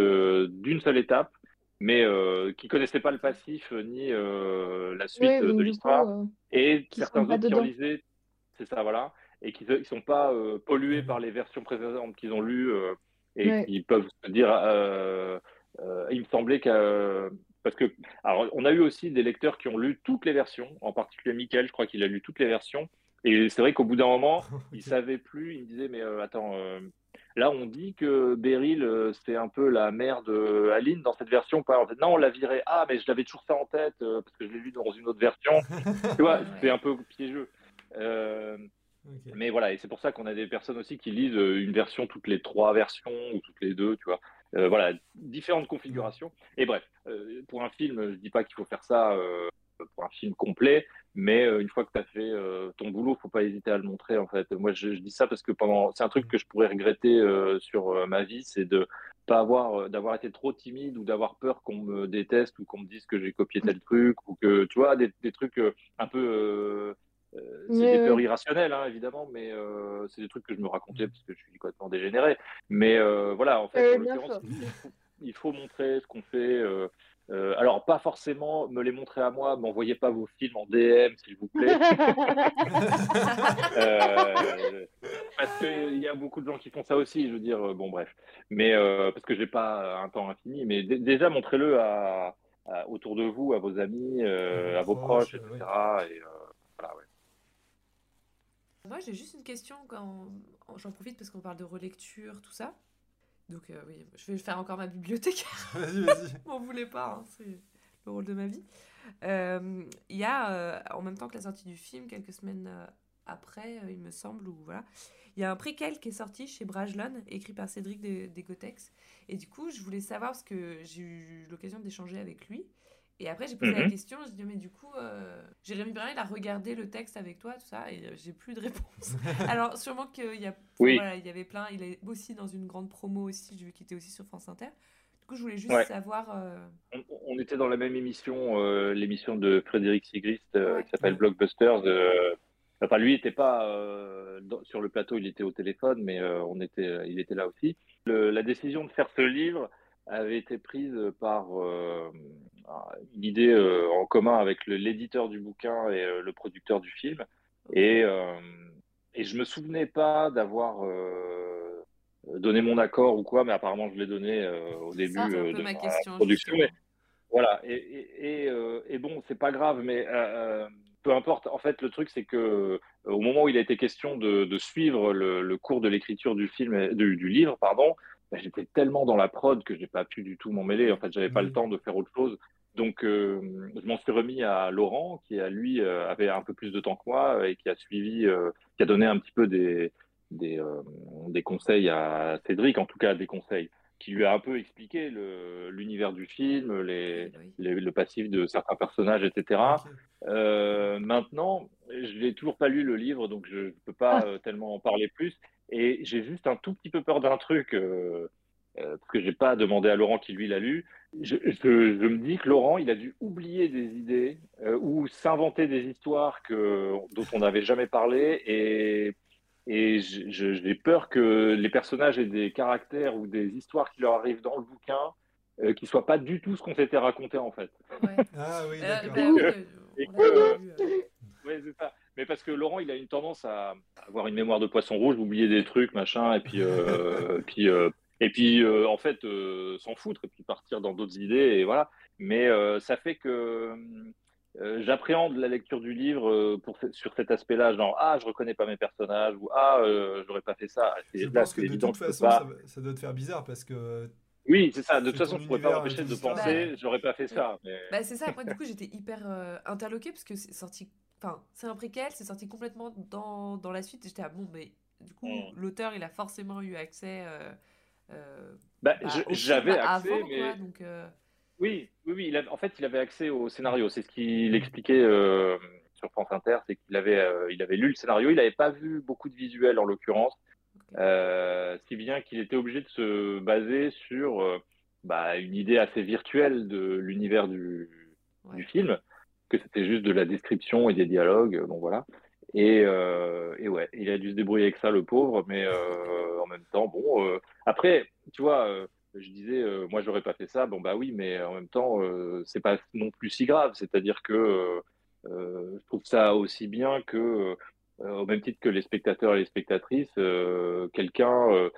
d'une seule étape mais euh, qui connaissaient pas le passif euh, ni euh, la suite de l'histoire. Euh, et certains autres qui lisaient, c'est ça, voilà, et qui ne sont pas pollués par les versions précédentes qu'ils ont lues et qui peuvent se dire. il me semblait que. parce que, alors, on a eu aussi des lecteurs qui ont lu toutes les versions, en particulier Michael, je crois qu'il a lu toutes les versions. Et c'est vrai qu'au bout d'un moment, il savait plus. Il me disait, mais attends, Là, on dit que Beryl, euh, c'est un peu la mère de Aline dans cette version. En fait, non, on l'a viré. Ah, mais je l'avais toujours ça en tête euh, parce que je l'ai lu dans une autre version. tu vois, c'est un peu piégeux. Euh, mais voilà, et c'est pour ça qu'on a des personnes aussi qui lisent une version toutes les trois versions ou toutes les deux, tu vois. voilà, différentes configurations. Et bref, pour un film, je dis pas qu'il faut faire ça pour un film complet, mais euh, une fois que tu as fait euh, ton boulot, faut pas hésiter à le montrer. En fait, moi, je, dis ça parce que pendant, c'est un truc que je pourrais regretter euh, sur ma vie, c'est de pas avoir, d'avoir été trop timide ou d'avoir peur qu'on me déteste ou qu'on me dise que j'ai copié tel truc ou que, tu vois, des, des trucs un peu c'est des peurs irrationnelles, hein, évidemment, mais c'est des trucs que je me racontais parce que je suis complètement dégénéré. Mais voilà, en fait, en l'occurrence, il, faut montrer ce qu'on fait. Euh, alors, pas forcément me les montrer à moi, m'envoyez pas vos films en DM, s'il vous plaît. euh, parce qu'il y a beaucoup de gens qui font ça aussi, je veux dire, euh, bon, bref. Mais euh, parce que j'ai pas un temps infini, mais déjà, montrez-le à, autour de vous, à vos amis, à vos proches, etc. Et, voilà, ouais. Moi, j'ai juste une question quand j'en profite parce qu'on parle de relecture, tout ça. Donc euh, oui, je vais faire encore ma bibliothèque. vas-y, vas-y. M'en voulez pas, hein, c'est le rôle de ma vie. Euh, il y a, euh, en même temps que la sortie du film, quelques semaines après, il me semble, ou voilà, il y a un préquel qui est sorti chez Brajlon, écrit par Cédric Descotex. Et du coup, je voulais savoir, parce que j'ai eu l'occasion d'échanger avec lui, et après, j'ai posé la mhm. question, je dit, mais du coup, euh, Jérémy Brun, il a regardé le texte avec toi, tout ça, et euh, j'ai plus de réponse. Alors, sûrement qu'il y a, voilà, il y avait plein, il est aussi dans une grande promo aussi, j'ai vu qu'il était aussi sur France Inter. Du coup, je voulais juste savoir. Euh, on, était dans la même émission, l'émission de Frédéric Sigrist, qui s'appelle Blockbusters. Enfin, lui, il n'était pas sur le plateau, il était au téléphone, mais on était, il était là aussi. la décision de faire ce livre, avait été prise par euh, une idée euh, en commun avec l'éditeur du bouquin et euh, le producteur du film. Et, et je me souvenais pas d'avoir donné mon accord ou quoi, mais apparemment je l'ai donné au début de ma, production. voilà, et, et, et bon, c'est pas grave, mais peu importe. En fait, le truc, c'est que au moment où il a été question de, de suivre le, le, cours de l'écriture du film, du, du, livre, pardon, bah, j'étais tellement dans la prod que j'ai pas pu du tout m'en mêler. En fait, j'avais pas le temps de faire autre chose. Donc, euh, je m'en suis remis à Laurent, qui a lui euh, avait un peu plus de temps que moi et qui a suivi, euh, qui a donné un petit peu des des, des, conseils à Cédric, en tout cas des conseils, qui lui a un peu expliqué l'univers du film, les, le passif de certains personnages, etc. maintenant, je n'ai toujours pas lu le livre, donc je ne peux pas ah. tellement en parler plus. Et j'ai juste un tout petit peu peur d'un truc, euh, euh, parce que j'ai pas demandé à Laurent qui lui l'a lu. Je, je, me dis que Laurent, il a dû oublier des idées euh, ou s'inventer des histoires que, dont on n'avait jamais parlé. Et, et j'ai peur que les personnages aient des caractères ou des histoires qui leur arrivent dans le bouquin euh, qui ne soient pas du tout ce qu'on s'était raconté en fait. Ouais. Ah oui, d'accord. Mais parce que Laurent, il a une tendance à avoir une mémoire de poisson rouge, oublier des trucs, machin, et puis, euh, puis, euh, et puis euh, en fait, s'en foutre, et puis partir dans d'autres idées, et voilà. Mais ça fait que j'appréhende la lecture du livre pour, sur cet aspect-là, genre ah je reconnais pas mes personnages ou ah j'aurais pas fait ça. Je pense que, de toute façon ça, ça, doit te faire bizarre parce que oui, c'est ça. De toute façon, je pourrais pas m'empêcher de penser, j'aurais pas fait ça. Mais... Bah, c'est ça. Moi, du coup, j'étais hyper interloquée parce que c'est sorti Enfin, c'est un préquel, c'est sorti complètement dans, dans la suite. Et j'étais à bon, mais du coup, mm. l'auteur, il a forcément eu accès. Euh, euh, bah, j'avais accès, avant, mais. Quoi, donc, euh, Oui, oui, oui. Il en fait, il avait accès au scénario. C'est ce qu'il expliquait sur France Inter, c'est qu'il avait, il avait lu le scénario. Il n'avait pas vu beaucoup de visuels, en l'occurrence. si bien qu'il était obligé de se baser sur bah, une idée assez virtuelle de l'univers du, du film que c'était juste de la description et des dialogues. Bon, voilà. Et, euh, et, ouais, il a dû se débrouiller avec ça, le pauvre, mais euh, en même temps, bon. Euh, après, tu vois, je disais, moi, j'aurais pas fait ça. Bon, bah oui, mais en même temps, c'est pas non plus si grave. C'est-à-dire que je trouve ça aussi bien que, au même titre que les spectateurs et les spectatrices, quelqu'un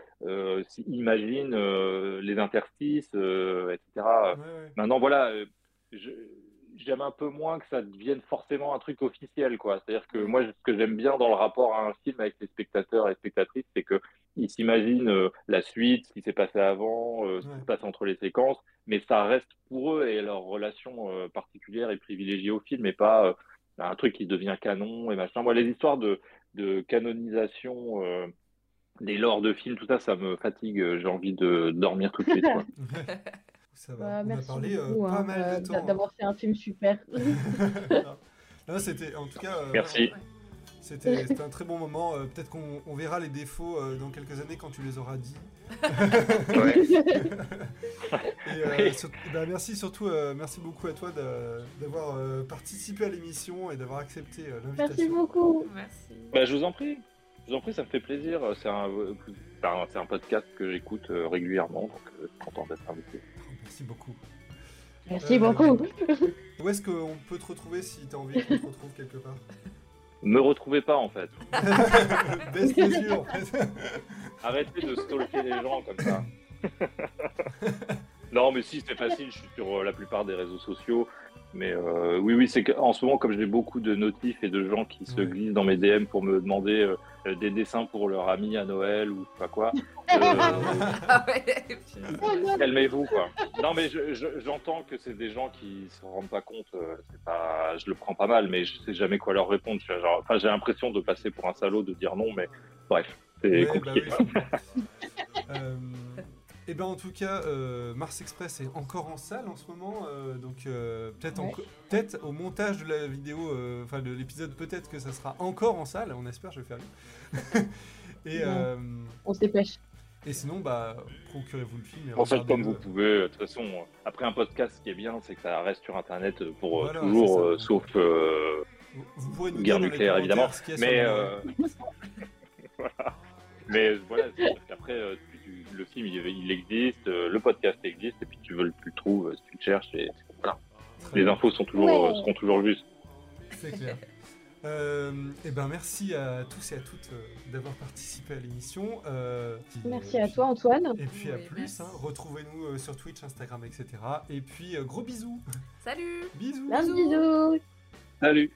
imagine les interstices, etc. Maintenant, voilà. Je, j'aime un peu moins que ça devienne forcément un truc officiel, quoi. C'est-à-dire que moi, ce que j'aime bien dans le rapport à un film avec les spectateurs et les spectatrices, c'est qu'ils s'imaginent euh, la suite, ce qui s'est passé avant, euh, ce qui se passe entre les séquences, mais ça reste pour eux et leur relation euh, particulière et privilégiée au film, et pas un truc qui devient canon et machin. Moi, les histoires de, de canonisation des lores de films, tout ça, ça me fatigue. J'ai envie de dormir tout de suite. Quoi. Ça va. Bah, on a parlé euh, pas hein, mal de euh, temps. D'avoir fait un film super. non, c'était en tout cas. Euh, Merci. C'était un très bon moment. Peut-être qu'on verra les défauts dans quelques années quand tu les auras dit. et, bah, merci surtout, merci beaucoup à toi d'avoir participé à l'émission et d'avoir accepté l'invitation. Merci beaucoup. Merci. Bah, je vous en prie. Je vous en prie, ça me fait plaisir. C'est un, un, podcast que j'écoute régulièrement, donc content d'être invité. Merci beaucoup. Merci euh, beaucoup. Où est-ce qu'on peut te retrouver si tu as envie qu'on te retrouve quelque part? Me retrouvez pas en fait. Baisse les yeux en fait. Arrêtez de stalker les gens comme ça. non mais si c'est facile, je suis sur euh, la plupart des réseaux sociaux. Mais euh, oui, oui, c'est qu'en ce moment, comme j'ai beaucoup de notifs et de gens qui se glissent dans mes DM pour me demander euh, des dessins pour leur ami à Noël ou pas quoi, ah calmez-vous quoi. Non, mais j'entends que c'est des gens qui se rendent pas compte. pas, je le prends pas mal, mais je sais jamais quoi leur répondre. Enfin, j'ai l'impression de passer pour un salaud de dire non, mais bref, c'est bah compliqué. Et eh ben en tout cas, euh, Mars Express est encore en salle en ce moment, euh, donc euh, peut-être peut-être au montage de la vidéo, enfin de l'épisode, peut-être que ça sera encore en salle. On espère, je vais faire mieux. et on se dépêche. Et sinon, bah, procurez-vous le film. en fait, comme vous pouvez. De toute façon, après un podcast, ce qui est bien, c'est que ça reste sur Internet pour toujours, sauf vous pourrez nous guerre nucléaire évidemment. Mais voilà. Mais voilà, après le film il, existe, euh, le podcast existe, et puis tu veux tu le trouves, si tu le cherches, et voilà. Les infos sont toujours, seront toujours justes. C'est clair. Euh, et ben merci à tous et à toutes euh, d'avoir participé à l'émission. merci à toi Antoine. Et puis à plus. Hein. Retrouvez-nous sur Twitch, Instagram, etc. Et puis gros bisous. Salut. Bisous. bisous. Salut.